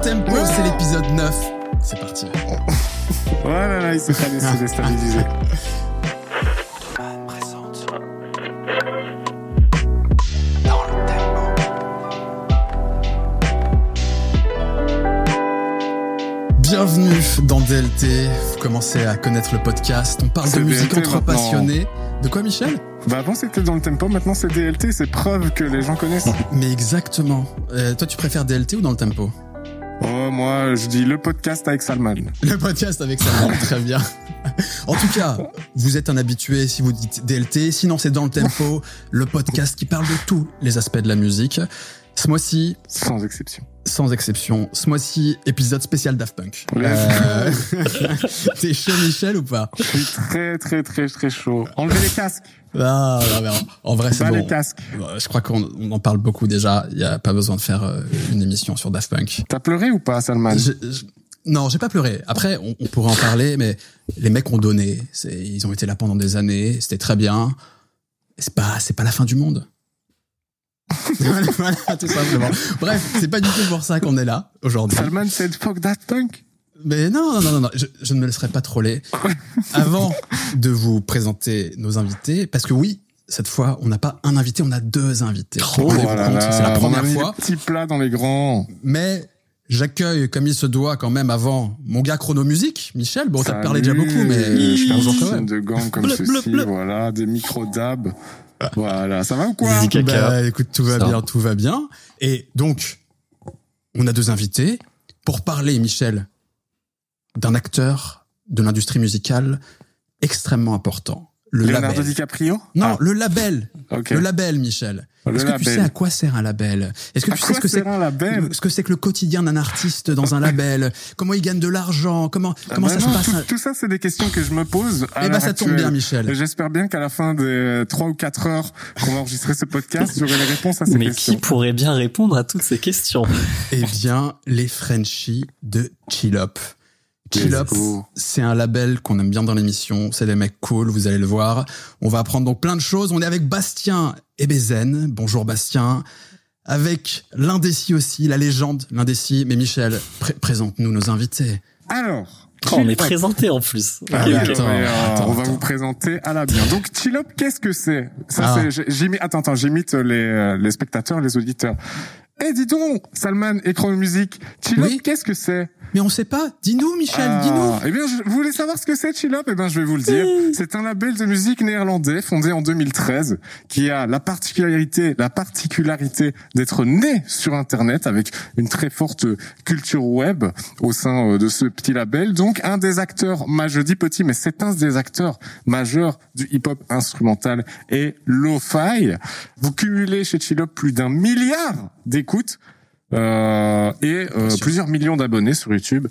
tempo, c'est l'épisode 9. C'est parti. Oh là là, il s'est pas laissé déstabiliser. Bienvenue dans DLT. Vous commencez à connaître le podcast. On parle de musique DLT entre maintenant. passionnés. De quoi, Michel? Bah avant c'était dans le tempo, maintenant c'est DLT, c'est preuve que les gens connaissent. Mais exactement. Euh, toi, tu préfères DLT ou dans le tempo? Oh moi je dis le podcast avec Salman. Le podcast avec Salman, très bien. En tout cas, vous êtes un habitué si vous dites DLT. Sinon, c'est dans le tempo, le podcast qui parle de tous les aspects de la musique. Ce mois-ci, Sans exception. sans exception, ce mois-ci, épisode spécial Daft Punk. Euh, T'es chaud, Michel, ou pas? Je suis très très très très chaud. Enlevez les casques. Ah, non, mais en- en vrai, c'est bon. les casques. Euh, Je crois qu'on on en parle beaucoup déjà. Il y a pas besoin de faire euh, une émission sur Daft Punk. T'as pleuré ou pas Salman? Je- je- non, j'ai pas pleuré. Après, on, on pourrait en parler, mais les mecs ont donné. Ils ont été là pendant des années. C'était très bien. C'est pas, c'est pas la fin du monde. Voilà, voilà, tout simplement. Bref, c'est pas du tout pour ça qu'on est là aujourd'hui. Salman said fuck that punk? Mais non, non, non, non, je, je ne me laisserai pas troller. Avant de vous présenter nos invités, parce que oui, cette fois, on n'a pas un invité, on a deux invités. Oh c'est la on a première fois. des petits plats dans les grands. Mais j'accueille comme il se doit quand même avant mon gars chronomusique, Michel. Bon, t'as parlé déjà beaucoup, mais je fais un de gants comme Bleu, ceci, bleu, bleu. voilà, des micro dabs. Voilà, ça va ou quoi Zizi caca. Bah, écoute, tout va Ça. bien, tout va bien. Et donc, on a deux invités pour parler, Michel, d'un acteur de l'industrie musicale extrêmement important. Le Leonardo label. DiCaprio? Non, Ah, le label. Le label, Michel. Est-ce que tu sais à quoi sert un label? Est-ce que À tu sais ce que c'est ce que c'est que le quotidien d'un artiste dans un label? Comment il gagne de l'argent? Comment comment Ah ça bah se non, passe tout, tout ça, c'est des questions que je me pose. Eh ben l'heure ça tombe actuelle. bien, Michel. Et J'espère bien qu'à la fin des trois ou quatre heures qu'on va enregistrer ce podcast, j'aurai les réponses à ces Mais questions. qui pourrait bien répondre à toutes ces questions? Eh bien, les Frenchies de Chillop. Go. c'est un label qu'on aime bien dans l'émission. C'est des mecs cool, vous allez le voir. On va apprendre donc plein de choses. On est avec Bastien et Bézen. Bonjour Bastien. Avec l'indécis aussi, la légende, l'indécis. Mais Michel, pré- présente-nous nos invités. Alors, Oh, On est présenté en plus. Ah, attends. Euh, on va attends. vous présenter à la bien. Donc, Chill Up, qu'est-ce que c'est? Ça, Ah. c'est j'imite. Attends, attends, j'imite les, euh, les spectateurs, les auditeurs. Eh, dis donc, Salman et Chronomusique, Chill Up, Oui. qu'est-ce que c'est Mais on sait pas. Dis-nous, Michel, Ah, dis-nous. Eh bien, je, vous voulez savoir ce que c'est Chill Up? Eh bien, je vais vous le dire. C'est un label de musique néerlandais fondé en 2013 qui a la particularité, la particularité d'être né sur Internet avec une très forte culture web au sein euh, de ce petit label. Donc, un des acteurs majeurs, je dis petit, mais c'est un des acteurs majeurs du hip-hop instrumental et lo-fi. Vous cumulez chez Chill Up plus d'un milliard d'écoutes euh, et euh, plusieurs millions d'abonnés sur YouTube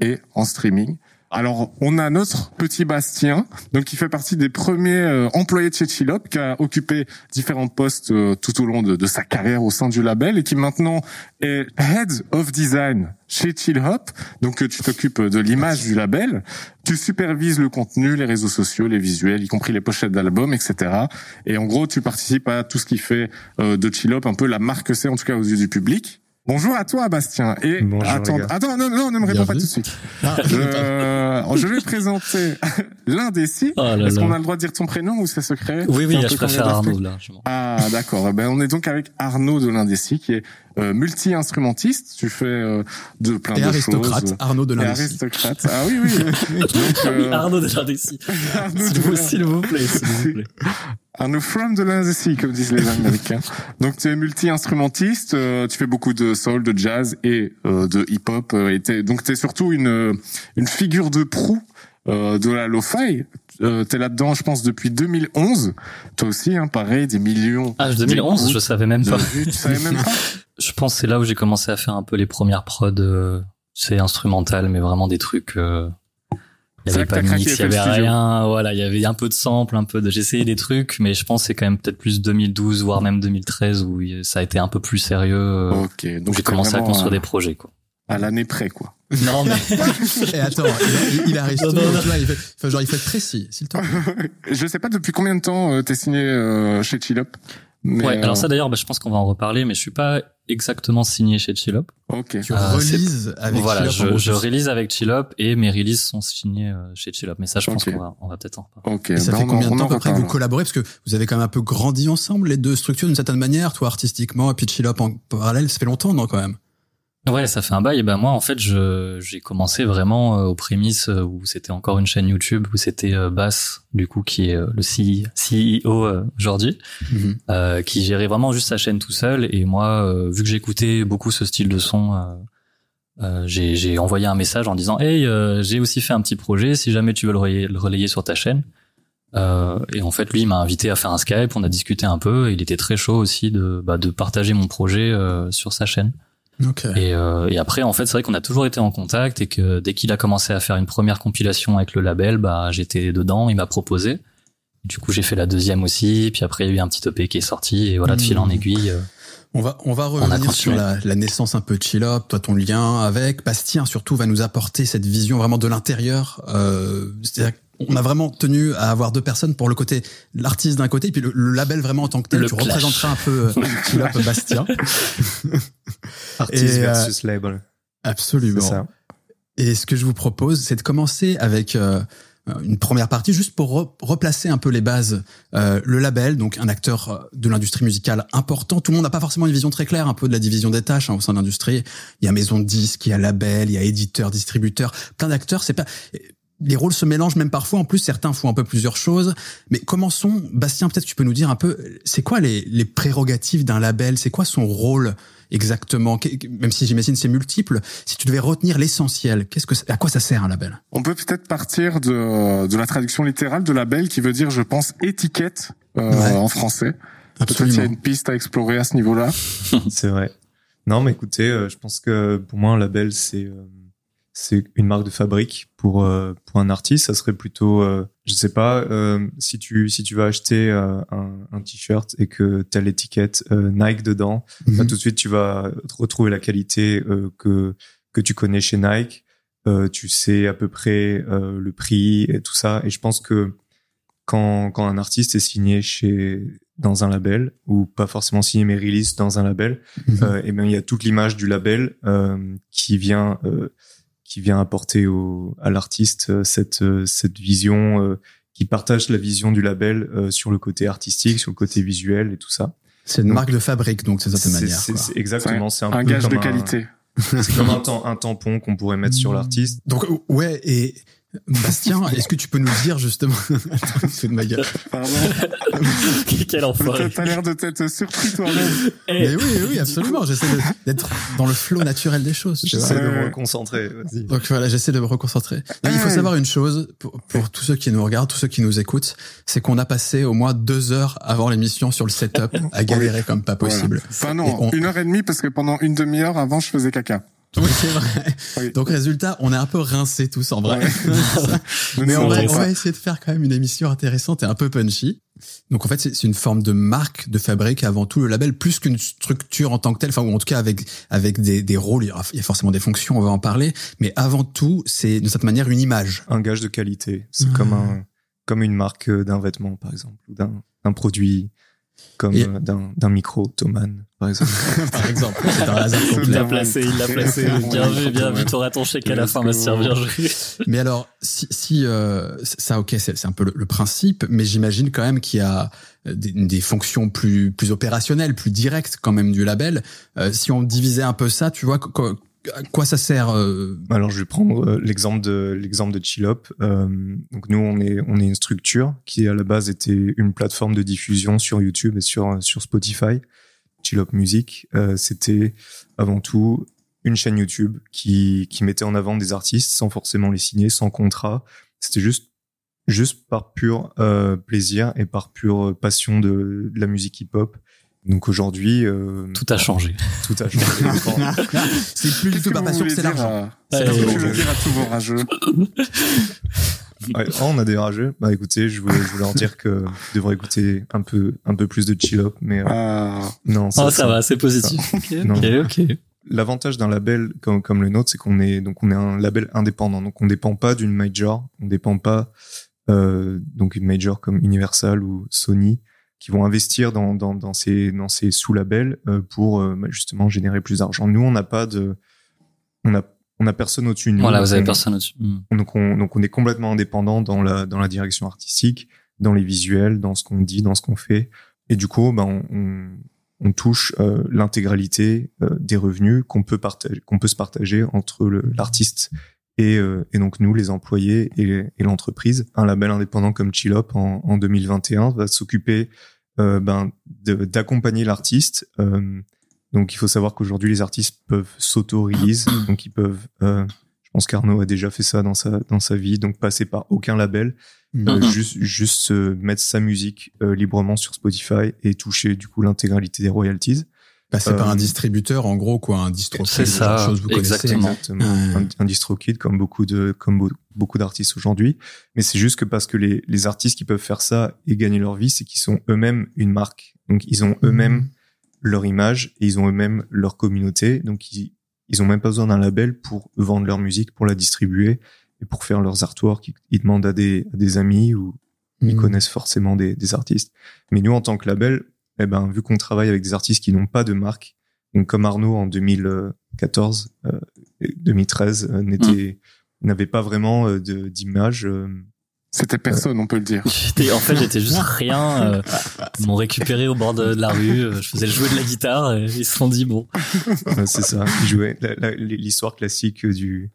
et en streaming. Alors, on a notre petit Bastien, donc qui fait partie des premiers euh, employés de chez Chillop, qui a occupé différents postes euh, tout au long de, de sa carrière au sein du label et qui maintenant est Head of Design chez Chillhop. Donc, euh, tu t'occupes de l'image du label, tu supervises le contenu, les réseaux sociaux, les visuels, y compris les pochettes d'albums, etc. Et en gros, tu participes à tout ce qui fait euh, de Chillop un peu la marque que c'est, en tout cas aux yeux du public. Bonjour à toi, Bastien. Et Bonjour, attends, attends, non, non, ne me réponds pas tout de suite. Ah, Euh, je vais présenter l'un des six. Oh là Est-ce là. qu'on a le droit de dire ton prénom ou c'est secret Oui, oui, un je préfère Arnaud, là. Ah, d'accord. Eh Ben, on est donc avec Arnaud de l'Indécis, qui est euh, multi-instrumentiste. Tu fais euh, de plein et de aristocrate, choses. Arnaud de l'indécis. aristocrate. Ah oui, oui. donc, euh, Arnaud de l'Indécis. S'il vous, l'Indécis. s'il vous plaît, s'il vous plaît. Arnaud from de l'Indécis, comme disent les Américains. Donc, tu es multi-instrumentiste. euh, tu fais beaucoup de soul, de jazz et euh, de hip-hop. euh, et t'es- donc, tu es surtout une, une figure de proue euh, de la lo-fi. Euh, t'es là-dedans, je pense, depuis 2011. Toi aussi, hein, pareil, des millions. Ah, 2011, je savais même pas. vues. Tu savais même pas Je pense que c'est là où j'ai commencé à faire un peu les premières prods. euh, c'est instrumental, mais vraiment des trucs. euh, Il y avait pas de mix, il y avait rien. Voilà, il y avait un peu de sample, un peu de. J'ai essayé des trucs, mais je pense que c'est quand même peut-être plus 2012, voire même 2013 où ça a été un peu plus sérieux. euh, Ok, donc j'ai commencé à construire à, des projets, quoi. à l'année près, quoi. Non, mais Et attends, il, il arrive Non, tout, non, non. tu vois, il fait, enfin, genre, il faut être précis, s'il te plaît. Je sais pas depuis combien de temps euh, t'es signé euh, chez Chillop? Mais, ouais, alors euh, ça d'ailleurs, bah, je pense qu'on va en reparler, mais je suis pas exactement signé chez Chillop. ok. Tu Euh, relises avec voilà, gros, je, je release avec Chillop et mes releases sont signés euh, chez Chillop. Mais ça, je pense qu'on va, on va peut-être en reparler. Ok. Et ça ben, fait on combien de temps en à peu près que vous collaborez? Parce que vous avez quand même un peu grandi ensemble, les deux structures, d'une certaine manière, toi artistiquement et puis Chillop en parallèle, ça fait longtemps, non, quand même? Ouais, ça fait un bail. Et ben moi, en fait, je j'ai commencé vraiment euh, aux prémices euh, où c'était encore une chaîne YouTube où c'était euh, Bass, du coup, qui est le CEO aujourd'hui, Mhm. euh, qui gérait vraiment juste sa chaîne tout seul. Et moi, vu que j'écoutais beaucoup ce style de son, euh, j'ai j'ai envoyé un message en disant Hey, euh, j'ai aussi fait un petit projet. Si jamais tu veux le relayer, le relayer sur ta chaîne. Euh, et en fait, lui, il m'a invité à faire un Skype. On a discuté un peu. Et il était très chaud aussi de bah, de partager mon projet euh, sur sa chaîne. Ok. Et, euh, et après, en fait, c'est vrai qu'on a toujours été en contact et que dès qu'il a commencé à faire une première compilation avec le label, bah, j'étais dedans, il m'a proposé. Du coup, j'ai fait la deuxième aussi, puis après, il y a eu un petit EP qui est sorti, et voilà, de fil en Mmh. aiguille. euh, On va, on va revenir sur la, la naissance un peu de Chillop, toi ton lien avec Bastien surtout va nous apporter cette vision vraiment de l'intérieur. Euh, C'est-à-dire qu'on a vraiment tenu à avoir deux personnes pour le côté l'artiste d'un côté et puis le, le label vraiment en tant que tel. Le tu clash. représenteras un peu euh, Chillop Artist Bastien. Et, euh, versus label. Absolument. Ça. Et ce que je vous propose, c'est de commencer avec euh, une première partie, juste pour re- replacer un peu les bases. Euh, le label, donc un acteur euh, de l'industrie musicale important. Tout le monde n'a pas forcément une vision très claire un peu de la division des tâches hein, au sein de l'industrie. Il y a maison de disques, il y a label, il y a éditeur, distributeur, plein d'acteurs. C'est pas les rôles se mélangent même parfois. En plus, certains font un peu plusieurs choses. Mais commençons, Bastien, peut-être que tu peux nous dire un peu, c'est quoi les, les prérogatives d'un label? C'est quoi son rôle exactement? Même si j'imagine c'est multiple, si tu devais retenir l'essentiel, qu'est-ce que, à quoi ça sert un label? On peut peut-être partir de, de la traduction littérale de label qui veut dire, je pense, étiquette euh, Ouais. en français. Peut-être qu'il y a une piste à explorer à ce niveau-là. C'est vrai. Non, mais écoutez, euh, je pense que pour moi, un label, c'est euh, c'est une marque de fabrique pour euh, pour un artiste. Ça serait plutôt, euh, je sais pas, euh, si tu si tu vas acheter euh, un, un t-shirt et que t'as l'étiquette euh, Nike dedans, bah, tout de suite tu vas retrouver la qualité que que tu connais chez Nike. Tu sais à peu près le prix et tout ça. Et je pense que quand quand un artiste est signé chez dans un label ou pas forcément signé mais release dans un label, Mhm. et ben il y a toute l'image du label qui vient qui vient apporter au, à l'artiste euh, cette euh, cette vision euh, qui partage la vision du label euh, sur le côté artistique, sur le côté visuel et tout ça. C'est une Donc, marque de fabrique, donc d'une certaine C'est manière. c'est- quoi. c'est exactement, c'est un, Un peu gage de un- qualité. C'est comme un, un tampon qu'on pourrait mettre sur l'artiste. Donc ouais et Bastien, est-ce que tu peux nous dire justement Attends, il se fout de ma gueule. Pardon. Quel enfoiré. T'as l'air de t'être surpris toi-même. Eh, Mais oui, oui, absolument. J'essaie de- d'être dans le flot naturel des choses. J'essaie de me reconcentrer. Vas-y. Donc voilà, j'essaie de me reconcentrer. Non, il faut savoir une chose pour, pour tous ceux qui nous regardent, tous ceux qui nous écoutent, c'est qu'on a passé au moins deux heures avant l'émission sur le setup à galérer comme pas possible. Enfin non, on- une heure et demie parce que pendant une demi-heure avant je faisais caca. Oui, c'est vrai. Oui. Donc résultat, on est un peu rincés tous en vrai. Ouais. Mais on va, on va essayer de faire quand même une émission intéressante et un peu punchy. Donc en fait, c'est une forme de marque de fabrique avant tout le label, plus qu'une structure en tant que telle. Enfin, ou en tout cas avec avec des, des rôles. Il y, aura- il y a forcément des fonctions, on va en parler. Mais avant tout, c'est de cette manière une image. Un gage de qualité. C'est Ouais. comme un comme une marque d'un vêtement, par exemple, ou d'un d'un produit, comme Et- d'un d'un micro, Thomann, par exemple. Par exemple, c'est un hasard Il l'a placé, il l'a placé. Bien vu, bien vu. T'auras ton chèque à la fin, Bastien. Bien joué. Mais alors, si, si euh, ça, ok, c'est c'est un peu le, le principe, mais j'imagine quand même qu'il y a euh, des, des fonctions plus plus opérationnelles, plus directes quand même du label. Euh, si on divisait un peu ça, tu vois, à quoi ça sert euh, Alors, je vais prendre euh, l'exemple de l'exemple de Chillop. Euh, donc nous, on est on est une structure qui à la base était une plateforme de diffusion sur YouTube et sur sur Spotify. Chillop Music, c'était avant tout une chaîne YouTube qui qui mettait en avant des artistes sans forcément les signer, sans contrat. C'était juste juste par pur plaisir et par pure passion de la musique hip-hop. Donc aujourd'hui, euh, Tout a changé. tout a changé. C'est plus du tout vous passion, c'est l'argent. C'est Qu'est-ce que vous dire à tous vos rageux Ouais, oh, on a des rageux. Bah écoutez, je voulais, je voulais leur dire que je devrais écouter un peu, un peu plus de chill up, mais euh, Ah, non. Oh, ça va, c'est positif. Ok, Non. ok, ok. L'avantage d'un label comme, comme le nôtre, c'est qu'on est donc on est un label indépendant, donc on dépend pas d'une major, on dépend pas euh, donc une major comme Universal ou Sony. Qui vont investir dans, dans, dans ces, dans ces sous-labels euh, pour euh, bah, justement générer plus d'argent. Nous, on n'a pas de, on a, on a personne au-dessus de nous. Voilà, vous avez On- personne au-dessus. Hmm. donc on, donc on est complètement indépendant dans la, dans la direction artistique, dans les visuels, dans ce qu'on dit, dans ce qu'on fait. Et du coup, ben, on, on, on touche euh, l'intégralité euh, des revenus qu'on peut partager, qu'on peut se partager entre l'artiste et, euh, et donc nous, les employés et, et l'entreprise. Un label indépendant comme Chillop en, en 2021 va s'occuper euh, ben, d'accompagner l'artiste. Euh, donc il faut savoir qu'aujourd'hui les artistes peuvent s'auto-release, donc ils peuvent euh, je pense qu'Arnaud a déjà fait ça dans sa dans sa vie, donc passer par aucun label, Mhm. juste juste mettre sa musique librement sur Spotify et toucher du coup l'intégralité des royalties. Passer par Euh, un distributeur, en gros, quoi, un distro. C'est ça, choses, vous connaissez. exactement. Exactement. Ouais. Un, un DistroKid comme beaucoup de comme beau- beaucoup d'artistes aujourd'hui. Mais c'est juste que parce que les les artistes qui peuvent faire ça et gagner leur vie, c'est qu'ils sont eux-mêmes une marque. Donc ils ont eux-mêmes leur image et ils ont eux-mêmes leur communauté. Donc ils ils ont même pas besoin d'un label pour vendre leur musique, pour la distribuer et pour faire leurs artworks. Ils, demandent à des à des amis ou ils Mhm. connaissent forcément des, des artistes. Mais nous, en tant que label, eh ben, vu qu'on travaille avec des artistes qui n'ont pas de marque, donc comme Arnaud en 2014, euh, et 2013 euh, n'était n'avait pas vraiment euh, de d'image. euh, C'était personne, on peut le dire. J'étais, en fait, j'étais juste rien. euh, ils m'ont récupéré au bord de, de la rue. euh, Je faisais jouer de la guitare. Et ils se sont dit bon. c'est ça. Il jouait la- la- l'histoire classique du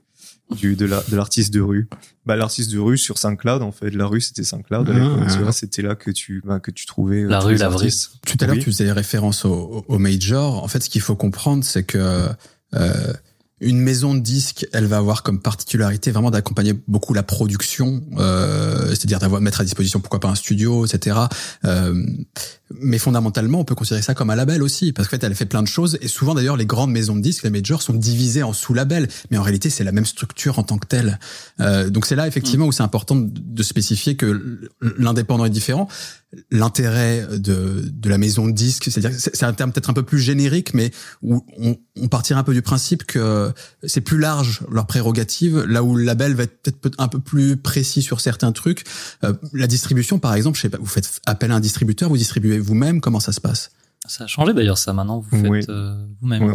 du de la de l'artiste de rue. Bah l'artiste de rue sur SoundCloud en fait, la rue c'était SoundCloud. Ah, tu ah. vois, c'était là que tu bah, que tu trouvais euh, La rue, la vraie. Tout à l'heure, Oui. tu faisais référence au, au, au major. En fait, ce qu'il faut comprendre, c'est que euh, une maison de disques, elle va avoir comme particularité vraiment d'accompagner beaucoup la production, euh, c'est-à-dire d'avoir mettre à disposition pourquoi pas un studio, etc. Euh, mais fondamentalement, on peut considérer ça comme un label aussi, parce qu'en fait, elle fait plein de choses. Et souvent, d'ailleurs, les grandes maisons de disques, les majors, sont divisées en sous-labels, mais en réalité, c'est la même structure en tant que telle. Euh, donc c'est là effectivement où c'est important de, spécifier que l'indépendant est différent l'intérêt de, de la maison de disques, c'est-à-dire que c'est un terme peut-être un peu plus générique, mais où on, on partira un peu du principe que c'est plus large leur prérogative, là où le label va être peut-être peut- un peu plus précis sur certains trucs. Euh, la distribution, par exemple, je sais pas, vous faites appel à un distributeur, vous distribuez vous-même, comment ça se passe? Ça a changé d'ailleurs ça. Maintenant, vous faites Oui. euh, vous-même.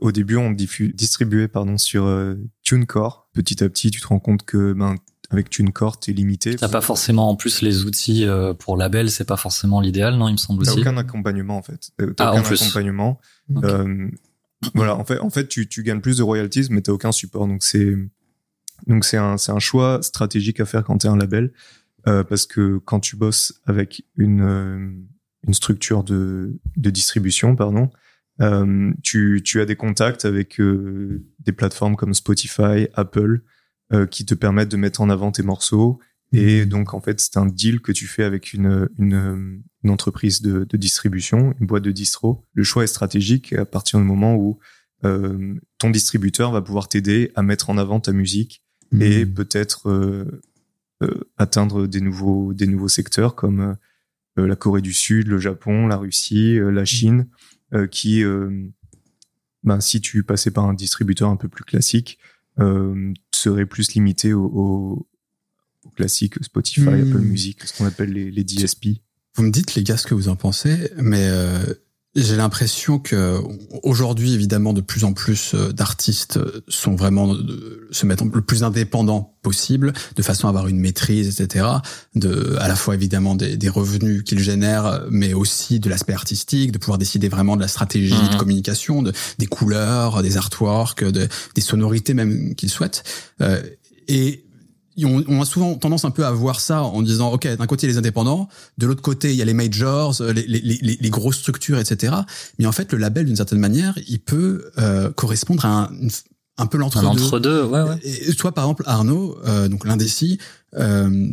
Au début, on distribuait pardon sur euh, TuneCore. Petit à petit, tu te rends compte que ben avec TuneCore, t'es limité. T'as pas forcément en plus les outils euh, pour label. C'est pas forcément l'idéal, non Il me semble T'as aussi. aucun accompagnement en fait. T'as Ah, en aucun plus. accompagnement. Euh, voilà, en fait, en fait, tu, tu gagnes plus de royalties, mais t'as aucun support. Donc c'est donc c'est un c'est un choix stratégique à faire quand t'es un label, euh, parce que quand tu bosses avec une euh, une structure de de distribution, pardon, euh, tu tu as des contacts avec euh, des plateformes comme Spotify, Apple, euh, qui te permettent de mettre en avant tes morceaux. Et donc, en fait, c'est un deal que tu fais avec une, une, une entreprise de, de distribution, une boîte de distro. Le choix est stratégique à partir du moment où euh, ton distributeur va pouvoir t'aider à mettre en avant ta musique et Mhm. peut-être euh, euh, atteindre des nouveaux, des nouveaux secteurs comme euh, la Corée du Sud, le Japon, la Russie, euh, la Chine, euh, qui, euh, ben, si tu passais par un distributeur un peu plus classique, euh, serait plus limité au, au, au classique Spotify, Hmm. Apple Music, ce qu'on appelle les, les DSP. Vous me dites les gars ce que vous en pensez, mais euh, j'ai l'impression que aujourd'hui évidemment de plus en plus euh, d'artistes sont vraiment de, se mettent le plus indépendants possible, de façon à avoir une maîtrise, etc. De à la fois évidemment des, des revenus qu'ils génèrent, mais aussi de l'aspect artistique, de pouvoir décider vraiment de la stratégie de communication, de, des couleurs, des artworks, de, des sonorités même qu'ils souhaitent. Euh, et on, on a souvent tendance un peu à voir ça en disant ok d'un côté les indépendants de l'autre côté il y a les majors euh, les, les, les, les grosses structures etc mais en fait le label d'une certaine manière il peut euh, correspondre à un, un peu l'entre-deux entre-deux, ouais, ouais. et toi, par exemple, Arnaud, euh, donc l'indécis, euh,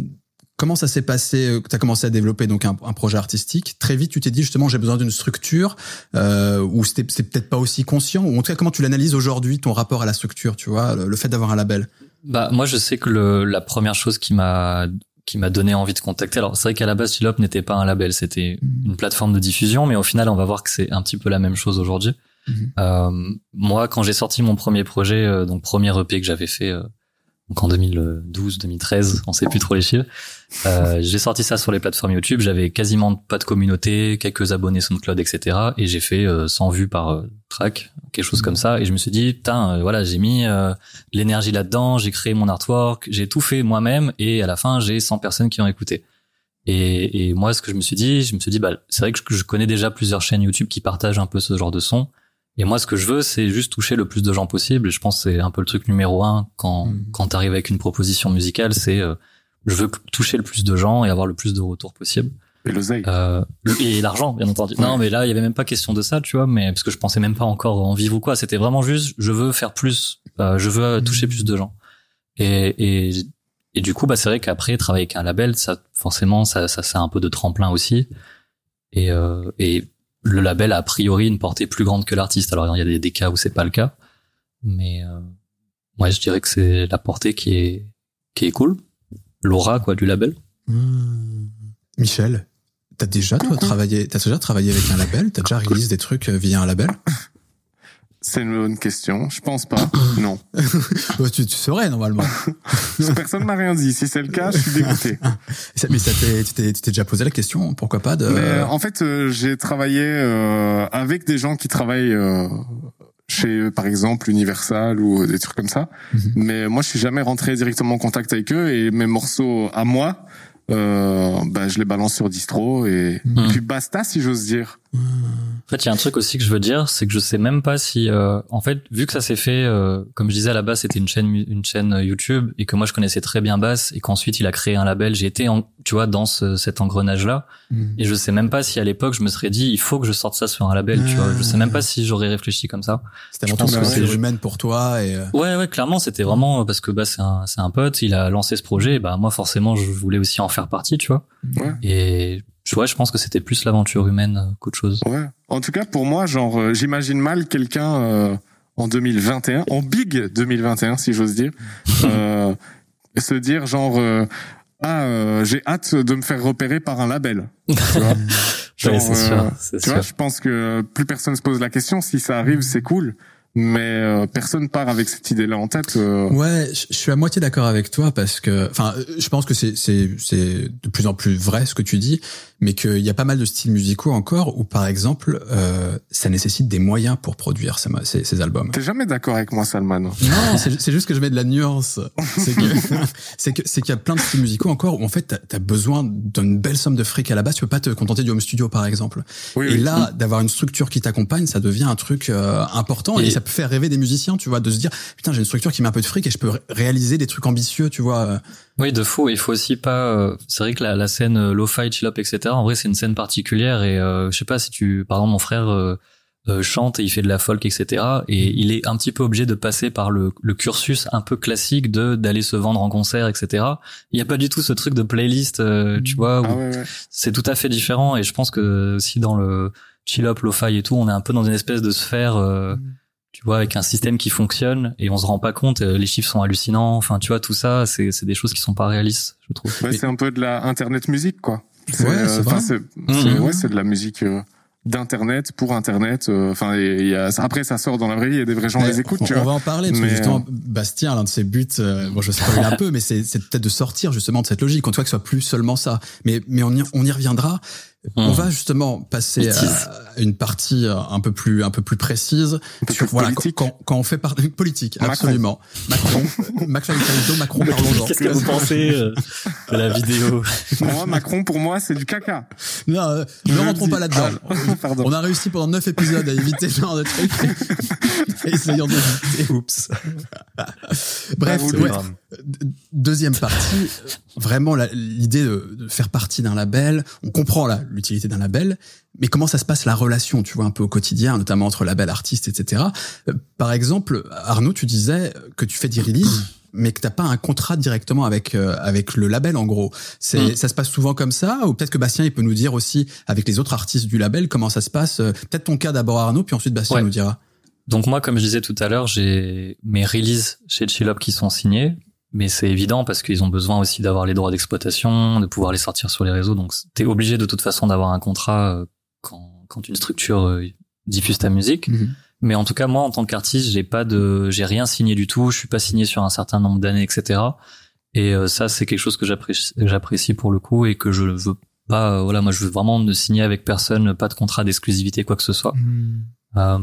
comment ça s'est passé Tu as commencé à développer donc un, un projet artistique. Très vite, tu t'es dit justement, j'ai besoin d'une structure, euh, ou c'était c'était peut-être pas aussi conscient, ou en tout cas, comment tu l'analyses aujourd'hui, ton rapport à la structure, tu vois, le, le fait d'avoir un label? Bah moi je sais que le, la première chose qui m'a qui m'a donné envie de contacter. Alors c'est vrai qu'à la base Chillop n'était pas un label, c'était une plateforme de diffusion, mais au final on va voir que c'est un petit peu la même chose aujourd'hui. Mhm. Euh, moi quand j'ai sorti mon premier projet, euh, donc premier EP que j'avais fait euh, donc en 2012, 2013, on sait plus trop les chiffres. Euh, j'ai sorti ça sur les plateformes YouTube. J'avais quasiment pas de communauté, quelques abonnés SoundCloud, etc. Et j'ai fait 100 vues par track, quelque chose comme ça. Et je me suis dit, putain, voilà, j'ai mis l'énergie là-dedans, j'ai créé mon artwork, j'ai tout fait moi-même. Et à la fin, j'ai 100 personnes qui ont écouté. Et, et, moi, ce que je me suis dit, je me suis dit, bah, c'est vrai que je connais déjà plusieurs chaînes YouTube qui partagent un peu ce genre de son. Et moi, ce que je veux, c'est juste toucher le plus de gens possible. Et je pense que c'est un peu le truc numéro un quand, mmh. quand t'arrives avec une proposition musicale, c'est euh, je veux toucher le plus de gens et avoir le plus de retours possible. Et l'oseille. Euh, et l'argent, bien entendu. Non, mais là, il y avait même pas question de ça, tu vois, mais parce que je pensais même pas encore en vivre ou quoi. C'était vraiment juste, je veux faire plus, euh, je veux toucher plus de gens. Et, et et du coup, bah, c'est vrai qu'après, travailler avec un label, ça, forcément, ça, ça, c'est un peu de tremplin aussi. Et, euh, et le label a, a priori une portée plus grande que l'artiste. Alors, il y a des, des cas où c'est pas le cas. Mais, euh, ouais, je dirais que c'est la portée qui est, qui est cool. L'aura, quoi, du label. Mmh. Michel, t'as déjà, toi, travaillé, t'as déjà travaillé avec un label? T'as déjà réalisé des trucs euh, via un label? C'est une bonne question. Je pense pas. Non. tu, tu saurais normalement. Personne m'a rien dit. Si c'est le cas, je suis dégoûté. Mais ça tu t'es déjà posé la question. Pourquoi pas de. Mais, en fait, euh, j'ai travaillé euh, avec des gens qui travaillent. Euh, chez par exemple Universal ou des trucs comme ça. Mhm. Mais moi je suis jamais rentré directement en contact avec eux et mes morceaux à moi euh, bah, je les balance sur distro et mmh. puis basta si j'ose dire. En fait, il y a un truc aussi que je veux dire, c'est que je sais même pas si, euh, en fait, vu que ça s'est fait, euh, comme je disais à la base, c'était une chaîne, une chaîne YouTube et que moi je connaissais très bien Bass et qu'ensuite il a créé un label. J'ai été, en, tu vois, dans ce, cet engrenage-là mmh. et je sais même pas si à l'époque je me serais dit, il faut que je sorte ça sur un label. Tu vois, je sais même pas si j'aurais réfléchi comme ça. C'était avant tout c'est humaine pour toi et. Ouais, ouais, clairement, c'était vraiment parce que bah c'est un, c'est un pote, il a lancé ce projet. Et bah moi forcément, je voulais aussi en faire partie, tu vois. Ouais. Et vois, je pense que c'était plus l'aventure humaine euh, qu'autre chose. Ouais. En tout cas, pour moi, genre, euh, j'imagine mal quelqu'un euh, en 2021, en big 2021, si j'ose dire, euh, se dire genre, ah, j'ai hâte de me faire repérer par un label. Tu vois, genre, sûr, tu vois je pense que plus personne se pose la question. Si ça arrive, c'est cool mais euh, personne part avec cette idée-là en tête. Euh. Ouais, je suis à moitié d'accord avec toi parce que, enfin, je pense que c'est c'est c'est de plus en plus vrai ce que tu dis, mais qu'il y a pas mal de styles musicaux encore où, par exemple, euh, ça nécessite des moyens pour produire ces, ces, ces albums. T'es jamais d'accord avec moi, Salman Non, c'est juste que je mets de la nuance. C'est que c'est qu'il y a plein de styles musicaux encore où en fait t'as as besoin d'une belle somme de fric à la base. Tu peux pas te contenter du home studio, par exemple. Oui, et là, d'avoir une structure qui t'accompagne, ça devient un truc important et, et ça peut faire rêver des musiciens, tu vois, de se dire putain j'ai une structure qui met un peu de fric et je peux réaliser des trucs ambitieux, tu vois. Oui, de fou. Il faut aussi pas. Euh, c'est vrai que la, la scène euh, lo-fi, chill-up, etc. En vrai, c'est une scène particulière et euh, je sais pas si tu, par exemple, mon frère. Euh, chante et il fait de la folk etc et il est un petit peu obligé de passer par le, le cursus un peu classique de d'aller se vendre en concert etc il y a pas du tout ce truc de playlist tu vois ah c'est tout à fait différent et je pense que si dans le chill up lo-fi et tout on est un peu dans une espèce de sphère mm tu vois, avec un système qui fonctionne et on se rend pas compte, euh, les chiffres sont hallucinants. Enfin, tu vois, tout ça, c'est c'est des choses qui sont pas réalistes, je trouve. Ouais, c'est un peu de la internet musique, quoi. Ouais, c'est euh, mhm. ouais, c'est de la musique. Euh, d'internet pour internet enfin il y a après ça sort dans la vraie vie il y a des vrais gens qui les écoutent on, va en parler parce que justement Bastien l'un de ses buts bon je sais pas un peu mais c'est c'est peut-être de sortir justement de cette logique en tout cas que ce soit plus seulement ça mais mais on y, on y reviendra on hmm. va justement passer à une partie un peu plus un peu plus précise sur voilà quand, quand on fait partie politique absolument Macron Macron Macron parlons Qu'est-ce que vous pensez euh, de la vidéo? Moi Macron pour moi c'est du caca. Non, euh, ne rentrons pas là-dedans. Ah, on a réussi pendant neuf épisodes à éviter ce genre de trucs. Essayons d'éviter. Oups. Bref, ouais. Deuxième partie, vraiment l'idée de, de faire partie d'un label, on comprend là l'utilité d'un label, mais comment ça se passe la relation, tu vois, un peu au quotidien, notamment entre label, artiste, etc. Euh, par exemple, Arnaud, tu disais que tu fais des releases, mais que t'as pas un contrat directement avec euh, avec le label, en gros. C'est mm. ça se passe souvent comme ça, ou peut-être que Bastien il peut nous dire aussi avec les autres artistes du label comment ça se passe. Euh, peut-être ton cas d'abord Arnaud, puis ensuite Bastien nous dira. Donc moi, comme je disais tout à l'heure, j'ai mes releases chez Chillop qui sont signées mais c'est évident parce qu'ils ont besoin aussi d'avoir les droits d'exploitation, de pouvoir les sortir sur les réseaux. Donc, t'es obligé de toute façon d'avoir un contrat euh, quand, quand une structure euh, diffuse ta musique. Mhm. Mais en tout cas, moi, en tant qu'artiste, j'ai pas de, j'ai rien signé du tout. Je suis pas signé sur un certain nombre d'années, etc. Et euh, ça, c'est quelque chose que j'apprécie, pour le coup et que je veux pas. voilà, moi, je veux vraiment ne signer avec personne, pas de contrat d'exclusivité, quoi que ce soit. Euh,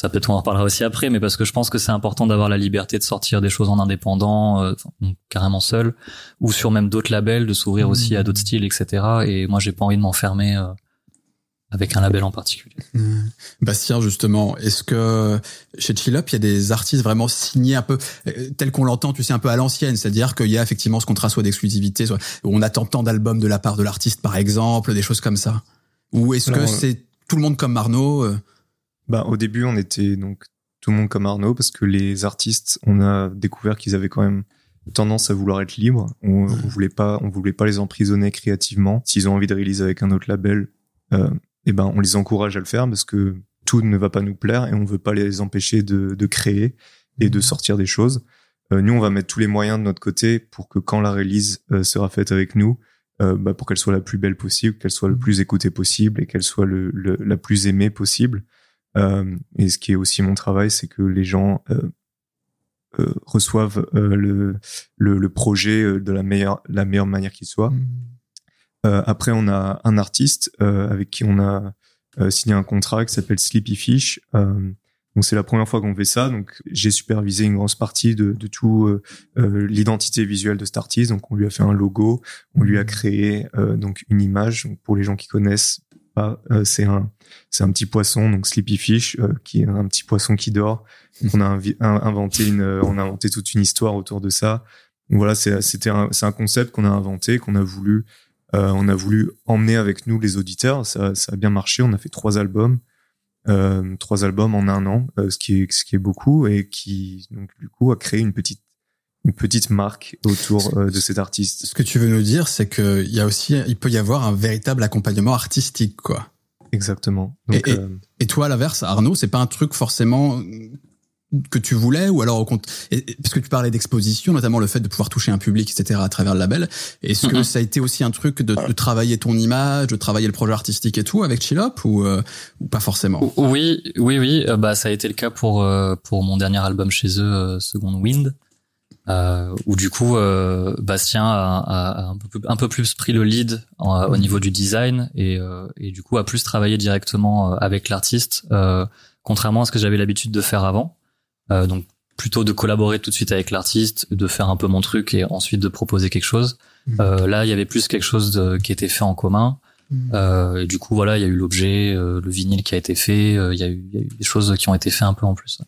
ça peut-être on en reparlera aussi après, mais parce que je pense que c'est important d'avoir la liberté de sortir des choses en indépendant, euh, carrément seul, ou sur même d'autres labels, de s'ouvrir aussi à d'autres styles, etc. Et moi, j'ai pas envie de m'enfermer euh, avec un label en particulier. Mmh. Bastien, justement, est-ce que chez Chill Up, il y a des artistes vraiment signés un peu euh, tel qu'on l'entend, tu sais, un peu à l'ancienne, c'est-à-dire qu'il y a effectivement ce contrat soit d'exclusivité, soit où on attend tant d'albums de la part de l'artiste, par exemple, des choses comme ça. Ou est-ce que euh, c'est tout le monde comme Marno euh, Bah, au début, on était donc tout le monde comme Arnaud parce que les artistes, on a découvert qu'ils avaient quand même tendance à vouloir être libres. On, on voulait pas, on voulait pas les emprisonner créativement. S'ils ont envie de réaliser avec un autre label, euh, eh ben, on les encourage à le faire parce que tout ne va pas nous plaire et on veut pas les empêcher de, de créer et de sortir des choses. Euh, nous, on va mettre tous les moyens de notre côté pour que quand la release euh, sera faite avec nous, euh, bah, pour qu'elle soit la plus belle possible, qu'elle soit le plus écoutée possible et qu'elle soit le, le- la plus aimée possible. Euh, et ce qui est aussi mon travail, c'est que les gens euh, euh, reçoivent euh, le, le, le projet de la meilleure, la meilleure manière qu'il soit. Euh, après, on a un artiste euh, avec qui on a euh, signé un contrat qui s'appelle Sleepy Fish. Euh, donc c'est la première fois qu'on fait ça. Donc j'ai supervisé une grosse partie de, de tout euh, euh, l'identité visuelle de cet artiste. Donc on lui a fait un logo, on lui a créé euh, donc une image. Donc, pour les gens qui connaissent pas, euh, c'est un c'est un petit poisson donc Sleepy Fish euh, qui est un petit poisson qui dort. On a inventé une euh, on a inventé toute une histoire autour de ça. Voilà, c'est c'était un c'est un concept qu'on a inventé, qu'on a voulu on a voulu emmener avec nous les auditeurs. Ça, ça a bien marché. On a fait trois albums, trois albums en un an, ce qui est ce qui est beaucoup et qui donc du coup a créé une petite une petite marque autour euh, de cet artiste. Ce que tu veux nous dire, c'est que il y a aussi, il peut y avoir un véritable accompagnement artistique, quoi. Exactement. Donc, Et- et- euh, Et toi, à l'inverse, Arnaud, c'est pas un truc forcément que tu voulais ou alors au compte et- et- parce que tu parlais d'exposition notamment le fait de pouvoir toucher un public etc à travers le label est-ce que Mhm. ça a été aussi un truc de, de travailler ton image de travailler le projet artistique et tout avec Chill Up ou euh, ou pas forcément? Oui, oui, oui. euh, bah, ça a été le cas pour euh, pour mon dernier album chez eux, euh, Second Wind, euh, où du coup euh, Bastien a, a- a un, peu, un peu plus pris le lead en- au niveau du design et, euh, et du coup a plus travaillé directement euh, avec l'artiste, euh, contrairement à ce que j'avais l'habitude de faire avant. Euh, donc plutôt de collaborer tout de suite avec l'artiste, de faire un peu mon truc et ensuite de proposer quelque chose. Mhm. Euh, là, il y avait plus quelque chose de- qui était fait en commun. Euh, et du coup, voilà, il y a eu l'objet, euh, le vinyle qui a été fait, euh, il y, y a eu des choses qui ont été faites un peu en plus.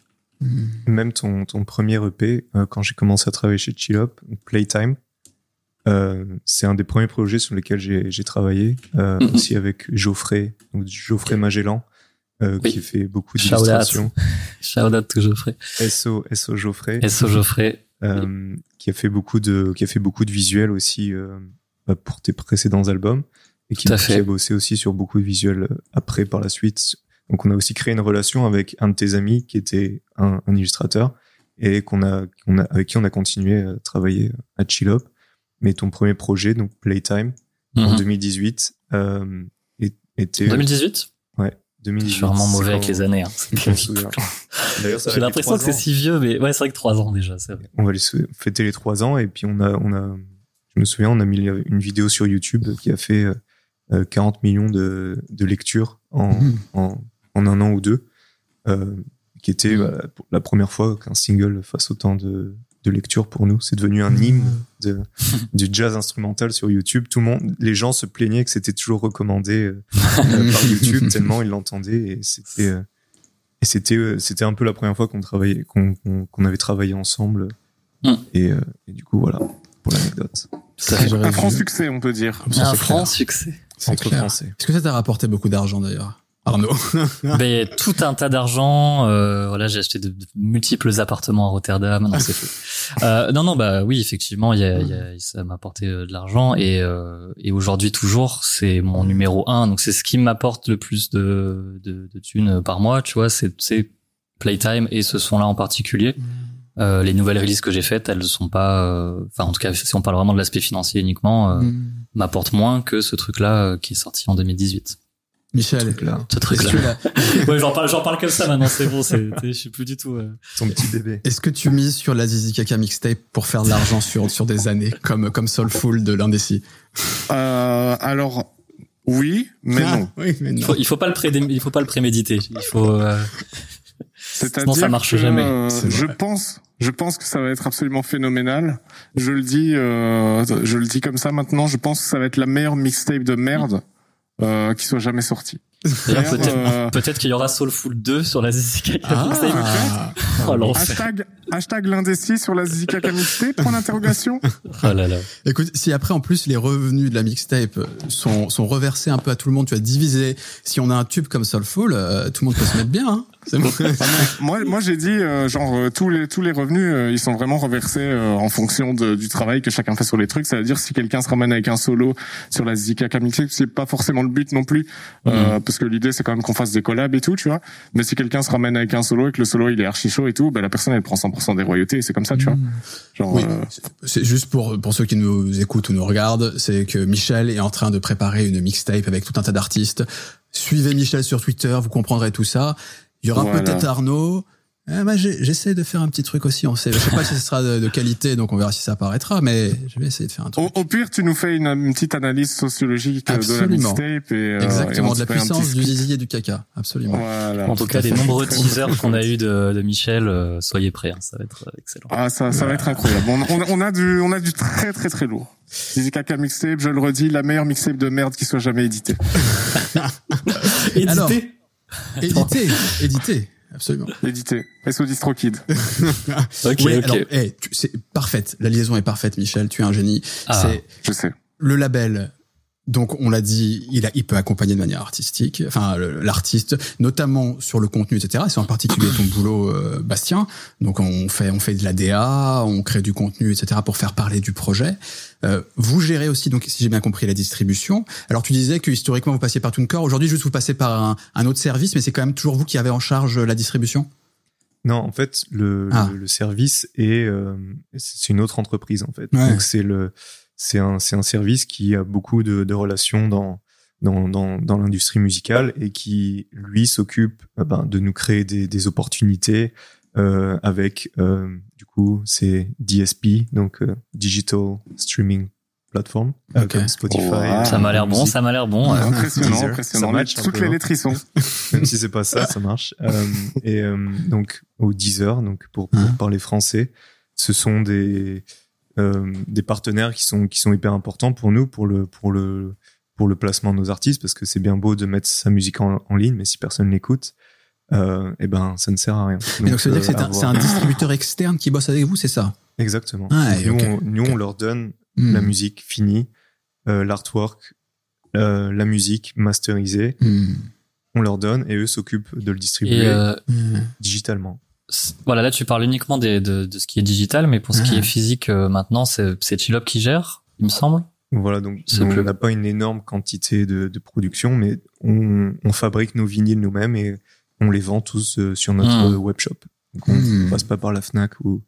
Même ton, ton premier EP, euh, quand j'ai commencé à travailler chez Chill Up, Playtime, euh, c'est un des premiers projets sur lesquels j'ai j'ai travaillé, euh, Mhm. aussi avec Geoffrey, donc Geoffrey Magellan, euh, Oui. qui fait beaucoup d'illustrations. Shout out to Geoffrey. SO, SO Geoffrey, SO Geoffrey. euh, qui a fait beaucoup de, qui a fait beaucoup de visuels aussi euh, bah, pour tes précédents albums et qui, qui a bossé aussi sur beaucoup de visuels euh, après par la suite. Donc on a aussi créé une relation avec un de tes amis qui était un, un illustrateur et qu'on a, a, avec qui on a continué à travailler à Chill Up. Mais ton premier projet, donc Playtime, en Mhm. 2018, euh, est- était 2018 ouais 2018. Je suis vraiment mauvais avec les années. hein. J'ai l'impression que c'est si vieux, mais ouais, c'est vrai que trois ans déjà. c'est vrai. on va les fêter les trois ans et puis on a on a je me souviens on a mis une vidéo sur YouTube qui a fait euh, 40 millions de, de lectures en, Mhm. en en un an ou deux euh, qui était Mhm. bah, la première fois qu'un single fasse autant de de lectures pour nous c'est devenu un hymne de du jazz instrumental sur YouTube tout le monde les gens se plaignaient que c'était toujours recommandé euh, euh, par YouTube tellement ils l'entendaient et c'était euh, et c'était euh, c'était un peu la première fois qu'on travaillait qu'on qu'on qu'on avait travaillé ensemble Mm. et, euh, et du coup voilà pour l'anecdote Un franc succès, on peut dire. Ça, un franc succès. C'est entre clair. français est-ce que ça t'a rapporté beaucoup d'argent d'ailleurs? Arnaud Ben, tout un tas d'argent. Euh, voilà, j'ai acheté de, de multiples appartements à Rotterdam. Non, c'est fou. Euh, non, non, bah oui, effectivement, il y a, y a- ça m'a apporté euh, de l'argent et, euh, et aujourd'hui toujours, c'est mon numéro un. Donc c'est ce qui m'apporte le plus de, de, de thunes par mois. Tu vois, c'est c'est Playtime et ce son-là en particulier. Euh, les nouvelles releases que j'ai faites, elles sont pas, euh, enfin en tout cas, si on parle vraiment de l'aspect financier uniquement, euh, Mm. m'apportent moins que ce truc-là qui est sorti en 2018. Michel, là. Ce truc que, la- ouais, j'en parle, j'en parle comme ça maintenant, c'est bon, c'est, je suis plus du tout. euh, Ton petit bébé. est-ce que tu mises sur la Zizi Kaka mixtape pour faire de l'argent sur, sur des années, comme, comme Soulful de l'Indécis? Euh, alors, oui, mais Ah, non. Oui, mais Il non. faut, il faut pas le pré, il faut pas le préméditer. Il faut. euh, C'est-à-dire ça marche que, jamais. euh, je pense, je pense que ça va être absolument phénoménal. Je le dis, euh, je le dis comme ça maintenant. Je pense que ça va être la meilleure mixtape de merde euh, qui soit jamais peut-être, euh, peut-être qu'il y aura Soulful 2 sur la ZZK. Ah, Oh l'enfer. Hashtag, hashtag l'indécis sur la Zika mixtape, point d'interrogation. Oh là là. Écoute, si après en plus les revenus de la mixtape sont, sont reversés un peu à tout le monde, tu as divisé. Si on a un tube comme Soulful, euh, tout le monde peut se mettre bien. Hein C'est bon. Moi, moi, j'ai dit, euh, genre, euh, tous les, tous les revenus, euh, ils sont vraiment reversés euh, en fonction de, du travail que chacun fait sur les trucs. Ça veut dire si quelqu'un se ramène avec un solo sur la Zika mixtape, c'est pas forcément le but non plus, euh, parce que l'idée c'est quand même qu'on fasse des collabs et tout, tu vois. Mais si quelqu'un se ramène avec un solo et que le solo il est archi chaud et tout, bah la personne elle prend 100% des royautés. C'est comme ça, tu vois. Genre, Oui, euh, c'est juste pour pour ceux qui nous écoutent ou nous regardent, c'est que Michel est en train de préparer une mixtape avec tout un tas d'artistes. Suivez Michel sur Twitter, vous comprendrez tout ça. Il y aura Voilà. peut-être Arnaud. Eh ben, j'ai- j'essaie de faire un petit truc aussi. On sait, je sais pas si ce sera de, de qualité, donc on verra si ça apparaîtra, mais je vais essayer de faire un truc. au, au pire, tu nous fais une, une petite analyse sociologique de la mixtape et euh, et Exactement, on de la puissance du zizi et du caca. Absolument. Voilà. En tout cas, fait. nombreux teasers qu'on a eu de, de Michel, euh, soyez prêts, hein, ça va être euh, excellent. Ah, ça, ça va être incroyable. On, on, on a du, on a du très, très, très lourd. Zizi Kaka mixtape, je le redis, la meilleure mixtape de merde qui soit jamais éditée. Édité Alors, Édité, édité. Absolument. Édité. SO DistroKid. Ok, oui, ok. alors, eh, tu- c'est parfaite. La liaison est parfaite, Michel. Tu es un génie. Ah. C'est Je sais. le label. Donc, on l'a dit, il, a, il peut accompagner de manière artistique, enfin l'artiste, notamment sur le contenu, etc. C'est en particulier ton boulot, euh, Bastien. Donc, on fait, on fait de la DA, on crée du contenu, etc. pour faire parler du projet. Euh, vous gérez aussi, donc, si j'ai bien compris, la distribution. Alors, tu disais que historiquement vous passiez par TuneCore. Aujourd'hui, juste vous passez par un, un autre service, mais c'est quand même toujours vous qui avez en charge la distribution? Non, en fait, le, Ah. le, le service est euh, c'est une autre entreprise en fait. Ouais. Donc c'est le c'est un c'est un service qui a beaucoup de, de relations dans dans dans, dans l'industrie musicale et qui lui s'occupe euh, ben, de nous créer des, des opportunités euh, avec euh, du coup c'est DSP donc euh, Digital Streaming Platform comme Spotify. Wow. Ça m'a l'air bon, ça m'a l'air bon. ouais. Impressionnant, Deezer. impressionnant. Ça match Toutes les hein. lettres y sont. même si c'est pas ça, ça marche. Euh, et euh, donc au Deezer, donc pour, pour Hein. parler français, ce sont des euh, des partenaires qui sont qui sont hyper importants pour nous pour le pour le pour le placement de nos artistes parce que c'est bien beau de mettre sa musique en, en ligne, mais si personne l'écoute, euh, eh ben ça ne sert à rien. Donc, ça veut dire que c'est euh, un, distributeur externe qui bosse avec vous, c'est ça? Exactement. Ah, nous, on, nous on leur donne Hmm. la musique finie, euh, l'artwork, euh, la musique masterisée, Hmm. on leur donne et eux s'occupent de le distribuer digitalement. Voilà, là tu parles uniquement des, de, de ce qui est digital, mais pour ce qui Ah. est physique, euh, maintenant c'est c'est Chillop qui gère, il me semble. Voilà, donc on n'a pas une énorme quantité de, de production, mais on, on fabrique nos vinyles nous-mêmes et on les vend tous euh, sur notre euh, webshop. Donc on Hmm. passe pas par la Fnac ou,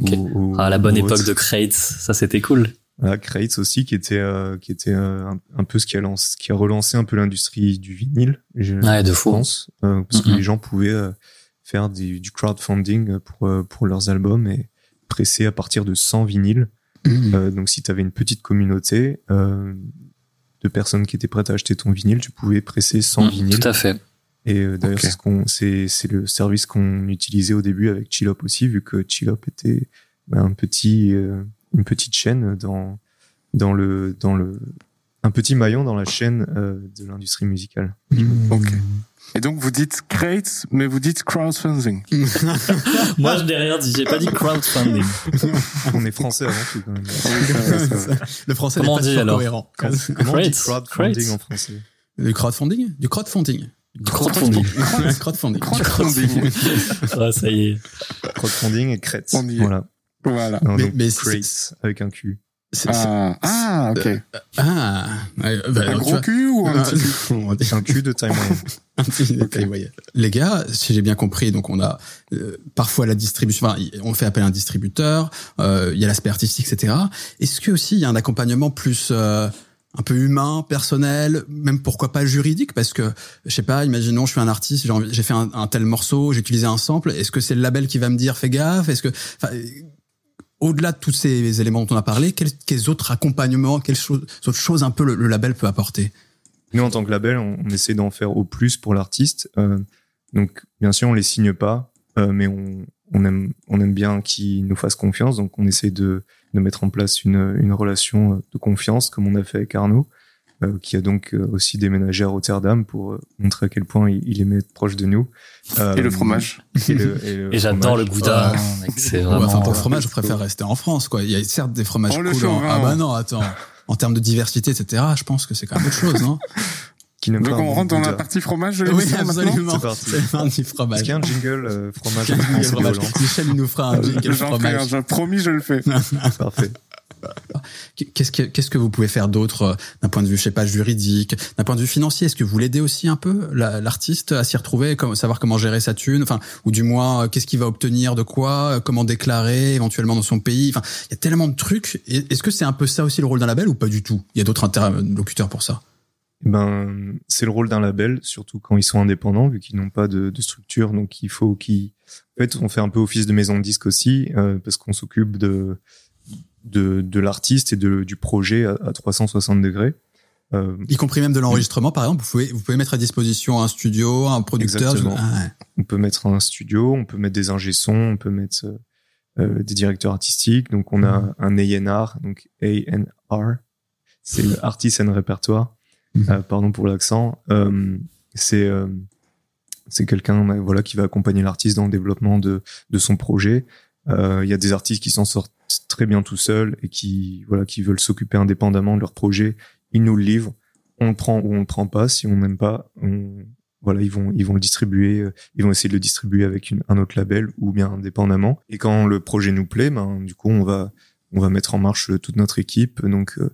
Ok. ou- ou- Ah, la bonne ou époque autre. de Crates, ça c'était cool. Voilà, Crates aussi qui était euh, qui était euh, un, un peu ce qui a lancé, qui a relancé un peu l'industrie du vinyle. Je Ouais, de fou. pense euh, parce que Mhm. les gens pouvaient euh, faire du, du crowdfunding pour euh, pour leurs albums et presser à partir de 100 vinyles. Hmm. Euh, donc si tu avais une petite communauté euh, de personnes qui étaient prêtes à acheter ton vinyle, tu pouvais presser 100 Mm, vinyles. Tout à fait. Et euh, d'ailleurs, Ok. c'est ce le service qu'on utilisait au début avec Chillop aussi, vu que Chillop était ben, un petit, euh, une petite chaîne dans, dans le, dans le, un petit maillon dans la chaîne euh, de l'industrie musicale. Ok. Et donc, vous dites crates, mais vous dites crowdfunding. Moi je n'ai rien dit, j'ai pas dit crowdfunding. On est français avant tout quand même. Le français n'est pas dit, toujours alors cohérent. Comment on dit crowdfunding crates. en français Du crowdfunding? Du crowdfunding. Crowdfunding. crowdfunding. Crowdfunding. Ah, ça y est. Crowdfunding et est. Voilà. voilà. Non, Mais- donc mais crates avec un Q. Ah, ah, ok. Ah, ouais, bah, Un gros vois- cul ou un Ah, petit cul on Un Q de taille moyenne. un petit détail, voyez. Les gars, si j'ai bien compris, donc on a euh, parfois la distribution, enfin, on fait appel à un distributeur, euh, il y a l'aspect artistique, etc. Est-ce que aussi il y a un accompagnement plus euh, un peu humain, personnel, même pourquoi pas juridique, parce que je sais pas, imaginons je suis un artiste, j'ai fait un, un tel morceau, j'ai utilisé un sample, est-ce que c'est le label qui va me dire fais gaffe, est-ce que, au-delà de tous ces éléments dont on a parlé, quels, autres accompagnements, quelles autres choses un peu le, label peut apporter? Nous, en tant que label, on, essaie d'en faire au plus pour l'artiste. Euh, donc, bien sûr, on les signe pas, euh, mais on, aime, bien qu'ils nous fassent confiance. Donc, on essaie de, mettre en place une, une relation de confiance, comme on a fait avec Arnaud, euh, qui a donc euh, aussi déménagé à Rotterdam pour euh, montrer à quel point il, il aimait être proche de nous. Euh, Et le fromage. Et, le- et le Et j'adore le fromage. gouda. Hein, mec, c'est Ouais, vraiment. Enfin, pour le euh, fromage, je préfère rester en France, quoi. Il y a certes des fromages le cool. en- chauvin. Ah bah non, attends. En termes de diversité, etc., je pense que c'est quand même autre chose, non Qui n'aime Donc pas on rentre dans la partie fromage Oui, absolument. C'est parti. C'est un petit Est-ce fromage. qu'il y a un jingle euh, fromage, fromage. Michel, il nous fera un jingle fromage. promis, je le fais. Parfait. Qu'est-ce que, que vous pouvez faire d'autre euh, d'un point de vue, je sais pas, juridique, d'un point de vue financier? Est-ce que vous l'aidez aussi un peu, la- l'artiste, à s'y retrouver, comme, savoir comment gérer sa thune, enfin, ou du moins, euh, qu'est-ce qu'il va obtenir de quoi, euh, comment déclarer éventuellement dans son pays? Enfin, il y a tellement de trucs. Est-ce que c'est un peu ça aussi le rôle d'un label ou pas du tout? Il y a d'autres interlocuteurs pour ça. Ben, c'est le rôle d'un label, surtout quand ils sont indépendants, vu qu'ils n'ont pas de, de structure. Donc, il faut qu'ils. En fait, on fait un peu office de maison de disque aussi, euh, parce qu'on s'occupe de de, de l'artiste et de, du projet à, à 360 degrés. Euh, Y compris même de l'enregistrement, par exemple, vous pouvez, vous pouvez mettre à disposition un studio, un producteur. Exactement. Ah ouais. on peut mettre un studio, on peut mettre des ingé on peut mettre euh, euh, des directeurs artistiques. Donc, on a un A&R, donc A&R, c'est le Artist and Répertoire. Mhm. Euh, pardon pour l'accent. Euh, c'est euh, c'est quelqu'un voilà qui va accompagner l'artiste dans le développement de de son projet. Euh, Il y a des artistes qui s'en sortent très bien tout seuls et qui voilà qui veulent s'occuper indépendamment de leur projet. Ils nous le livrent, on le prend ou on le prend pas. Si on n'aime pas, on voilà ils vont ils vont le distribuer, euh, ils vont essayer de le distribuer avec une, un autre label ou bien indépendamment. Et quand le projet nous plaît, ben du coup on va on va mettre en marche toute notre équipe donc euh,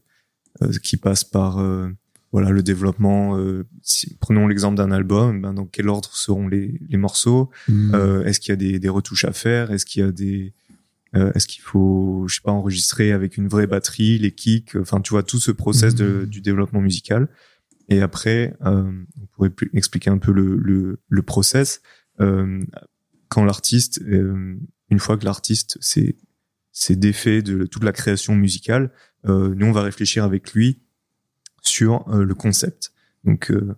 euh, qui passe par euh, voilà le développement. euh, si- prenons l'exemple d'un album. Ben, dans quel ordre seront les, les morceaux Euh, Est-ce qu'il y a des, des retouches à faire? Est-ce qu'il y a des euh, Est-ce qu'il faut, je sais pas, enregistrer avec une vraie batterie, les kicks Enfin, tu vois tout ce process de, Mhm. du développement musical. Et après, euh, on pourrait expliquer un peu le, le, le process. Euh, quand l'artiste, euh, une fois que l'artiste s'est défait de toute la création musicale, euh, nous on va réfléchir avec lui sur euh, le concept. Donc, euh,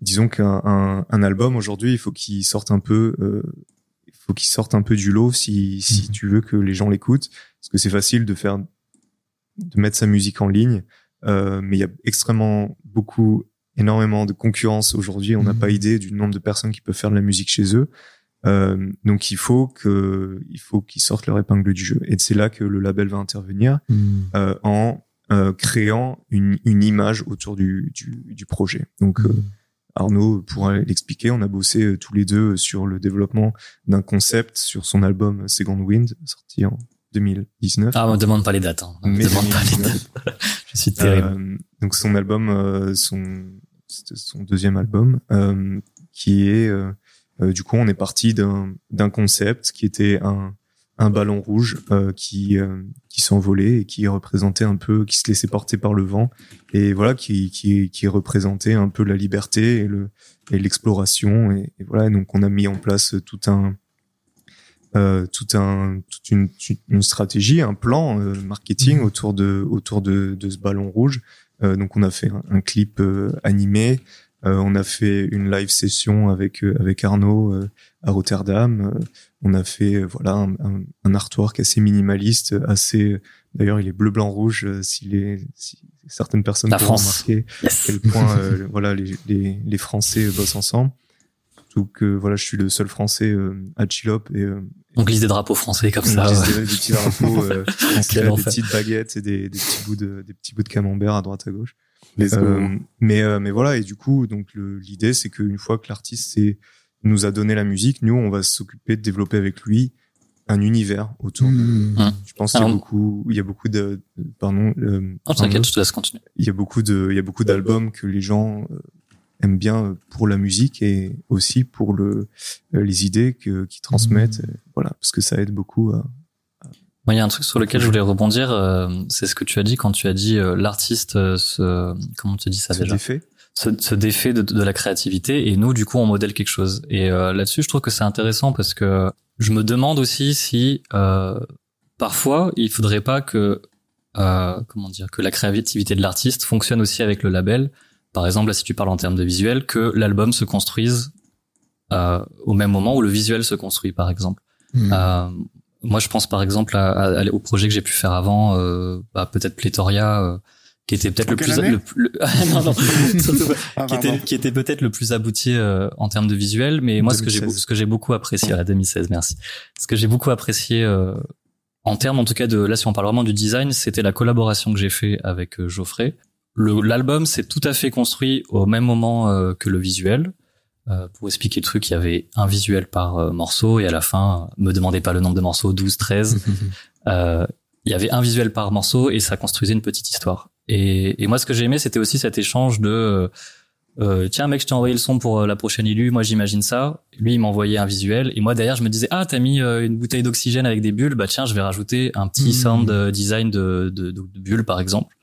disons qu'un un, un album aujourd'hui, il faut qu'il sorte un peu, euh, faut qu'il sorte un peu du lot si si Mhm. tu veux que les gens l'écoutent, parce que c'est facile de faire, de mettre sa musique en ligne, euh, mais il y a extrêmement beaucoup, énormément de concurrence aujourd'hui. On n'a Mhm. pas idée du nombre de personnes qui peuvent faire de la musique chez eux. Euh, donc il faut que il faut qu'ils sortent leur épingle du jeu et c'est là que le label va intervenir Hmm. euh, en créant une, une image autour du, du, du projet. Donc Arnaud pourra l'expliquer. On a bossé euh, tous les deux sur le développement d'un concept sur son album Second Wind sorti en 2019. Ah, me demande pas les dates. Hein. Me Mais demande pas les 2019. dates. Je suis terrible. Euh, donc son album, euh, son c'était son deuxième album, euh, qui est euh, euh, du coup on est parti d'un d'un concept qui était un un ballon rouge euh, qui euh, qui s'envolait et qui représentait un peu, qui se laissait porter par le vent et voilà qui qui qui représentait un peu la liberté et le et l'exploration et, et voilà donc on a mis en place tout un euh, tout un toute une, une stratégie, un plan euh, marketing Mhm. autour de autour de, de ce ballon rouge. Euh, donc on a fait un, un clip euh, animé, euh, on a fait une live session avec avec Arnaud à Rotterdam. Euh, on a fait euh, voilà un, un, un artwork assez minimaliste, assez d'ailleurs il est bleu blanc rouge. euh, si les si certaines personnes La pourront France. remarquer à Yes. quel point euh, voilà les, les les Français bossent ensemble. Surtout que voilà je suis le seul Français euh, à Chilop et euh, On glisse des drapeaux français comme on ça. glisse ouais. des, des petits drapeaux, euh, français, des petites baguettes et des, des petits bouts de des petits bouts de camembert à droite à gauche. Euh, mais euh, mais voilà et du coup donc le- l'idée c'est qu'une fois que l'artiste s'est- nous a donné la musique, nous on va s'occuper de développer avec lui un univers autour. de- Hmm. Je pense qu'il y a beaucoup il y a beaucoup de pardon euh, pardon, t'inquiète, je te laisse continuer. il y a beaucoup de il y a beaucoup d'albums que les gens euh, aiment bien pour la musique et aussi pour le euh, les idées que qu'ils transmettent euh, voilà parce que ça aide beaucoup à, il y a un truc sur lequel je voulais rebondir, euh, c'est ce que tu as dit quand tu as dit euh, l'artiste euh, se, comment tu dis ça C'est déjà, défait. Se, se défait de, de la créativité et nous, du coup, on modèle quelque chose. Et euh, là-dessus, je trouve que c'est intéressant parce que je me demande aussi si euh, parfois il faudrait pas que euh, comment dire que la créativité de l'artiste fonctionne aussi avec le label. Par exemple, là, si tu parles en termes de visuel, que l'album se construise euh, au même moment où le visuel se construit, par exemple. Hmm. Euh, moi, je pense par exemple à, à- au projet que j'ai pu faire avant, euh, bah, peut-être Plétoria, euh, qui était peut-être le plus, le, le- non, non, pas. Ah, qui était, qui était peut-être le plus abouti euh, en termes de visuel. Mais moi, ce que j'ai 2016. ce que j'ai beaucoup apprécié à la 2016, merci. Ce que j'ai beaucoup apprécié euh, en termes, en tout cas de là, si on parle vraiment du design, c'était la collaboration que j'ai fait avec euh, Geoffrey. Le- L'album s'est tout à fait construit au même moment euh, que le visuel. Euh, pour expliquer le truc, il y avait un visuel par euh, morceau et à la fin, me demandez pas le nombre de morceaux, 12, 13. Euh, il y avait un visuel par morceau et ça construisait une petite histoire. Et, et moi, ce que j'ai aimé, c'était aussi cet échange de euh, euh, tiens mec, je t'ai envoyé le son pour euh, la prochaine élu, moi j'imagine ça. Lui, il m'envoyait un visuel et moi derrière, je me disais ah t'as mis euh, une bouteille d'oxygène avec des bulles, bah tiens, je vais rajouter un petit Mhm. sound design de, de, de, de bulles par exemple.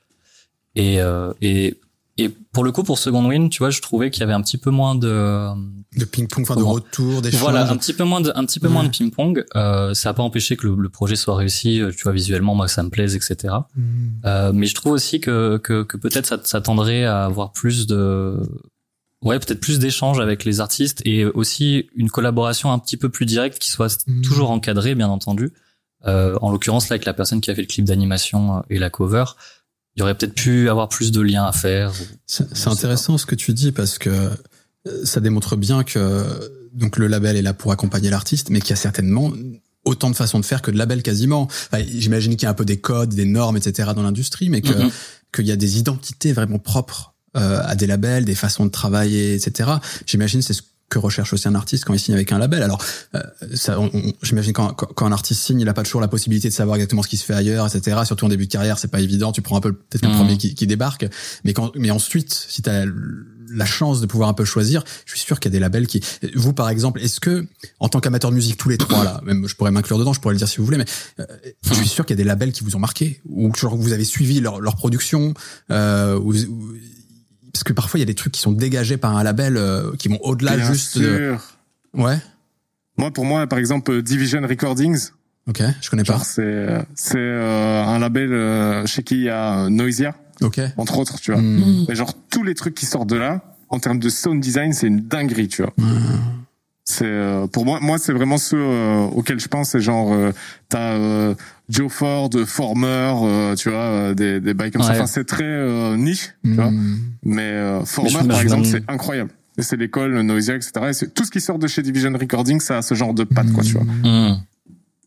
Et, euh, et et pour le coup, pour Second Win, tu vois, je trouvais qu'il y avait un petit peu moins de de ping-pong, enfin de retour, des voilà, choses. un petit peu moins de, un petit peu moins de ping-pong. Euh, ça a pas empêché que le, le projet soit réussi. euh, Tu vois, visuellement, moi, ça me plaise, etc. Hmm. Euh, mais je trouve aussi que, que, que peut-être ça, ça tendrait à avoir plus de, ouais, peut-être plus d'échanges avec les artistes et aussi une collaboration un petit peu plus directe qui soit Mhm. toujours encadrée, bien entendu. Euh, en l'occurrence, là, avec la personne qui a fait le clip d'animation euh, et la cover, il y aurait peut-être pu avoir plus de liens à faire. C'est intéressant ce que tu dis parce que euh, ça démontre bien que donc le label est là pour accompagner l'artiste, mais qu'il y a certainement autant de façons de faire que de labels quasiment. Enfin, J'imagine qu'il y a un peu des codes, des normes, etc. dans l'industrie, mais que Mhm. qu'il y a des identités vraiment propres euh, à des labels, des façons de travailler, etc. J'imagine c'est ce que recherche aussi un artiste quand il signe avec un label. Alors, euh, ça, j'imagine quand, quand, un artiste signe, il n'a pas toujours la possibilité de savoir exactement ce qui se fait ailleurs, etc. Surtout en début de carrière, c'est pas évident. Tu prends un peu peut-être le Mhm. premier qui, qui débarque, mais quand, mais ensuite, si tu as la chance de pouvoir un peu choisir, je suis sûr qu'il y a des labels qui. Vous, par exemple, est-ce que, en tant qu'amateur de musique, tous les trois là, même je pourrais m'inclure dedans, je pourrais le dire si vous voulez, mais euh, je suis sûr qu'il y a des labels qui vous ont marqué ou genre que vous avez suivi leur, leur production, euh, ou- ou- parce que parfois il y a des trucs qui sont dégagés par un label euh, qui vont au-delà Bien juste. de- sûr. Ouais. Moi, pour moi, par exemple, Division Recordings, Ok, je connais pas. c'est c'est euh, un label euh, chez qui il y a euh, Noisia, Ok. entre autres, tu vois. Hmm. Mais genre tous les trucs qui sortent de là, en termes de sound design, c'est une dinguerie, tu vois. C'est euh, pour moi, moi c'est vraiment ceux auxquels je pense. C'est genre euh, t'as euh, Joe Ford, Former, euh, tu vois, euh, des des bails comme ça. Enfin, c'est très euh, niche, tu vois. Hmm. Mais euh, Former, Mais par exemple, c'est incroyable. Et c'est l'école, le Noisia, etc. Et c'est tout ce qui sort de chez Division Recording, ça a ce genre de patte, quoi, tu vois. Mhm.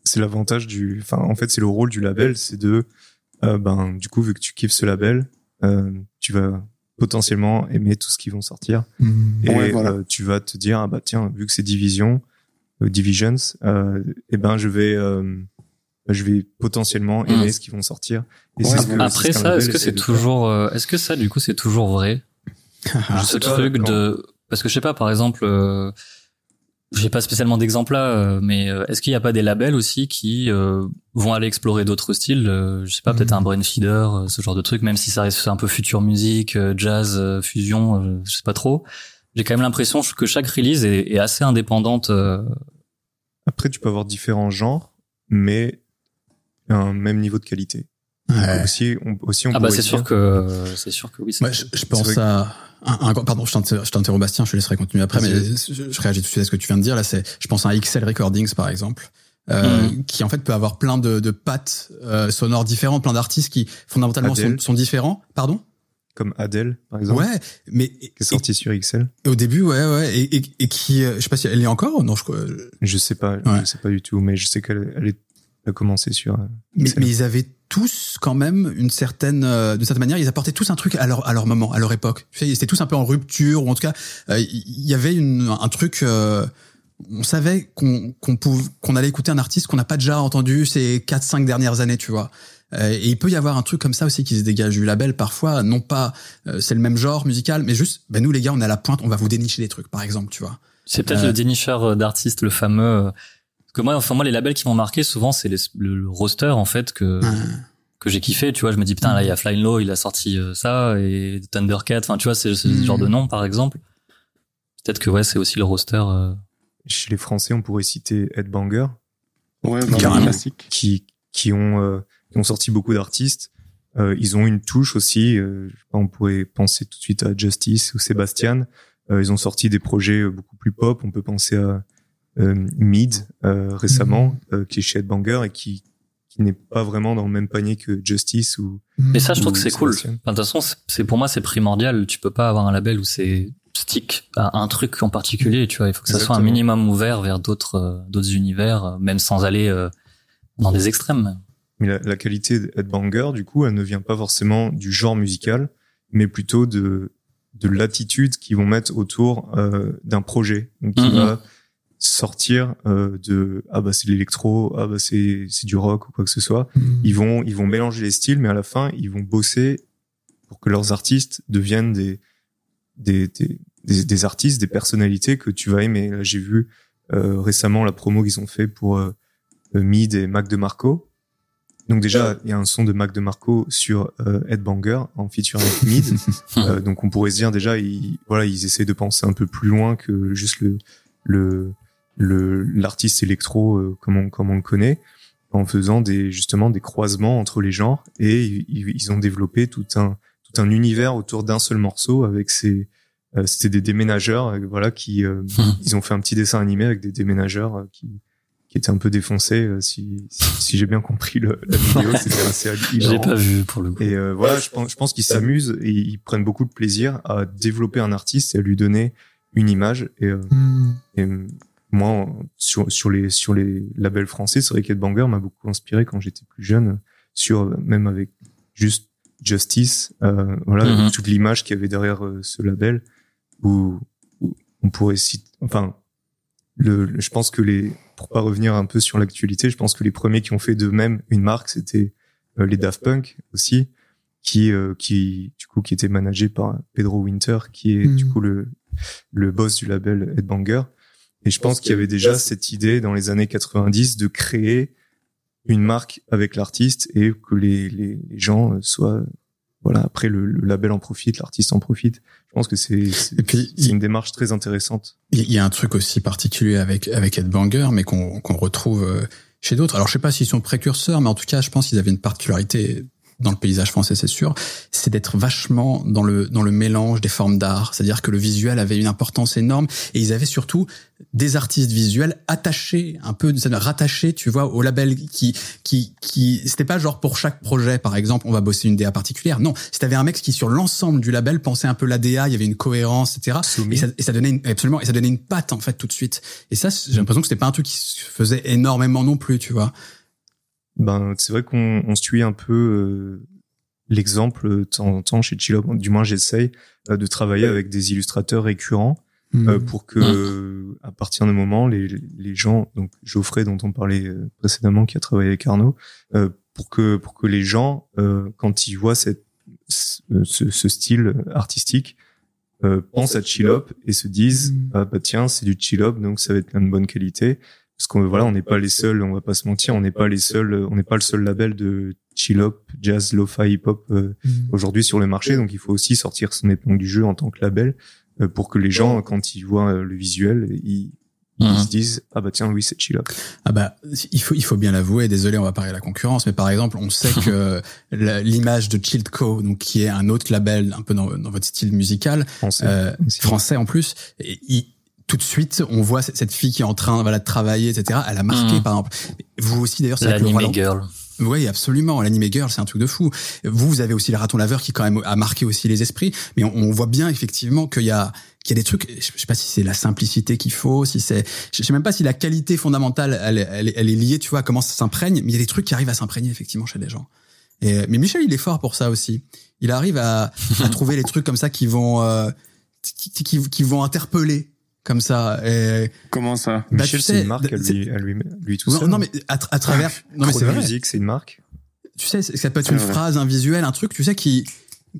c'est l'avantage du enfin en fait c'est le rôle du label c'est de euh, ben du coup vu que tu kiffes ce label euh, tu vas potentiellement aimer tout ce qui vont sortir Hmm. et Ouais, voilà. euh, tu vas te dire ah bah tiens vu que c'est division euh, divisions euh, et ben je vais euh, je vais potentiellement aimer Mm. ce qui vont sortir Ouais, et c'est ce que- Après ce ça, est-ce que c'est toujours, euh, est-ce que ça, du coup, c'est toujours vrai? Ah, Ce pas, truc quand- de, parce que je sais pas, par exemple, euh, j'ai pas spécialement d'exemple là, euh, mais euh, est-ce qu'il y a pas des labels aussi qui euh, vont aller explorer d'autres styles euh, Je sais pas, peut-être Mhm. un brain feeder, euh, ce genre de truc, même si ça reste un peu future musique, euh, jazz, euh, fusion, euh, je sais pas trop. J'ai quand même l'impression que chaque release est, est assez indépendante. euh, après tu peux avoir différents genres mais un même niveau de qualité Ouais. aussi on aussi on Ah bah c'est sûr que c'est sûr que oui. c'est Ouais, vrai. je, je pense à un, un- pardon, je t'inter- je t'interromps Bastien, je te laisserai continuer après, mais je, je réagis tout de suite à ce que tu viens de dire. Là, c'est, je pense à un XL Recordings par exemple, euh, Mhm. qui en fait peut avoir plein de, de pattes euh, sonores différentes, plein d'artistes qui fondamentalement sont, sont différents. Pardon? Comme Adele par exemple Ouais, mais qui est sorti sur XL et- au début, ouais, ouais, et, et, et qui, euh, je sais pas si elle est encore. Non, je crois. Je sais pas, Ouais. je sais pas du tout, mais je sais qu'elle elle est- elle a commencé sur. euh, Mais, mais ils avaient tous quand même une certaine, euh, d'une certaine manière, ils apportaient tous un truc à leur à leur moment, à leur époque. Tu sais, ils étaient tous un peu en rupture ou en tout cas, euh, il y avait une, un truc. euh, on savait qu'on qu'on pouvait qu'on allait écouter un artiste qu'on n'a pas déjà entendu ces quatre cinq dernières années, tu vois. Euh, et il peut y avoir un truc comme ça aussi qui se dégage du label parfois, non pas euh, c'est le même genre musical, mais juste, ben nous les gars, on est à la pointe, on va vous dénicher des trucs, par exemple, tu vois. C'est peut-être le dénicheur d'artistes, le fameux. Que moi, enfin moi, les labels qui m'ont marqué souvent, c'est les- le, le roster en fait que Ouais. que j'ai kiffé. Tu vois, je me dis putain là, il y a Flying Low, il a sorti euh, ça et Thundercat. Enfin, tu vois, c'est c'est ce genre de nom par exemple. Peut-être que ouais, c'est aussi le roster. euh, Chez les Français, on pourrait citer Headbanger, Ouais, bah, classique. qui qui ont euh, qui ont sorti beaucoup d'artistes. Euh, ils ont une touche aussi. euh, je sais pas, on pourrait penser tout de suite à Justice ou Sébastien. Euh, ils ont sorti des projets euh, beaucoup plus pop. On peut penser à Mid euh, récemment, euh, qui est chez Headbanger et qui qui n'est pas vraiment dans le même panier que Justice ou Mais ça, je trouve Ou que c'est cool. Enfin, de toute façon, c'est- pour moi, c'est primordial. Tu peux pas avoir un label où c'est stick à un truc en particulier. Tu vois, il faut que ça soit un minimum ouvert vers d'autres euh, d'autres univers, euh, même sans aller euh, dans des extrêmes. Mais la, la qualité de Headbanger, du coup, elle ne vient pas forcément du genre musical, mais plutôt de de l'attitude qu'ils vont mettre autour euh, d'un projet. Donc, qui Mhm. va sortir euh, de ah bah c'est de l'électro, ah bah c'est c'est du rock ou quoi que ce soit. Ils vont ils vont mélanger les styles, mais à la fin ils vont bosser pour que leurs artistes deviennent des des des, des, des artistes, des personnalités que tu vas aimer. Là, j'ai vu euh, récemment la promo qu'ils ont fait pour euh, euh, Mid et Mac DeMarco. Donc déjà, il y a un son de Mac DeMarco sur euh, Headbanger en feature avec Mid. Euh, donc on pourrait se dire déjà, ils, voilà, ils essaient de penser un peu plus loin que juste le le l'artiste électro euh, comme on comme on le connaît, en faisant des justement des croisements entre les genres et ils, ils ont développé tout un tout un univers autour d'un seul morceau avec ces euh, c'était des déménageurs euh, voilà qui euh, ils ont fait un petit dessin animé avec des déménageurs euh, qui qui étaient un peu défoncés euh, si si, si j'ai bien compris le, la vidéo c'était assez J'ai pas vu pour le coup. Et euh, voilà, je pense, je pense qu'ils s'amusent et ils prennent beaucoup de plaisir à développer un artiste et à lui donner une image. Et, euh, et, moi, sur, sur les sur les labels français, c'est vrai qu'Headbanger m'a beaucoup inspiré quand j'étais plus jeune, sur même avec juste Justice, euh, voilà, Mhm. avec toute l'image qu'il y avait derrière euh, ce label, où, où on pourrait citer, enfin, le, le- je pense que les, pour pas revenir un peu sur l'actualité, je pense que les premiers qui ont fait de même une marque, c'était euh, les Daft Punk aussi, qui, euh, qui, du coup, qui était managé par Pedro Winter, qui est du coup le, le boss du label Headbanger. Et je pense qu'il y avait déjà cette idée dans les années 90 de créer une marque avec l'artiste et que les, les, les gens soient, voilà, après le, le label en profite, l'artiste en profite. Je pense que c'est, une démarche très intéressante. Il y a un truc aussi particulier avec avec Headbanger, mais qu'on qu'on retrouve euh, chez d'autres. Alors je sais pas s'ils sont précurseurs, mais en tout cas, je pense qu'ils avaient une particularité dans le paysage français, c'est sûr, c'est d'être vachement dans le dans le mélange des formes d'art. C'est-à-dire que le visuel avait une importance énorme et ils avaient surtout des artistes visuels attachés, un peu rattachés, tu vois, au label qui qui qui c'était pas genre pour chaque projet, par exemple, on va bosser une DA particulière. Non, si t'avais un mec qui sur l'ensemble du label pensait un peu la DA, il y avait une cohérence, etc. Et ça, et ça donnait une, absolument, et ça donnait une patte en fait tout de suite. Et ça, j'ai l'impression que c'était pas un truc qui se faisait énormément non plus, tu vois. Ben, c'est vrai qu'on on suit un peu euh, l'exemple de temps en temps chez Chilo. Du moins, j'essaye euh, de travailler avec des illustrateurs récurrents euh, pour que, à partir d'un moment, les, les gens, donc Geoffrey dont on parlait euh, précédemment, qui a travaillé avec Arnaud, euh, pour que pour que les gens, euh, quand ils voient cette ce, ce style artistique, euh, pensent à Chillop et se disent Mm. ah bah tiens c'est du Chillop donc ça va être de bonne qualité parce qu'on voilà on n'est pas les seuls on va pas se mentir on n'est pas les seuls on n'est pas le seul label de Chillop jazz lo-fi hip hop euh, aujourd'hui sur le marché. Donc il faut aussi sortir son épingle du jeu en tant que label euh, pour que les gens quand ils voient euh, le visuel ils, ils Mhm. se disent ah bah tiens oui c'est Chillop Ah bah, il faut, il faut bien l'avouer. Désolé, on va parler de la concurrence, mais par exemple, on sait que l'image de Chilled Co, donc qui est un autre label un peu dans, dans votre style musical, français. euh, français en plus, et il- tout de suite, on voit cette fille qui est en train voilà, de travailler, etc. Elle a marqué, Mhm. par exemple. Vous aussi, d'ailleurs, c'est L'anime girl. Oui, absolument. L'anime girl, c'est un truc de fou. Vous, vous avez aussi le raton laveur qui quand même a marqué aussi les esprits, mais on, on voit bien effectivement qu'il y a qu'il y a des trucs. Je sais pas si c'est la simplicité qu'il faut, si c'est. Je sais même pas si la qualité fondamentale, elle, est- elle, est- elle est liée, tu vois, à comment ça s'imprègne. Mais il y a des trucs qui arrivent à s'imprégner effectivement chez les gens. Et, mais Michel, il est fort pour ça aussi. Il arrive à, à trouver les trucs comme ça qui vont euh, qui, qui, qui vont interpeller comme ça. Et, Comment ça? Bah, Michel tu c'est une marque à lui, à lui, lui tout non, seul non, mais à, tra- à travers. Non mais c'est vrai. Music c'est une marque tu sais, ça peut être une vrai. phrase, un visuel, un truc, tu sais, qui,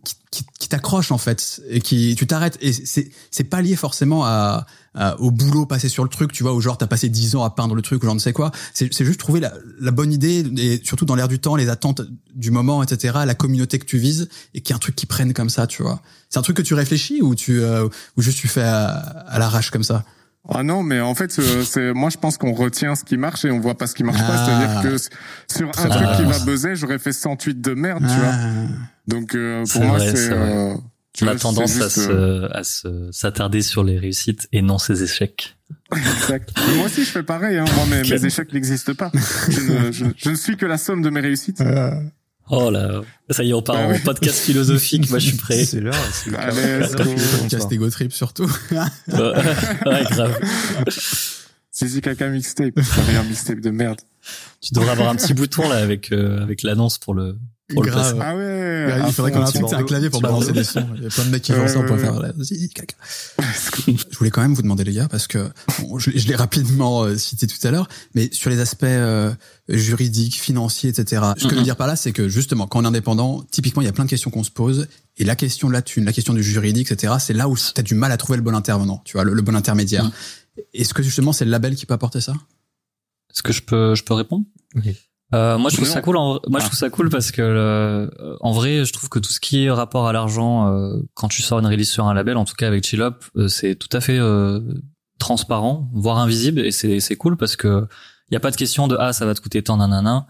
qui, qui, qui t'accroche en fait et qui tu t'arrêtes et c'est c'est pas lié forcément à, à- au boulot passé sur le truc tu vois ou genre t'as passé 10 ans à peindre le truc ou j'en ne sais quoi c'est c'est juste trouver la, la bonne idée et surtout dans l'air du temps les attentes du moment etc la communauté que tu vises et qu'il y a un truc qui prenne comme ça tu vois c'est un truc que tu réfléchis ou tu euh, ou juste tu fais à, à l'arrache comme ça? Ah non, mais en fait, euh, c'est moi je pense qu'on retient ce qui marche et on voit pas ce qui marche pas. Ah. C'est-à-dire que s- sur un truc qui va buzzer, j'aurais fait 108 de merde, tu vois. Ah. Donc euh, pour C'est moi, vrai, c'est euh, tu On a tendance à juste, euh, se, à se, s'attarder sur les réussites et non ses échecs. exact. Moi aussi, je fais pareil. Hein. Moi, mes, mes échecs n'existent pas. Je ne, je, je ne suis que la somme de mes réussites. Oh là, ça y est, on part Ah en oui. podcast philosophique. Moi, je suis prêt. C'est l'heure. c'est l'heure. Allez, podcast Ego Trip surtout ouais, ouais, grave. Zizi Kaka mixtape. C'est un mixtape de merde. Tu devrais avoir un petit bouton là avec euh, avec l'annonce pour le pour le Grave. passer. Ah ouais. Il faudrait qu'on ait un clavier pour balancer des sons. Il y a plein de mecs qui font ça, on Ouais, faire. Zizi, caca. Je voulais quand même vous demander les gars parce que bon, je, l'ai- je l'ai rapidement euh, cité tout à l'heure, mais sur les aspects euh, juridiques, financiers, etc. Ce que je veux dire par là, c'est que justement, quand on est indépendant, typiquement, il y a plein de questions qu'on se pose, et la question de la thune, la question du juridique, etc. C'est là où t'as du mal à trouver le bon intervenant, tu vois, le, le bon intermédiaire. Mhm. Est-ce que justement c'est le label qui peut apporter ça? Est-ce que je peux je peux répondre? Oui. Euh, moi je trouve ça cool. En, moi je Ah. trouve ça cool parce que euh, en vrai je trouve que tout ce qui est rapport à l'argent euh, quand tu sors une release sur un label, en tout cas avec Chill Up, euh, c'est tout à fait euh, transparent, voire invisible et c'est c'est cool parce que il y a pas de question de ah ça va te coûter tant nanana.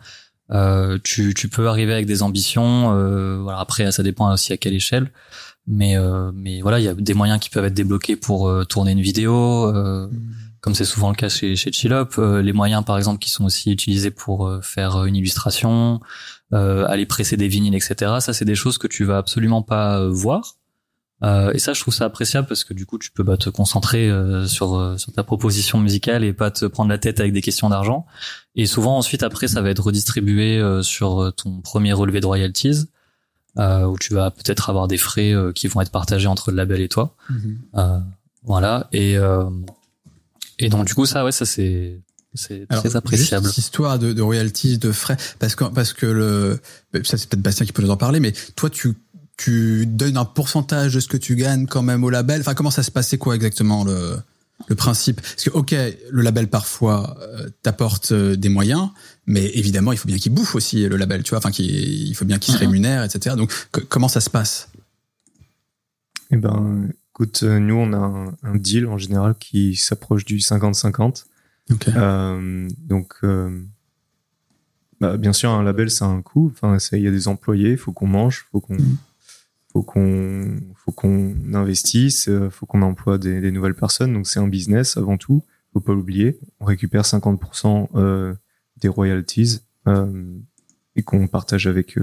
Euh, tu tu peux arriver avec des ambitions. Euh, voilà après ça dépend aussi à quelle échelle. Mais euh, mais voilà il y a des moyens qui peuvent être débloqués pour euh, tourner une vidéo. Euh, comme c'est souvent le cas chez, chez Chillop, euh, les moyens par exemple qui sont aussi utilisés pour euh, faire euh, une illustration, euh, aller presser des vinyles, etc. Ça c'est des choses que tu vas absolument pas euh, voir. Euh, et ça je trouve ça appréciable parce que du coup tu peux bah, te concentrer euh, sur, euh, sur ta proposition musicale et pas te prendre la tête avec des questions d'argent. Et souvent ensuite après ça va être redistribué euh, sur ton premier relevé de royalties. Euh, où tu vas peut-être avoir des frais euh, qui vont être partagés entre le label et toi. Euh, voilà. Et, euh, et donc, du coup, ça, ouais, ça, c'est, c'est très appréciable. Juste cette histoire de, de royalties, de frais, parce que parce que le ça c'est peut-être Bastien qui peut nous en parler, mais toi tu tu donnes un pourcentage de ce que tu gagnes quand même au label. Enfin, comment ça se passait quoi exactement le le principe? Parce que ok, le label parfois euh, t'apporte euh, des moyens, mais évidemment il faut bien qu'il bouffe aussi le label, tu vois. Enfin, qu'il il faut bien qu'il se rémunère, etc. Donc co- comment ça se passe? Eh ben, écoute, euh, nous, on a un, un deal en général qui s'approche du 50-50. Ok. Euh, donc, euh, bah, bien sûr, un label, ça a un coût. Enfin, il y a des employés, il faut qu'on mange, faut qu'on, Mhm. faut qu'on, faut qu'on investisse, euh, faut qu'on emploie des, des nouvelles personnes. Donc, c'est un business avant tout. Faut pas l'oublier. On récupère 50% euh, des royalties euh, et qu'on partage avec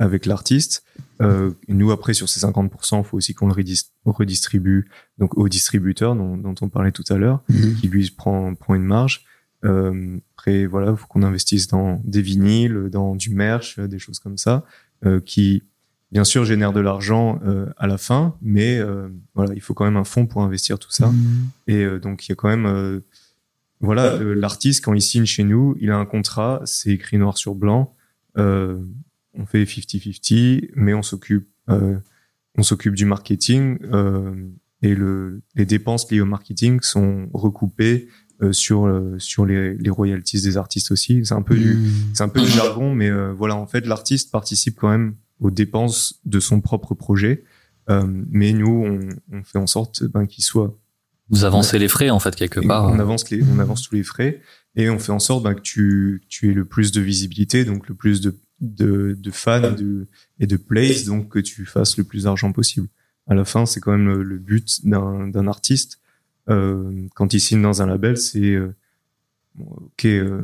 avec l'artiste. Euh, nous, après, sur ces 50%, il faut aussi qu'on le redis- redistribue donc au distributeur dont, dont on parlait tout à l'heure qui lui prend prend une marge. Euh, après voilà, faut qu'on investisse dans des vinyles, dans du merch, euh, des choses comme ça, euh, qui bien sûr génèrent de l'argent euh, à la fin, mais euh, voilà, il faut quand même un fonds pour investir tout ça. Et euh, donc il y a quand même euh, voilà, l'artiste quand il signe chez nous, il a un contrat, c'est écrit noir sur blanc. Euh, on fait 50-50, mais on s'occupe euh, on s'occupe du marketing euh, et le, les dépenses liées au marketing sont recoupées euh, sur euh, sur les, les royalties des artistes aussi. C'est un peu du c'est un peu du jargon, mais euh, voilà, en fait, l'artiste participe quand même aux dépenses de son propre projet. Euh, mais nous, on, on fait en sorte ben, qu'il soit. Vous avancez les frais, en fait, quelque part. On avance les, on avance tous les frais et on fait en sorte ben, que tu, tu aies le plus de visibilité, donc le plus de, de, de fans et de, et de plays, donc que tu fasses le plus d'argent possible. À la fin, c'est quand même le, le but d'un, d'un artiste. Euh, quand il signe dans un label, c'est euh, bon, ok. euh,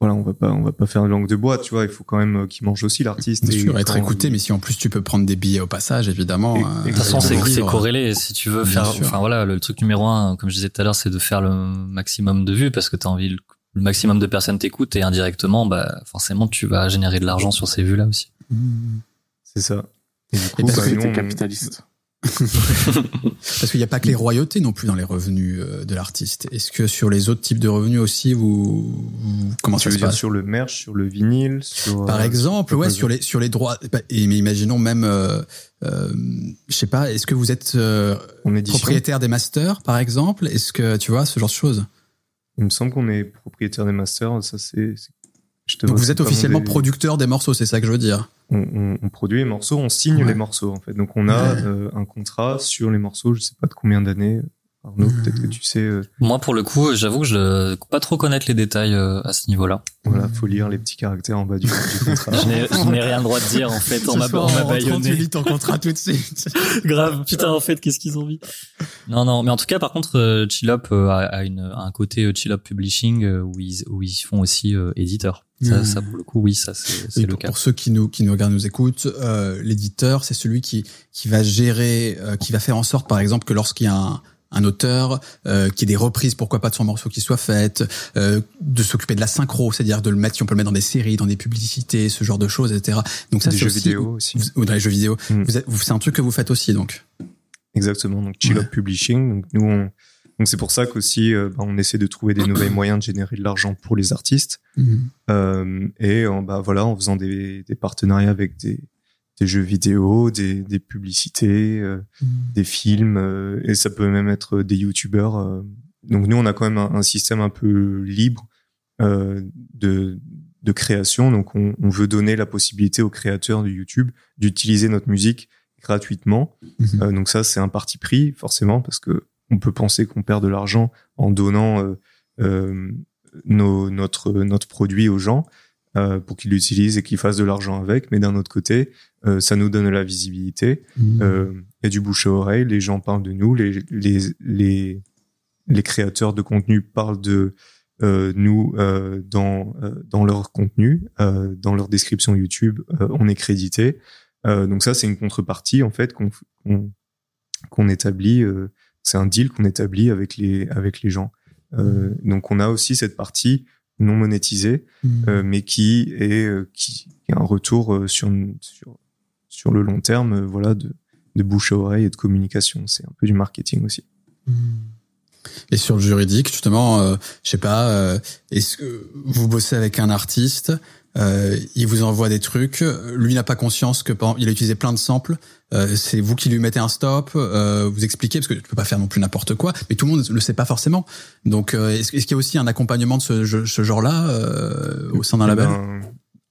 voilà, on va pas, on va pas faire une langue de bois, tu vois. Il faut quand même euh, qu'il mange aussi l'artiste. Et sûr, être écouté, mais si en plus tu peux prendre des billets au passage, évidemment. Et- euh, et De toute façon, c'est corrélé. Si tu veux Bien faire, sûr. enfin voilà, le truc numéro un, comme je disais tout à l'heure, c'est de faire le maximum de vues parce que tu as envie le, maximum de personnes t'écoutent et indirectement, bah forcément, tu vas générer de l'argent sur ces vues-là aussi. Mmh. C'est ça. Et du coup, parce bah, que capitaliste. Parce qu'il n'y a pas que les royautés non plus dans les revenus euh, de l'artiste. Est-ce que sur les autres types de revenus aussi, vous, vous comment Tu ça veux se dire passe? sur le merch, sur le vinyle, sur Par euh, exemple, sur ouais, sur les sur les droits. bah, Et mais imaginons même, euh, euh, je sais pas, est-ce que vous êtes euh, propriétaire des masters, par exemple? Est-ce que tu vois ce genre de choses? Il me semble qu'on est propriétaire des masters. Ça c'est. c'est- je te Donc vous êtes officiellement producteur des morceaux, c'est ça que je veux dire. on, on- on produit les morceaux, on signe Ouais. les morceaux en fait. Donc on a Ouais. euh, un contrat sur les morceaux. Je sais pas de combien d'années. Arnaud, peut-être que tu sais. euh, Moi, pour le coup, j'avoue que je ne pas trop connaître les détails euh, à ce niveau-là. voilà, faut lire les petits caractères en bas du, du contrat. Je n'ai je n'ai rien le droit de dire en fait. On m'a on m'a baïonné. ton contrat tout de suite. Grave. Putain, en fait, qu'est-ce qu'ils ont mis? Non, non. Mais en tout cas, par contre, euh, Chillop euh, a, a une, a un côté euh, Chillop Publishing euh, où ils où ils font aussi euh, éditeur. Ça, Mhm. ça pour le coup, oui, ça c'est le pour, cas. pour ceux qui nous qui nous regardent, nous écoutent, euh, l'éditeur, c'est celui qui qui va gérer, euh, qui va faire en sorte, par exemple, que lorsqu'il y a un un auteur, euh, qui ait des reprises, pourquoi pas de son morceau qui soit faites, euh, de s'occuper de la synchro, c'est-à-dire de le mettre, si on peut le mettre dans des séries, dans des publicités, ce genre de choses, etc. Donc ça, des c'est jeux aussi, vidéo aussi. vous- ou dans les jeux vidéo. Mm. C'est un truc que vous faites aussi, donc. Exactement. Donc Chill Ouais. Publishing. Donc nous, on, donc c'est pour ça qu'aussi, euh, bah, on essaie de trouver des nouveaux moyens de générer de l'argent pour les artistes. Euh, et en, bah voilà, en faisant des, des partenariats avec des, des jeux vidéo, des, des publicités, euh, des films, euh, et ça peut même être des youtubeurs. euh. Donc nous, on a quand même un, un système un peu libre de, de création. Donc on, on veut donner la possibilité aux créateurs de YouTube d'utiliser notre musique gratuitement. Mhm. Euh, donc ça, c'est un parti pris forcément parce que on peut penser qu'on perd de l'argent en donnant nos, notre notre produit aux gens euh, pour qu'ils l'utilisent et qu'ils fassent de l'argent avec. Mais d'un autre côté, euh, ça nous donne la visibilité. Euh, Il y a du bouche à oreille, les gens parlent de nous, les les les, les créateurs de contenu parlent de euh, nous euh, dans euh, dans leur contenu, euh, dans leur description YouTube, euh, on est crédité. Euh, donc ça, c'est une contrepartie en fait qu'on qu'on qu'on établit. euh, c'est un deal qu'on établit avec les avec les gens. Euh, donc on a aussi cette partie non monétisée, euh, mais qui est euh, qui, a un retour euh, sur sur sur le long terme, euh, voilà, de de bouche à oreille et de communication. C'est un peu du marketing aussi. Et sur le juridique, justement, euh, je sais pas, euh, est-ce que vous bossez avec un artiste, euh, il vous envoie des trucs, lui n'a pas conscience que il a utilisé plein de samples, euh, c'est vous qui lui mettez un stop, euh, vous expliquez parce que tu peux pas faire non plus n'importe quoi, mais tout le monde le sait pas forcément. Donc, euh, est-ce, est-ce qu'il y a aussi un accompagnement de ce, ce- genre-là euh, au sein d'un Eh label ben,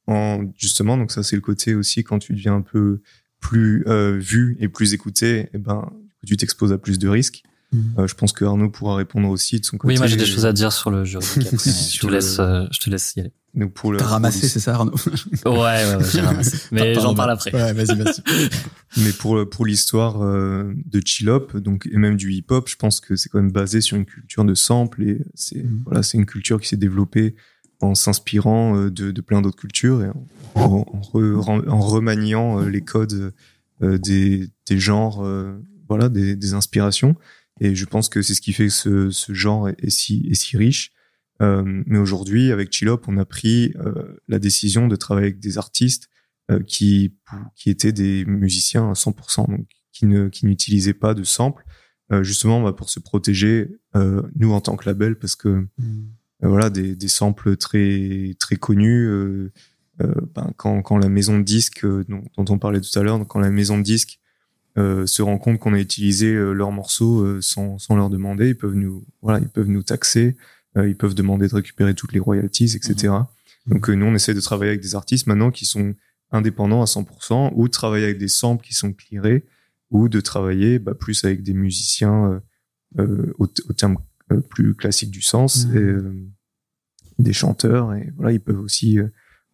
en, justement, donc ça c'est le côté aussi quand tu deviens un peu plus euh, vu et plus écouté, et ben tu t'exposes à plus de risques. Mhm. Euh, je pense que Arnaud pourra répondre aussi de son côté. Oui, moi j'ai des choses à dire sur le juridique. après, je te laisse, euh, je te laisse y aller. Donc pour le, T'as ramassé, pour c'est ça, Arnaud? Ouais, ouais, ouais j'ai ramassé. Mais j'en parle après. Ouais, vas-y, vas-y. Mais pour pour l'histoire euh, de chill hop, donc et même du hip hop, je pense que c'est quand même basé sur une culture de sample et c'est Mhm. voilà, c'est une culture qui s'est développée en s'inspirant euh, de, de plein d'autres cultures et en, en, en re- en remaniant euh, les codes euh, des des genres, euh, voilà, des, des inspirations. Et je pense que c'est ce qui fait que ce, ce genre est, est si est si riche. Euh, mais aujourd'hui, avec Chill Hop, on a pris euh, la décision de travailler avec des artistes euh, qui qui étaient des musiciens à 100%, donc qui ne qui n'utilisaient pas de samples, euh, justement bah, pour se protéger euh, nous en tant que label, parce que euh, voilà des, des samples très très connus. euh, ben, quand quand la maison de disques euh, dont, dont on parlait tout à l'heure, quand la maison de disques euh, se rend compte qu'on a utilisé euh, leurs morceaux euh, sans sans leur demander, ils peuvent nous voilà ils peuvent nous taxer, euh, ils peuvent demander de récupérer toutes les royalties, etc. Donc euh, nous on essaie de travailler avec des artistes maintenant qui sont indépendants à 100% ou de travailler avec des samples qui sont clearés ou de travailler bah, plus avec des musiciens euh, euh, au, au terme euh, plus classique du sens et euh, des chanteurs. Et voilà ils peuvent aussi euh,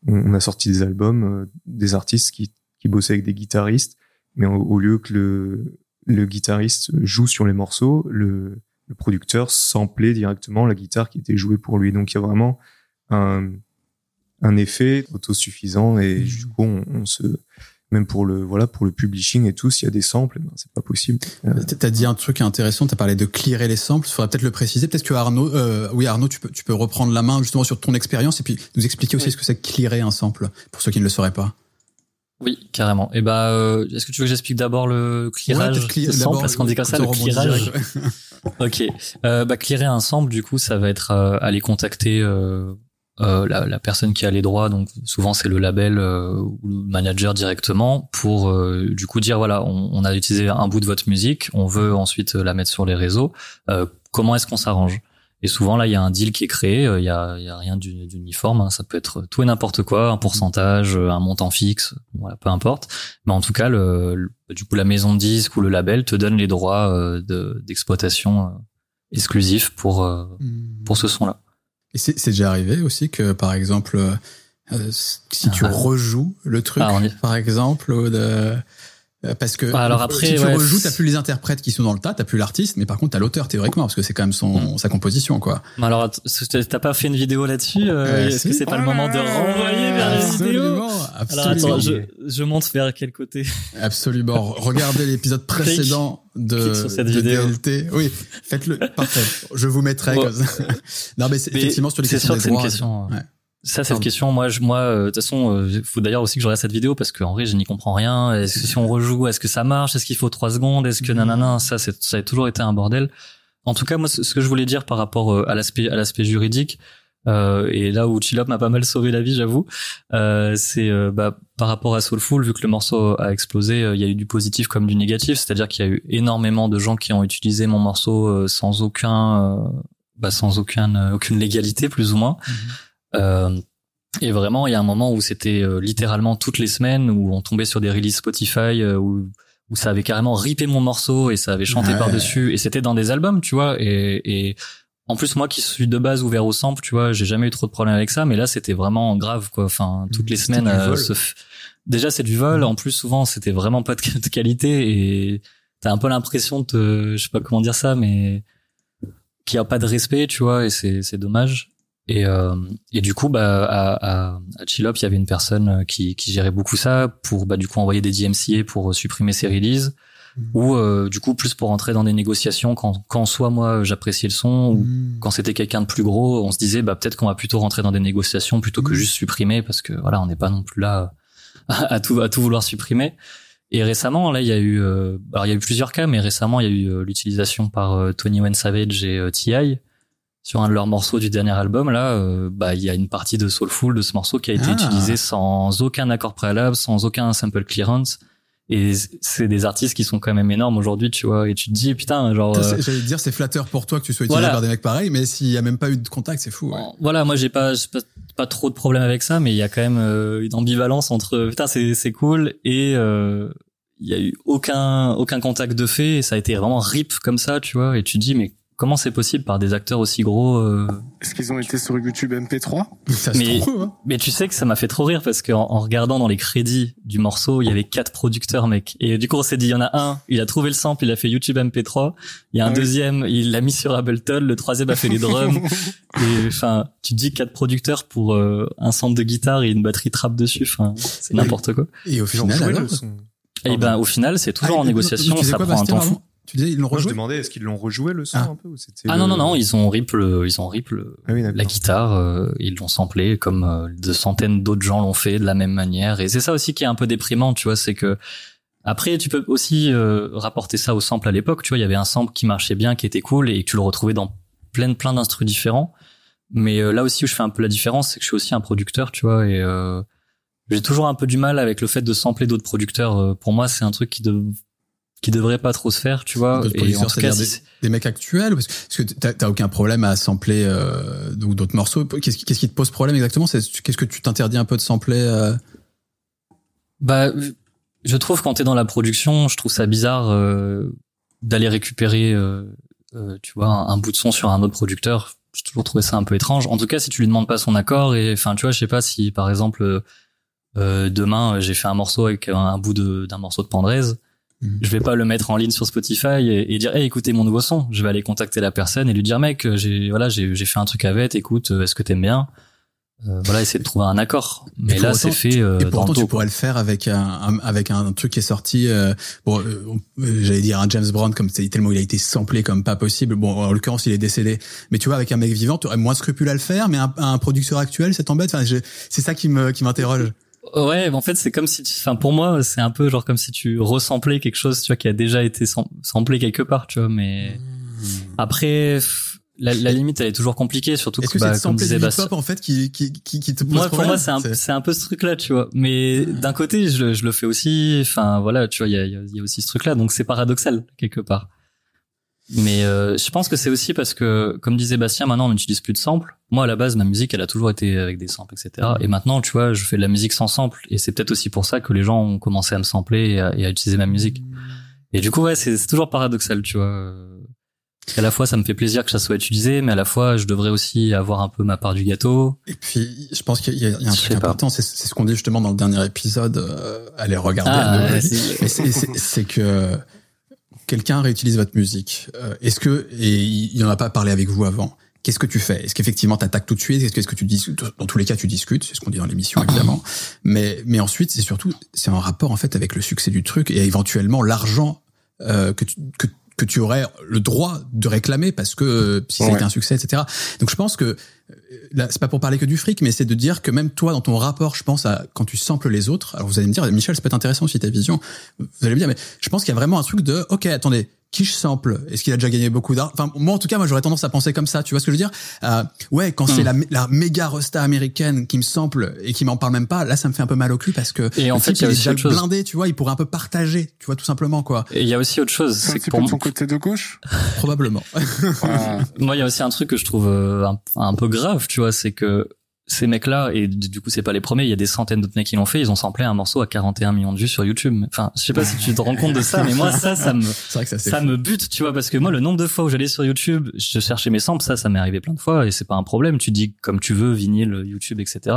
on, on a sorti des albums euh, des artistes qui qui bossaient avec des guitaristes mais au, au lieu que le le guitariste joue sur les morceaux le le producteur samplait directement la guitare qui était jouée pour lui donc il y a vraiment un un effet autosuffisant et Mhm. du coup on, on se même pour le voilà pour le publishing et tout s'il y a des samples ben, c'est pas possible Euh, T'as dit un truc intéressant, t'as parlé de clearer les samples. Il faudrait peut-être le préciser. Peut-être que Arnaud, euh, oui Arnaud, tu peux, tu peux reprendre la main justement sur ton expérience et puis nous expliquer aussi Oui. ce que c'est que clearer un sample pour ceux qui ne le sauraient pas. Oui, carrément. Et bah, euh, est-ce que tu veux que j'explique d'abord le clearage Ouais, clear- d'abord, Parce qu'on dit comme ça, le clearage. Ok. Euh, bah, clearer un sample, du coup, ça va être euh, aller contacter euh, euh, la, la personne qui a les droits. Donc, souvent, c'est le label euh, ou le manager directement pour, euh, du coup, dire voilà, on, on a utilisé un bout de votre musique, on veut ensuite la mettre sur les réseaux. Euh, comment est-ce qu'on s'arrange? Et souvent, là, il y a un deal qui est créé. euh, Il y a, y a rien d'uni- d'uniforme. hein. Ça peut être tout et n'importe quoi, un pourcentage, euh, un montant fixe, voilà, peu importe. Mais en tout cas, le, le- du coup, la maison de disque ou le label te donne les droits euh, de- d'exploitation euh, exclusifs pour euh, pour ce son-là. Et c'est déjà arrivé aussi que, par exemple, si tu Ah. rejoues le truc, Ah, y- par exemple, de, parce que Ah, alors euh, après, si tu ouais, rejoues, t'as plus les interprètes qui sont dans le tas, t'as plus l'artiste, mais par contre t'as l'auteur théoriquement parce que c'est quand même son Mm. sa composition quoi. Mais alors, t'as pas fait une vidéo là-dessus euh, Euh, Est-ce si. que c'est pas le moment de renvoyer vers les vidéos Absolument, Alors attends, je, je monte vers quel côté absolument. Regardez l'épisode précédent de, sur cette de vidéo. DLT. Oui, faites-le. Parfait. Je vous mettrai. Bon. comme ça. non mais Mais effectivement sur les c'est questions sûr que des c'est une droits. question, Ouais. Ça, cette question, moi, je, moi, euh, de toute façon, il faut d'ailleurs aussi que je regarde cette vidéo parce qu'en vrai, je n'y comprends rien. Est-ce que si on rejoue, est-ce que ça marche? Est-ce qu'il faut trois secondes? Est-ce que Mhm. nanana? Ça, c'est, ça a toujours été un bordel. En tout cas, moi, ce que je voulais dire par rapport euh, à l'aspect, à l'aspect juridique, euh, et là où Chillop m'a pas mal sauvé la vie, j'avoue, euh, c'est euh, bah, par rapport à Soulful, vu que le morceau a explosé, euh, il y a eu du positif comme du négatif, c'est-à-dire qu'il y a eu énormément de gens qui ont utilisé mon morceau euh, sans aucun, euh, bah, sans aucun, euh, aucune légalité, plus ou moins. Euh, et vraiment, il y a un moment où c'était euh, littéralement toutes les semaines où on tombait sur des releases Spotify euh, où où ça avait carrément ripé mon morceau et ça avait chanté Ouais. par dessus et c'était dans des albums, tu vois. Et, et en plus moi qui suis de base ouvert au sample, tu vois, j'ai jamais eu trop de problèmes avec ça, mais là c'était vraiment grave quoi. Enfin toutes les semaines, euh, se f- déjà c'est du vol. En plus souvent c'était vraiment pas de, de qualité et t'as un peu l'impression de, te- je sais pas comment dire ça, mais qu'il y a pas de respect, tu vois, et c'est c'est dommage. Et, euh, et du coup, bah, à, à, à Chillop, il y avait une personne euh, qui, qui gérait beaucoup ça pour, bah, du coup, envoyer des DMCA pour euh, supprimer ses releases, Mhm. ou euh, du coup, plus pour entrer dans des négociations quand, quand soit moi j'appréciais le son, ou Mm. quand c'était quelqu'un de plus gros, on se disait, bah, peut-être qu'on va plutôt rentrer dans des négociations plutôt que Mhm. juste supprimer, parce que voilà, on n'est pas non plus là à tout, à tout vouloir supprimer. Et récemment, là, il y a eu, euh, alors il y a eu plusieurs cas, mais récemment, il y a eu euh, l'utilisation par Tony One Savage et T.I. sur un de leurs morceaux du dernier album. Là, euh, bah, il y a une partie de Soulful de ce morceau qui a été Ah. utilisée sans aucun accord préalable, sans aucun sample clearance. Et c'est des artistes qui sont quand même énormes aujourd'hui, tu vois. Et tu te dis, putain, genre. Euh, c'est- J'allais te dire, c'est flatteur pour toi que tu sois utilisé Voilà. par des mecs pareils, mais s'il y a même pas eu de contact, c'est fou. ouais. Voilà, moi j'ai pas, pas pas trop de problème avec ça, mais il y a quand même euh, une ambivalence entre putain c'est c'est cool et il y a eu aucun aucun contact de fait et ça a été vraiment rip comme ça, tu vois. Et tu te dis mais comment c'est possible par des acteurs aussi gros euh, Est-ce qu'ils ont été sur YouTube MP3 Ça se Mais- trouve. hein. Mais tu sais que ça m'a fait trop rire parce qu'en en regardant dans les crédits du morceau, il y avait quatre producteurs, mec. Et du coup, on s'est dit, il y en a un, il a trouvé le sample, il a fait YouTube MP3. Il y a un Ah oui. deuxième, il l'a mis sur Ableton. Le troisième a fait les drums. et enfin, tu te dis quatre producteurs pour euh, un sample de guitare et une batterie trap dessus. Enfin, c'est n'importe quoi. Et au final, alors. son. Et ben, au final, c'est toujours Ah, en négociation, ça quoi, prend un temps fou. Tu disais, ils l'ont Moi, je rejoué demandais, est-ce qu'ils l'ont rejoué le son Ah. un peu ou c'était Ah non, le- non, non, ils ont rip le, ils ont rip le, Ah oui, la guitare, euh, ils l'ont samplé comme euh, de centaines d'autres gens l'ont fait de la même manière. Et c'est ça aussi qui est un peu déprimant, tu vois, c'est que après tu peux aussi euh, rapporter ça au sample à l'époque. Tu vois, il y avait un sample qui marchait bien, qui était cool et que tu le retrouvais dans plein plein d'instrus différents. Mais euh, là aussi où je fais un peu la différence, c'est que je suis aussi un producteur, tu vois, et euh, j'ai toujours un peu du mal avec le fait de sampler d'autres producteurs. Euh, Pour moi, c'est un truc qui de qui devrait pas trop se faire, tu vois. Et en tout cas, des, des mecs actuels parce que, parce que t'as t'as aucun problème à sampler euh, d'autres morceaux. Qu'est-ce qui, qu'est-ce qui te pose problème exactement? C'est qu'est-ce que tu t'interdis un peu de sampler euh, Bah, je trouve quand t'es dans la production, je trouve ça bizarre euh, d'aller récupérer, euh, euh, tu vois, un, un bout de son sur un autre producteur. J'ai toujours trouvé ça un peu étrange. En tout cas, si tu lui demandes pas son accord et, enfin, tu vois, je sais pas si par exemple euh, demain j'ai fait un morceau avec un, un bout de- d'un morceau de Pandraise, Mhm. je vais pas le mettre en ligne sur Spotify et, et dire, hey, écoutez mon nouveau son. Je vais aller contacter la personne et lui dire, mec, j'ai voilà, j'ai j'ai fait un truc avec, écoute, euh, est-ce que t'aimes bien? Euh, Voilà, essayer de trouver un accord. Mais là, autant, c'est fait euh, Et pourtant, tu pourrais le faire avec un, un- avec un truc qui est sorti. Euh, bon, euh, euh, j'allais dire un James Brown comme c'est tellement il a été samplé comme pas possible. Bon, en l'occurrence, il est décédé. Mais tu vois, avec un mec vivant, tu aurais moins de scrupules à le faire. Mais un, un producteur actuel, ça t'embête. Enfin, je- c'est ça qui me qui m'interroge. Ouais, en fait, c'est comme si, tu... enfin, pour moi, c'est un peu genre comme si tu ressemblais quelque chose, tu vois, qui a déjà été samplé quelque part, tu vois. Mais hmm. après, la, la, limite, elle est toujours compliquée, surtout que, que bah, comme disait Bastien. en fait, qui, qui, qui, qui te pose Moi, pour moi, c'est un, c'est un peu ce truc-là, tu vois. Mais d'un côté, je, je le fais aussi. Enfin, voilà, tu vois, il y a, il y a aussi ce truc-là, donc c'est paradoxal quelque part. Mais euh, je pense que c'est aussi parce que, comme disait Bastien, maintenant on n'utilise plus de samples. Moi, à la base, ma musique, elle a toujours été avec des samples, etc. Et maintenant, tu vois, je fais de la musique sans sample. Et c'est peut-être aussi pour ça que les gens ont commencé à me sampler et à, et à utiliser ma musique. Et du coup, ouais, c'est toujours paradoxal, tu vois. À la fois, ça me fait plaisir que ça soit utilisé, mais à la fois, je devrais aussi avoir un peu ma part du gâteau. Et puis, je pense qu'il y, a un truc important, c'est ce qu'on dit justement dans le dernier épisode. Euh, allez regarder. Ah, c'est que quelqu'un réutilise votre musique, euh, est-ce que, et il n'en a pas parlé avec vous avant, qu'est-ce que tu fais? Est-ce qu'effectivement tu attaques tout de suite? Est-ce que, est-ce que tu dis dans tous les cas tu discutes? C'est ce qu'on dit dans l'émission évidemment. mais mais ensuite c'est surtout c'est un rapport en fait avec le succès du truc et éventuellement l'argent euh, que tu que que tu aurais le droit de réclamer parce que euh, si c'était un succès, etc. Donc je pense que euh, là, c'est pas pour parler que du fric, mais c'est de dire que même toi, dans ton rapport, je pense à quand tu samples les autres. Alors vous allez me dire, Michel, ça peut être intéressant aussi ta vision. Vous allez me dire, mais je pense qu'il y a vraiment un truc de, ok, attendez, qui je sample Est-ce qu'il a déjà gagné beaucoup d'argent? Enfin, moi en tout cas, moi j'aurais tendance à penser comme ça. Tu vois ce que je veux dire? Euh, Ouais, quand c'est hmm. la, la méga resta américaine qui me sample et qui m'en parle même pas, là ça me fait un peu mal au cul parce que et en fait, il, est déjà blindé, tu vois, il pourrait un peu partager, tu vois, tout simplement quoi. Et il y a aussi autre chose, c'est que pour son côté de gauche, probablement. Moi, il y a aussi un truc que je trouve euh, un, un peu grave, tu vois, c'est que ces mecs-là, et du coup c'est pas les premiers, il y a des centaines d'autres mecs qui l'ont fait, ils ont samplé un morceau à 41 millions de vues sur YouTube. Enfin, je sais pas si tu te rends compte de ça, mais moi ça, ça me, ça, ça me bute, tu vois, parce que moi le nombre de fois où j'allais sur YouTube, je cherchais mes samples, ça, ça m'est arrivé plein de fois, et c'est pas un problème. Tu dis comme tu veux, vinyle, YouTube, etc.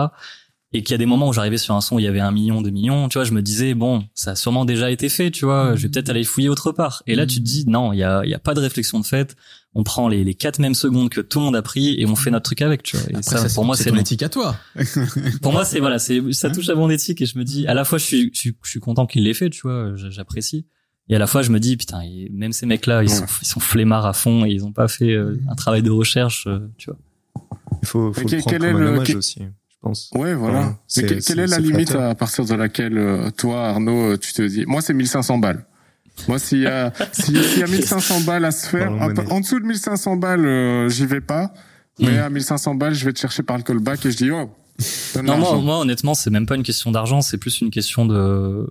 Et qu'il y a des moments où j'arrivais sur un son où il y avait un million, deux millions, tu vois, je me disais bon, ça a sûrement déjà été fait, tu vois, je vais peut-être aller fouiller autre part. Et là, tu te dis non, il y a, y a pas de réflexion de fait on prend les, les quatre mêmes secondes que tout le monde a pris et on fait notre truc avec, tu vois. Et ça, pour moi, c'est ton éthique à toi. pour moi, c'est voilà, c'est ça touche à mon éthique et je me dis, à la fois, je suis, je suis, content qu'il l'ait fait, tu vois, j'apprécie. Et à la fois, je me dis, putain, même ces mecs-là, ils sont, ils sont flemmards à fond et ils ont pas fait euh, un travail de recherche, euh, tu vois. Il faut, faut le prendre comme un hommage aussi. Je pense. Ouais, voilà. quelle est, la limite à partir de laquelle euh, toi, Arnaud, tu te dis, moi, c'est 1500 balles. Moi, s'il y a, s'il y a 1500 balles à se faire, en dessous de 1500 balles, euh, j'y vais pas. Mais hmm. à 1500 balles, je vais te chercher par le callback et je dis, oh, non, moi, moi, honnêtement, c'est même pas une question d'argent, c'est plus une question de,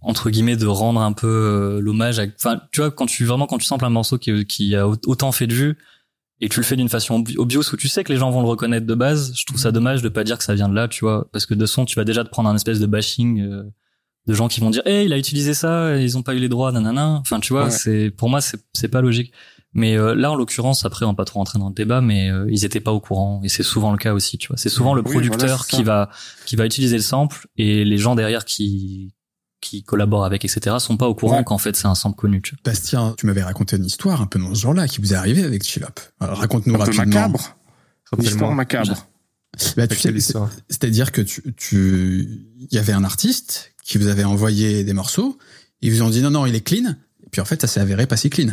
entre guillemets, de rendre un peu euh, l'hommage à, enfin, tu vois, quand tu, vraiment, quand tu samples un morceau qui, qui a autant fait de vues, et tu le fais d'une façon obvious où tu sais que les gens vont le reconnaître de base, je trouve ça dommage de pas dire que ça vient de là, tu vois, parce que de son, tu vas déjà te prendre un espèce de bashing, euh, de gens qui vont dire hey il a utilisé ça ils ont pas eu les droits nanana. Enfin tu vois c'est pour moi c'est c'est pas logique. Mais euh, là en l'occurrence après on va pas trop rentrer dans le débat mais euh, ils étaient pas au courant. Et c'est souvent le cas aussi tu vois. C'est souvent le producteur qui va qui va utiliser le sample et les gens derrière qui qui collaborent avec etc sont pas au courant qu'en fait c'est un sample connu tu vois. Bastien tu m'avais raconté une histoire un peu dans ce genre-là qui vous est arrivé avec Chilop raconte-nous rapidement. macabre. Une histoire macabre. Bah, c'est-à-dire que tu, tu, il y avait un artiste qui vous avait envoyé des morceaux, ils vous ont dit non, non, il est clean, et puis en fait, ça s'est avéré pas si clean.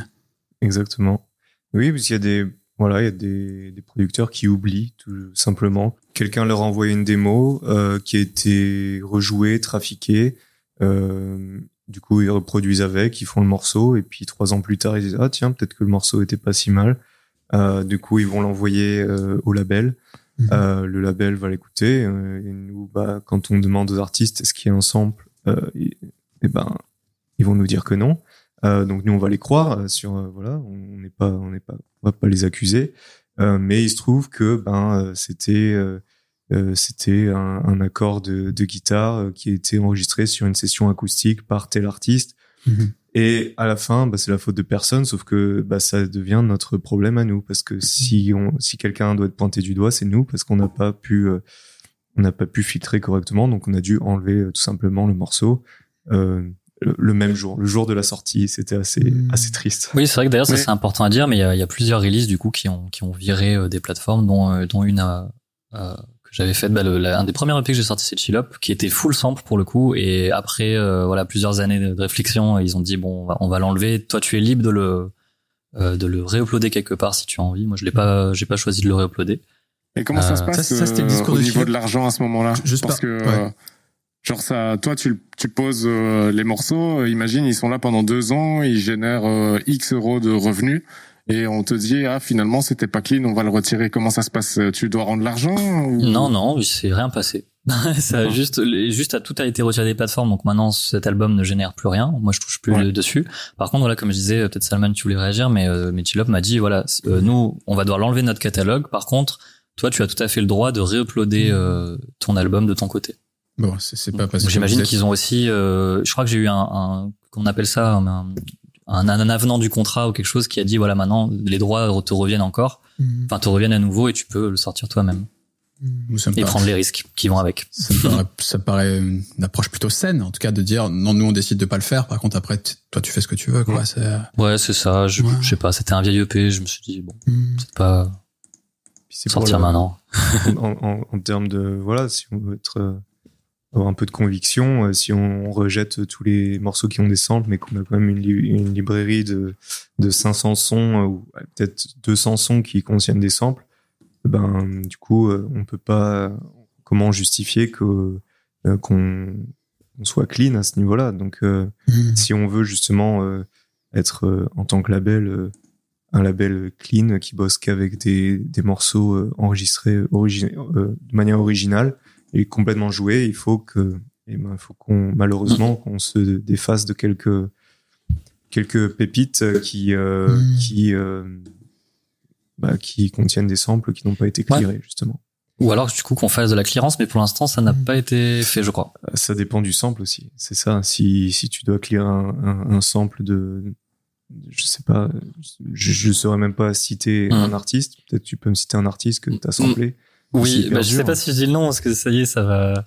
Exactement. Oui, parce qu'il y a des, voilà, il y a des, des, producteurs qui oublient tout simplement. Quelqu'un leur a envoyé une démo euh, qui a été rejouée, trafiquée. Euh, du coup, ils reproduisent avec, ils font le morceau, et puis trois ans plus tard, ils disent ah tiens, peut-être que le morceau était pas si mal. Euh, du coup, ils vont l'envoyer euh, au label. Mhm. Euh, le label va l'écouter. Euh, et nous, bah, quand on demande aux artistes est-ce qu'il y a un sample, euh, et, ben, ils vont nous dire que non. donc nous, on va les croire sur voilà, on n'est pas, on n'est pas, on va pas les accuser. mais il se trouve que ben c'était c'était un, un, accord de, de guitare qui a été enregistré sur une session acoustique par tel artiste. Mhm. Et à la fin, bah, c'est la faute de personne, sauf que bah, ça devient notre problème à nous, parce que si on, si quelqu'un doit être pointé du doigt, c'est nous, parce qu'on n'a pas pu, euh, on n'a pas pu filtrer correctement, donc on a dû enlever euh, tout simplement le morceau. Euh, le même jour, le jour de la sortie, c'était assez hmm. assez triste. Oui, c'est vrai que d'ailleurs ça c'est important à dire, mais il y a, y a, plusieurs releases du coup qui ont qui ont viré des plateformes, dont dont une à, j'avais fait bah, le, un des premiers EP que j'ai sorti c'est Chill qui était full sample pour le coup. Et après euh, voilà plusieurs années de, réflexion ils ont dit bon on va, l'enlever. Toi tu es libre de le euh, de le réuploader quelque part si tu as envie. Moi je l'ai pas j'ai pas choisi de le réuploader. Et comment ça se euh, passe ça, ça, le discours au niveau de l'argent à ce moment-là? Juste parce que Genre ça, toi tu, tu poses euh, les morceaux, euh, imagine ils sont là pendant deux ans, ils génèrent euh, X euros de revenus et on te dit ah finalement c'était pas clean, on va le retirer. Comment ça se passe? Tu dois rendre l'argent ou... Non non, il s'est rien passé. ça a juste juste tout a été retiré des plateformes donc maintenant cet album ne génère plus rien. Moi je touche plus dessus. Par contre voilà comme je disais peut-être Salman tu voulais réagir mais euh, m'a dit voilà nous on va devoir l'enlever de notre catalogue. Par contre toi tu as tout à fait le droit de réuploader ton album de ton côté. Bon, c'est pas parce J'imagine qu'ils ont aussi, euh, je crois que j'ai eu un, un qu'on appelle ça? Un, un, avenant du contrat ou quelque chose qui a dit voilà maintenant les droits te reviennent encore, mhm. enfin te reviennent à nouveau et tu peux le sortir toi-même et prendre les risques qui vont avec. Ça paraît, ça paraît une approche plutôt saine, en tout cas de dire non nous on décide de pas le faire. Par contre après toi tu fais ce que tu veux quoi. C'est ouais c'est ça. Je, je sais pas. C'était un vieil EP. Je me suis dit bon mhm. c'est pas sortir maintenant. en, en, en, termes de voilà si on veut être euh, avoir un peu de conviction. Euh, si on rejette tous les morceaux qui ont des samples, mais qu'on a quand même une, une, librairie de, de 500 sons euh, ou peut-être 200 sons qui contiennent des samples, ben du coup euh, on peut pas comment justifier que qu'on soit clean à ce niveau-là? Donc mmh. si on veut justement être en tant que label un label clean qui bosse qu'avec des, des morceaux enregistrés de manière originale, est complètement joué. Il faut que, eh ben, faut qu'on malheureusement qu'on se défasse de quelques quelques pépites qui euh, mm. qui euh, bah, qui contiennent des samples qui n'ont pas été clearés justement. Ou alors du coup qu'on fasse de la clearance, mais pour l'instant ça n'a mm. pas été fait, je crois. Euh, ça dépend du sample aussi. C'est ça. Si si tu dois clear un, un, sample de je sais pas, je, je saurais même pas citer mm. un artiste. Peut-être tu peux me citer un artiste que tu as samplé. Oui, bah, je sais pas si je dis le nom parce que ça y est, ça va,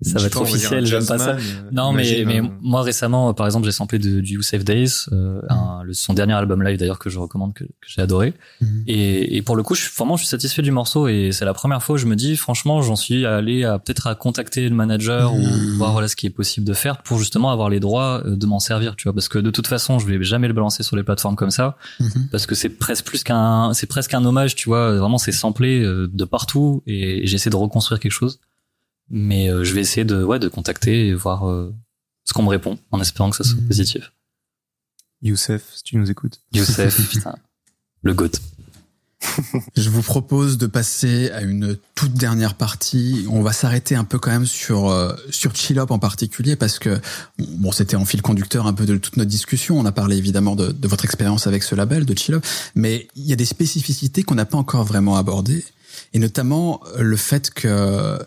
ça va être officiel. J'aime pas ça. Euh, non, mais mais moi récemment, par exemple, j'ai samplé de, du You Save Days, euh, un, le, son dernier album live d'ailleurs que je recommande, que, que j'ai adoré. Mhm. Et, et pour le coup, je vraiment, je suis satisfait du morceau et c'est la première fois où je me dis, franchement, j'en suis allé à peut-être à contacter le manager ou mhm. voir voilà ce qui est possible de faire pour justement avoir les droits euh, de m'en servir, tu vois, parce que de toute façon, je vais jamais le balancer sur les plateformes comme ça, mhm. parce que c'est presque plus qu'un, c'est presque un hommage, tu vois, vraiment c'est samplé de partout et j'essaie de reconstruire quelque chose. Mais euh, je vais essayer de, ouais, de contacter et voir euh, ce qu'on me répond, en espérant que ça soit mm. positif. Youssef, si tu nous écoutes. Youssef, putain, le goat. je vous propose de passer à une toute dernière partie. On va s'arrêter un peu quand même sur euh, sur Chillop en particulier parce que bon, c'était en fil conducteur un peu de toute notre discussion. On a parlé évidemment de, de votre expérience avec ce label de Chillop, mais il y a des spécificités qu'on n'a pas encore vraiment abordées et notamment le fait que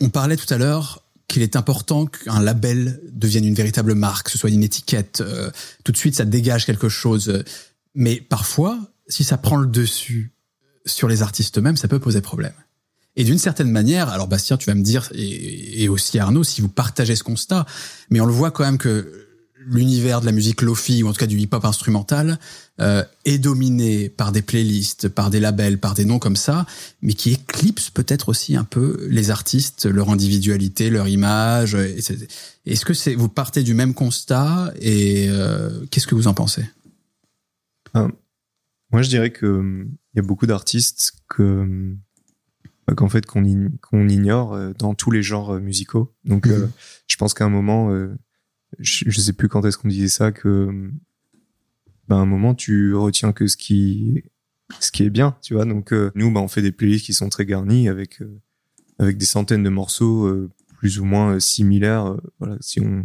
on parlait tout à l'heure qu'il est important qu'un label devienne une véritable marque, que ce soit une étiquette. Euh, tout de suite, ça dégage quelque chose. Mais parfois, si ça prend le dessus sur les artistes eux-mêmes, ça peut poser problème. Et d'une certaine manière, alors Bastien, tu vas me dire, et, et, aussi Arnaud, si vous partagez ce constat, mais on le voit quand même que l'univers de la musique lofi ou en tout cas du hip-hop instrumental euh, est dominé par des playlists, par des labels, par des noms comme ça, mais qui éclipsent peut-être aussi un peu les artistes, leur individualité, leur image. Est-ce que c'est vous partez du même constat et euh, qu'est-ce que vous en pensez? Euh, Moi, je dirais que il y a beaucoup d'artistes que bah, qu'en fait qu'on ignore dans tous les genres musicaux. Donc, mmh. je pense qu'à un moment je, je sais plus quand est-ce qu'on disait ça que ben, à un moment tu retiens que ce qui ce qui est bien tu vois. Donc euh, nous ben on fait des playlists qui sont très garnies avec euh, avec des centaines de morceaux euh, plus ou moins similaires. Voilà si on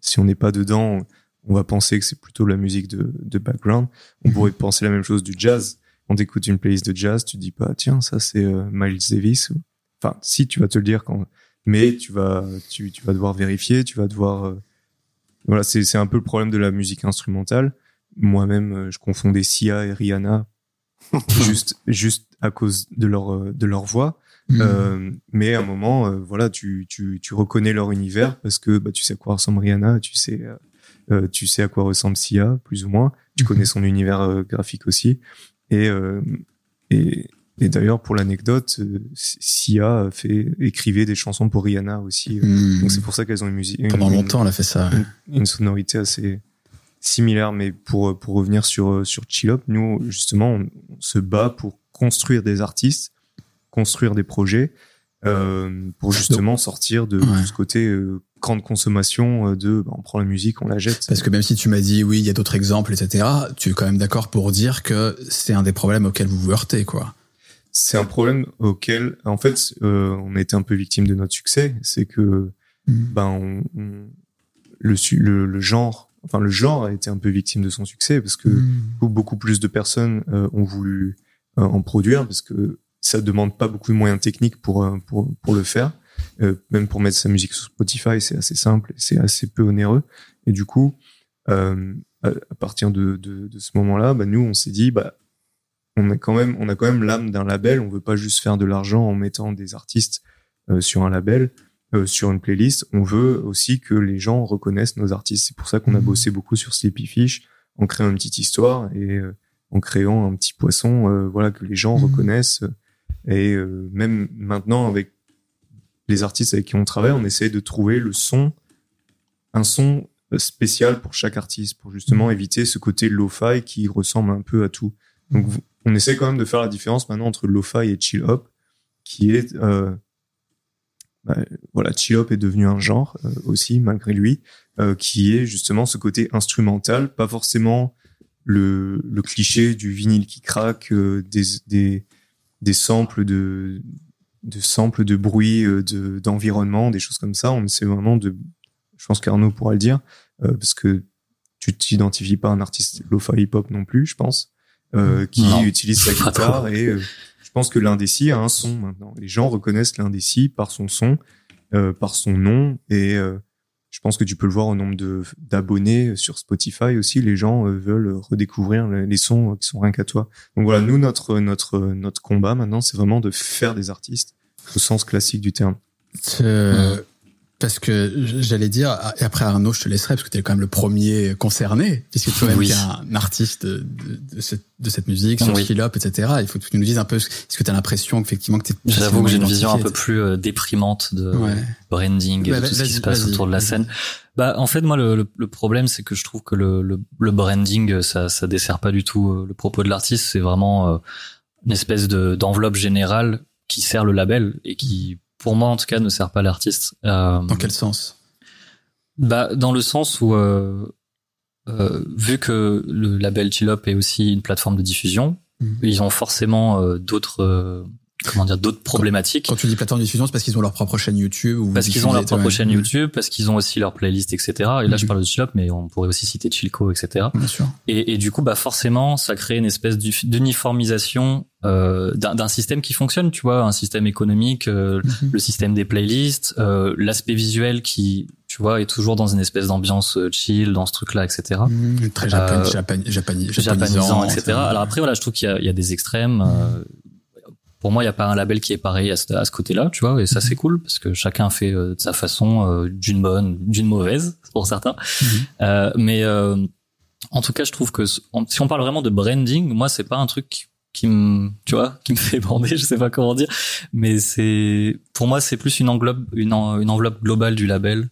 si on n'est pas dedans on va penser que c'est plutôt la musique de, de background. On mhm. pourrait penser la même chose du jazz. On écoute une playlist de jazz tu dis pas tiens ça c'est Miles Davis enfin si tu vas te le dire quand mais tu vas tu, tu vas devoir vérifier tu vas devoir voilà, c'est un peu le problème de la musique instrumentale. Moi-même, euh, je confondais Sia et Rihanna juste juste à cause de leur euh, de leur voix. Mm. Euh, mais à un moment, euh, voilà, tu, tu, tu reconnais leur univers parce que bah, tu sais à quoi ressemble Rihanna, tu sais euh, tu sais à quoi ressemble Sia, plus ou moins. Tu mm-hmm. connais son univers graphique aussi. Et, et, et d'ailleurs, pour l'anecdote, euh, Sia fait écrivait des chansons pour Rihanna aussi. Euh. Hmm. Donc c'est pour ça qu'elles ont une musique. Pendant longtemps, elle a fait ça. Une, sonorité assez similaire, mais pour pour revenir sur sur Chillop, nous justement, on, se bat pour construire des artistes, construire des projets. euh, pour justement sortir de, Ouais. ce côté euh, grande consommation euh, de bah, on prend la musique, on la jette. Parce que même si tu m'as dit oui, il y a d'autres exemples, etc., tu es quand même d'accord pour dire que c'est un des problèmes auxquels vous vous heurtez, quoi. C'est un problème auquel, en fait, euh, on a été un peu victime de notre succès. C'est que ben on, on- le, le le genre, enfin le genre a été un peu victime de son succès parce que beaucoup, beaucoup plus de personnes euh, ont voulu euh, en produire parce que ça demande pas beaucoup de moyens techniques pour euh, pour pour le faire. Euh, même pour mettre sa musique sur Spotify, c'est assez simple, c'est assez peu onéreux. Et du coup, euh, à, à partir de, de, de ce moment-là, bah, nous on s'est dit, bah on a quand même on a quand même l'âme d'un label. On veut pas juste faire de l'argent en mettant des artistes euh, sur un label, euh, sur une playlist. On veut aussi que les gens reconnaissent nos artistes. C'est pour ça qu'on a Mhm. bossé beaucoup sur Sleepy Fish en créant une petite histoire et euh, en créant un petit poisson, euh, voilà que les gens Mhm. reconnaissent. Et euh, même maintenant avec les artistes avec qui on travaille, on essaie de trouver le son, un son spécial pour chaque artiste, pour justement Mhm. éviter ce côté lo-fi qui ressemble un peu à tout. Donc on essaie quand même de faire la différence maintenant entre lo-fi et chill hop, qui est euh, bah, voilà, chill hop est devenu un genre euh, aussi malgré lui, euh, qui est justement ce côté instrumental, pas forcément le, le cliché du vinyle qui craque, euh, des, des des samples de de samples de bruit, euh, de d'environnement, des choses comme ça. On essaie vraiment de, je pense qu'Arnaud pourra le dire, euh, parce que tu t'identifies pas un artiste lo-fi hip-hop non plus, je pense, euh, qui Non. utilise sa guitare et euh, je pense que l'indécis a un son maintenant. Les gens reconnaissent l'indécis par son son, euh, par son nom et euh, je pense que tu peux le voir au nombre de d'abonnés sur Spotify aussi. Les gens euh, veulent redécouvrir les les sons qui sont rien qu'à toi. Donc voilà, nous notre notre notre combat maintenant, c'est vraiment de faire des artistes au sens classique du terme. Euh, Parce que j'allais dire, et après Arnaud, je te laisserai, parce que tu es quand même le premier concerné, puisque Oui. tu es un artiste de, de, cette, de cette musique, sur Oui. Chill Up, etc. Il faut que tu nous dises un peu, est-ce que tu as l'impression effectivement que tu es J'avoue que j'ai une vision un peu plus euh, déprimante de Ouais. branding et Bah, de tout ce qui se passe autour de la scène. Bah, en fait, moi, le, le, le problème, c'est que je trouve que le, branding, ça, ça dessert pas du tout euh, le propos de l'artiste. C'est vraiment euh, une espèce de d'enveloppe générale qui sert le label et qui, pour moi, en tout cas, ne sert pas l'artiste. Euh, Dans quel sens? Bah, dans le sens où, euh, euh, vu que le label Chill Up est aussi une plateforme de diffusion, Mhm. ils ont forcément d'autres, euh, comment dire, d'autres problématiques. Quand tu dis plateforme de diffusion, c'est parce qu'ils ont leur propre chaîne YouTube ou Parce qu'ils ont leur propre chaîne YouTube, parce qu'ils ont aussi leur playlist, etc. Et là, je Mhm. parle de Chill Up, mais on pourrait aussi citer Chilco, etc. Bien sûr. Et, et du coup, bah forcément, ça crée une espèce d'u- d'uniformisation euh, d'un d'un système qui fonctionne, tu vois, un système économique, euh, Mhm. le système des playlists, euh, l'aspect visuel qui, tu vois, est toujours dans une espèce d'ambiance euh, chill, dans ce truc-là, etc. Mhm. Très japan, Euh, japan, japani- japonisant, japonisant, etc. Alors après, voilà, je trouve qu'il y a, il y a des extrêmes. euh, pour moi, il n'y a pas un label qui est pareil à ce, à ce côté-là, tu vois, et ça c'est cool parce que chacun fait euh, de sa façon, euh, d'une bonne, d'une mauvaise pour certains. Mhm. Euh, mais euh, en tout cas, je trouve que si on parle vraiment de branding, moi, c'est pas un truc qui me, tu vois, qui me fait bander, je sais pas comment dire, mais c'est, pour moi, c'est plus une enveloppe, une, en- une enveloppe globale du label.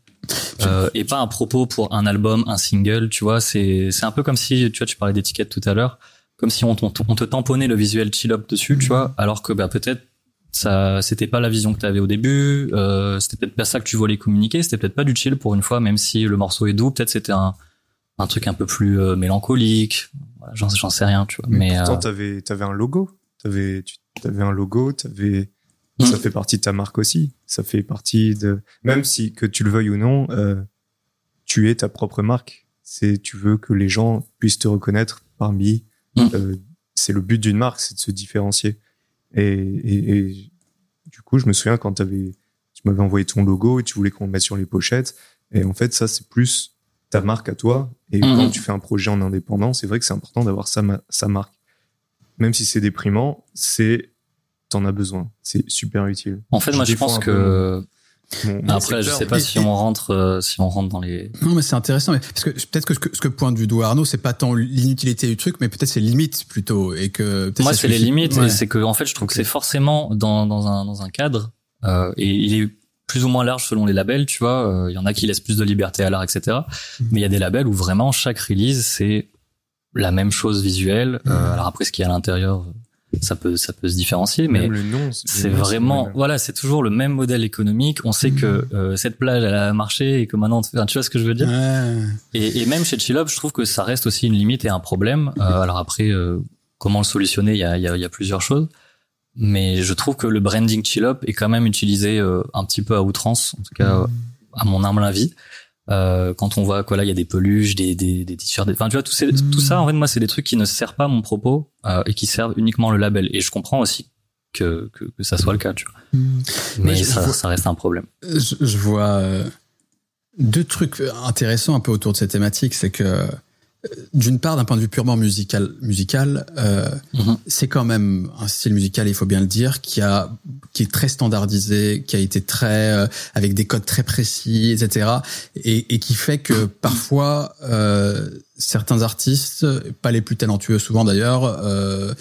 Euh, et pas un propos pour un album, un single, tu vois, c'est c'est un peu comme si, tu vois, tu parlais d'étiquette tout à l'heure, comme si on, on, on te tamponnait le visuel chill up dessus, tu vois, alors que bah peut-être ça c'était pas la vision que tu avais au début, euh, c'était peut-être pas ça que tu voulais communiquer, c'était peut-être pas du chill pour une fois, même si le morceau est doux, peut-être c'était un un truc un peu plus euh, mélancolique, voilà, j'en j'en sais rien, tu vois, Mais, mais, pourtant, euh, t'avais t'avais un logo, t'avais tu avais un logo, t'avais Mm. ça fait partie de ta marque aussi. Ça fait partie de même si que tu le veuilles ou non, euh, tu es ta propre marque. C'est tu veux que les gens puissent te reconnaître parmi. Mm. euh, c'est le but d'une marque, c'est de se différencier. Et, et, et du coup, je me souviens quand t'avais tu m'avais envoyé ton logo et tu voulais qu'on le mette sur les pochettes. Et en fait, ça c'est plus ta marque à toi. Et Mhm. quand tu fais un projet en indépendant, c'est vrai que c'est important d'avoir sa, ma- sa marque. Même si c'est déprimant, c'est t'en as besoin. C'est super utile. en fait, je moi je pense que Mon- mon après, je secteur, sais pas si on rentre euh, si on rentre dans les Non, mais c'est intéressant. Mais parce que peut-être que ce, que ce que pointe du doigt Arnaud, c'est pas tant l'inutilité du truc, mais peut-être ses limites plutôt, et que Moi, c'est les limites, Ouais. c'est que en fait, je trouve que c'est forcément dans dans un dans un cadre, euh, et il est plus ou moins large selon les labels, tu vois. Euh, Il y en a qui laissent plus de liberté à l'art, etc. Mhm. Mais il y a des labels où vraiment chaque release c'est la même chose visuelle. Euh, Mhm. alors après, ce qu'il y a à l'intérieur, ça peut ça peut se différencier, mais Même le nom, c'est vraiment voilà, c'est toujours le même modèle économique. On sait que euh, cette plage elle a marché et que maintenant, enfin, tu vois ce que je veux dire? Ouais. Et, et même chez Chillop, je trouve que ça reste aussi une limite et un problème. Euh, alors après, euh, comment le solutionner? Il y a, il y, a, il y a plusieurs choses. Mais je trouve que le branding Chillop est quand même utilisé euh, un petit peu à outrance, en tout cas euh, à mon humble avis. Euh, quand on voit quoi là, il y a des peluches, des des, des t-shirts, enfin tu vois tout, ces- tout ça. En fait, moi, c'est des trucs qui ne servent pas mon propos euh, et qui servent uniquement le label. Et je comprends aussi que que, que ça soit le cas, tu vois. Mais Ouais, je- ça, vois- ça reste un problème. Je, je vois euh, deux trucs intéressants un peu autour de cette thématique. C'est que, d'une part, d'un point de vue purement musical, musical euh, Mhm. c'est quand même un style musical, il faut bien le dire, qui a qui est très standardisé, qui a été très euh, avec des codes très précis, etc. Et, et qui fait que parfois euh, certains artistes, pas les plus talentueux souvent d'ailleurs, euh,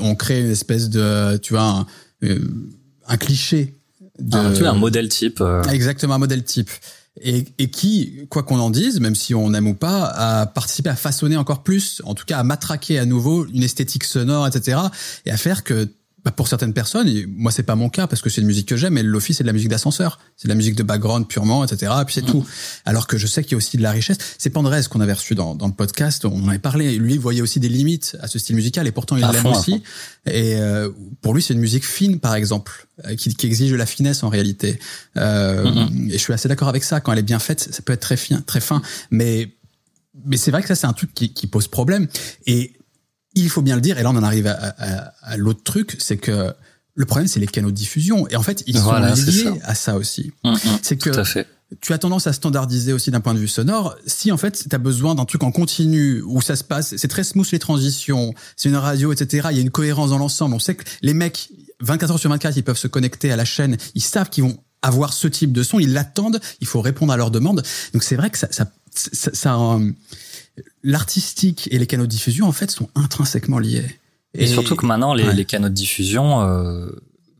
ont créé une espèce de, tu vois, un, euh, un cliché. De, Un, tu vois, un modèle type. euh, Exactement, un modèle type. Et, et qui, quoi qu'on en dise, même si on aime ou pas, a participé à façonner encore plus, en tout cas à matraquer à nouveau une esthétique sonore, etc. Et à faire que, bah, pour certaines personnes, et moi c'est pas mon cas parce que c'est une musique que j'aime, mais l'office c'est de la musique d'ascenseur, c'est de la musique de background purement, etc. Et puis c'est tout. Alors que je sais qu'il y a aussi de la richesse. C'est Pandrez qu'on avait reçu dans, dans le podcast, on en avait parlé. Lui il voyait aussi des limites à ce style musical et pourtant il l'aime aussi. Et euh, pour lui, c'est une musique fine, par exemple, euh, qui, qui exige de la finesse en réalité. Euh. Et je suis assez d'accord avec ça. Quand elle est bien faite, ça peut être très fin, très fin. Mais mais c'est vrai que ça, c'est un truc qui, qui pose problème. Et il faut bien le dire. Et là, on en arrive à, à- à l'autre truc, c'est que le problème, c'est les canaux de diffusion. Et en fait, ils Voilà, sont liés ça. à ça aussi. hum, hum, C'est que tout à fait. tu as tendance à standardiser aussi d'un point de vue sonore. Si en fait tu as besoin d'un truc en continu où ça se passe, c'est très smooth les transitions, c'est une radio, etc. Il y a une cohérence dans l'ensemble. On sait que les mecs, 24 heures sur 24, ils peuvent se connecter à la chaîne. Ils savent qu'ils vont avoir ce type de son. Ils l'attendent. Il faut répondre à leurs demandes. Donc c'est vrai que ça, ça, ça, ça, euh, l'artistique et les canaux de diffusion en fait sont intrinsèquement liés. Et, surtout que maintenant, les, Ouais. les canaux de diffusion, euh,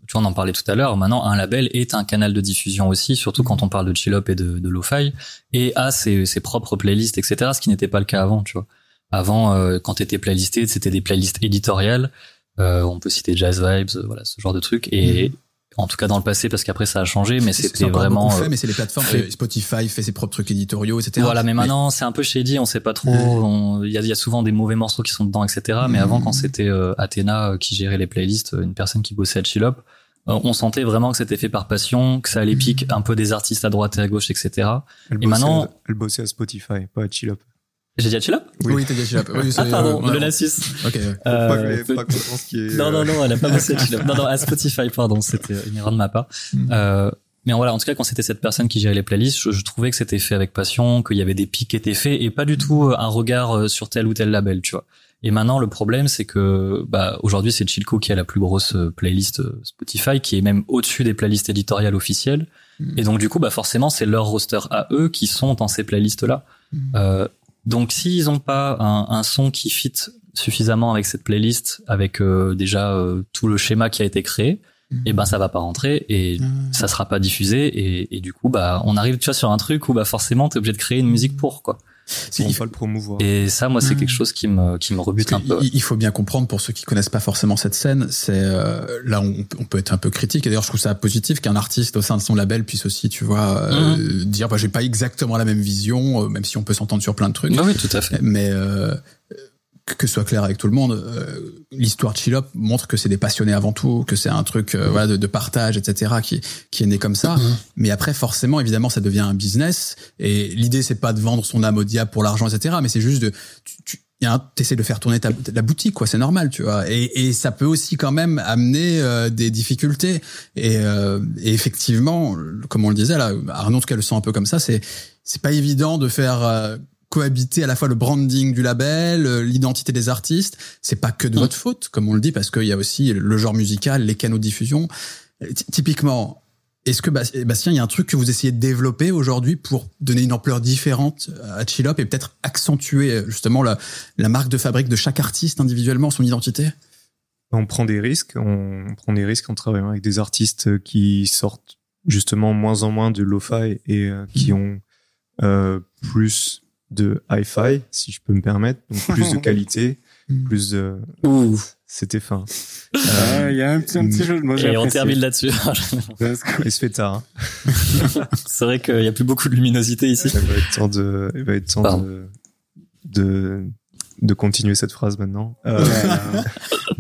tu vois, on en parlait tout à l'heure, maintenant, un label est un canal de diffusion aussi, surtout quand on parle de chill up et de, de lo-fi, et a ses, ses propres playlists, etc., ce qui n'était pas le cas avant, tu vois. Avant, euh, quand t'étais playlisté, c'était des playlists éditoriales, euh, on peut citer Jazz Vibes, euh, voilà, ce genre de trucs, et en tout cas dans le passé, parce qu'après ça a changé, mais C'est- c'est c'était vraiment... beaucoup fait, euh, mais c'est les plateformes. fait- Spotify fait ses propres trucs éditoriaux, etc. Voilà, mais maintenant c'est un peu shady, on sait pas trop. Il y, a, il y a souvent des mauvais morceaux qui sont dedans, etc. Mais avant, quand c'était euh, Athéna euh, qui gérait les playlists, euh, une personne qui bossait à Chillop, euh, on sentait vraiment que c'était fait par passion, que ça allait pique un peu des artistes à droite et à gauche, etc. Elle Et maintenant- elle bossait à Spotify, pas à Chill Up. J'ai dit à Chillop Oui, Oui. t'as dit Chillop. Oui, Ah pardon, euh, le lapsus. Ok. ouais. Euh, pas que- peut- pas qu'on pense qu'il est, Non, euh, non, non, elle a pas bossé à Chillop. Non, non, à Spotify, pardon, c'était une erreur de ma part. Mm. Euh, mais voilà, en tout cas, quand c'était cette personne qui gérait les playlists, je, je trouvais que c'était fait avec passion, qu'il y avait des pics qui étaient faits et pas du tout euh, un regard euh, sur tel ou tel label, tu vois. Et maintenant, le problème, c'est que bah, aujourd'hui, c'est Chilco qui a la plus grosse euh, playlist euh, Spotify, qui est même au-dessus des playlists éditoriales officielles. Mm. Et donc, du coup, bah, forcément, c'est leur roster à eux qui sont dans ces playlists-là. Mm. Euh, donc, s'ils ont pas un, un son qui fit suffisamment avec cette playlist, avec euh, déjà euh, tout le schéma qui a été créé, et ben ça va pas rentrer et Mm. ça sera pas diffusé et, et du coup bah on arrive tu vois sur un truc où bah forcément t'es obligé de créer une musique pour quoi. Si, il pas le promouvoir. Et ça moi c'est Mm. quelque chose qui me qui me rebute un peu. Il faut bien comprendre pour ceux qui connaissent pas forcément cette scène, c'est euh, là on, on peut être un peu critique et d'ailleurs je trouve ça positif qu'un artiste au sein de son label puisse aussi tu vois euh, dire bah j'ai pas exactement la même vision euh, même si on peut s'entendre sur plein de trucs Bah oui tout à fait. mais euh, que ce soit clair avec tout le monde, euh, l'histoire de Chillop montre que c'est des passionnés avant tout, que c'est un truc euh, voilà, de, de partage, etc., qui, qui est né comme ça. Mais après, forcément, évidemment, ça devient un business. Et l'idée, c'est pas de vendre son âme au diable pour l'argent, etc., mais c'est juste de... Tu, tu, y a un- t'essaies de faire tourner ta, la boutique, quoi. C'est normal, tu vois. Et, et ça peut aussi quand même amener euh, des difficultés. Et, euh, et effectivement, comme on le disait là, Arnaud en tout cas le sent un peu comme ça. C'est c'est pas évident de faire euh, cohabiter à la fois le branding du label, euh, l'identité des artistes. C'est pas que de Mm. votre faute, comme on le dit, parce qu'il y a aussi le genre musical, les canaux de diffusion. Euh, ty- Typiquement, est-ce que Bas- Bastien, il y a un truc que vous essayez de développer aujourd'hui pour donner une ampleur différente à Chillop et peut-être accentuer euh, justement la, la marque de fabrique de chaque artiste individuellement, son identité? On prend des risques, on, prend des risques en travaillant avec des artistes qui sortent justement moins en moins de lo-fi et euh, qui ont euh, plus de hi-fi, si je peux me permettre, donc plus de qualité, plus de Ouh. c'était fin. Euh, Il y a un petit, un petit jeu de mots. j'ai Et on termine là-dessus. Il se fait tard. hein. c'est vrai qu'il y a plus beaucoup de luminosité ici. Il va être temps de, il va être temps de, de, de continuer cette phrase maintenant. Euh,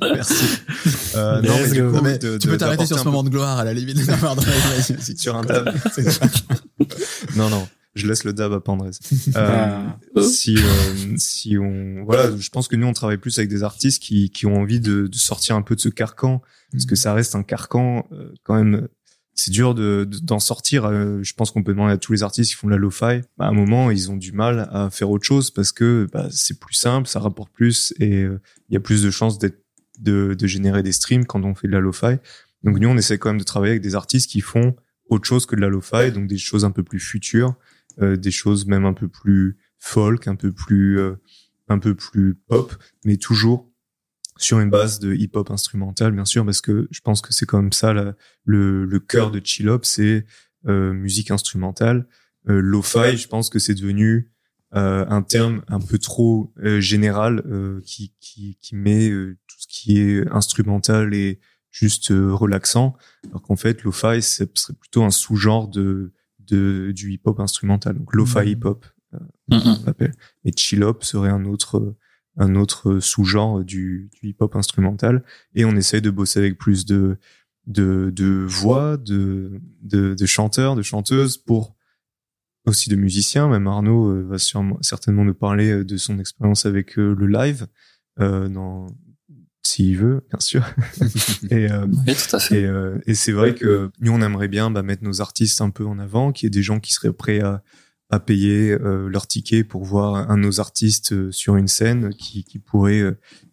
merci. Euh, non, mais coup, Non, mais de- tu de- peux t'arrêter sur ce peu- moment de gloire à la limite. Vas-y, vas-y. Sur un ça. Non, non. Je laisse le dab à Pandrez. Euh, Ah. si, euh, si on, voilà, je pense que nous, on travaille plus avec des artistes qui, qui ont envie de, de sortir un peu de ce carcan. Parce que ça reste un carcan, euh, quand même. C'est dur de, de- d'en sortir. euh, je pense qu'on peut demander à tous les artistes qui font de la lo-fi. Bah, à un moment, ils ont du mal à faire autre chose parce que bah, c'est plus simple, ça rapporte plus et il y a plus de chances d'être, de, de générer des streams quand on fait de la lo-fi. Donc nous, on essaie quand même de travailler avec des artistes qui font autre chose que de la lo-fi, donc des choses un peu plus futures, des choses même un peu plus folk, un peu plus, euh, un peu plus pop, mais toujours sur une base de hip-hop instrumental, bien sûr, parce que je pense que c'est comme ça la- le, le cœur de Chill Hop, c'est euh, musique instrumentale. Euh, Lo-fi, je pense que c'est devenu euh, un terme un peu trop euh, général euh, qui, qui, qui met euh, tout ce qui est instrumental et juste euh, relaxant, alors qu'en fait, lo-fi, ce serait plutôt un sous-genre de, de du hip-hop instrumental. Donc lo-fi hip-hop, Mhm. on l'appelle. Et chill hop serait un autre un autre sous-genre du, du hip-hop instrumental. Et on essaye de bosser avec plus de de, de voix, de, de de chanteurs, de chanteuses pour aussi de musiciens. Même Arnaud euh, va sûrement, certainement nous parler euh, de son expérience avec euh, le live, euh, dans s'il veut, bien sûr. et, euh, Oui, tout à fait. et, euh, et c'est vrai que nous, on aimerait bien bah, mettre nos artistes un peu en avant, qu'il y ait des gens qui seraient prêts à, à payer euh, leur ticket pour voir un de nos artistes sur une scène qui, qui pourrait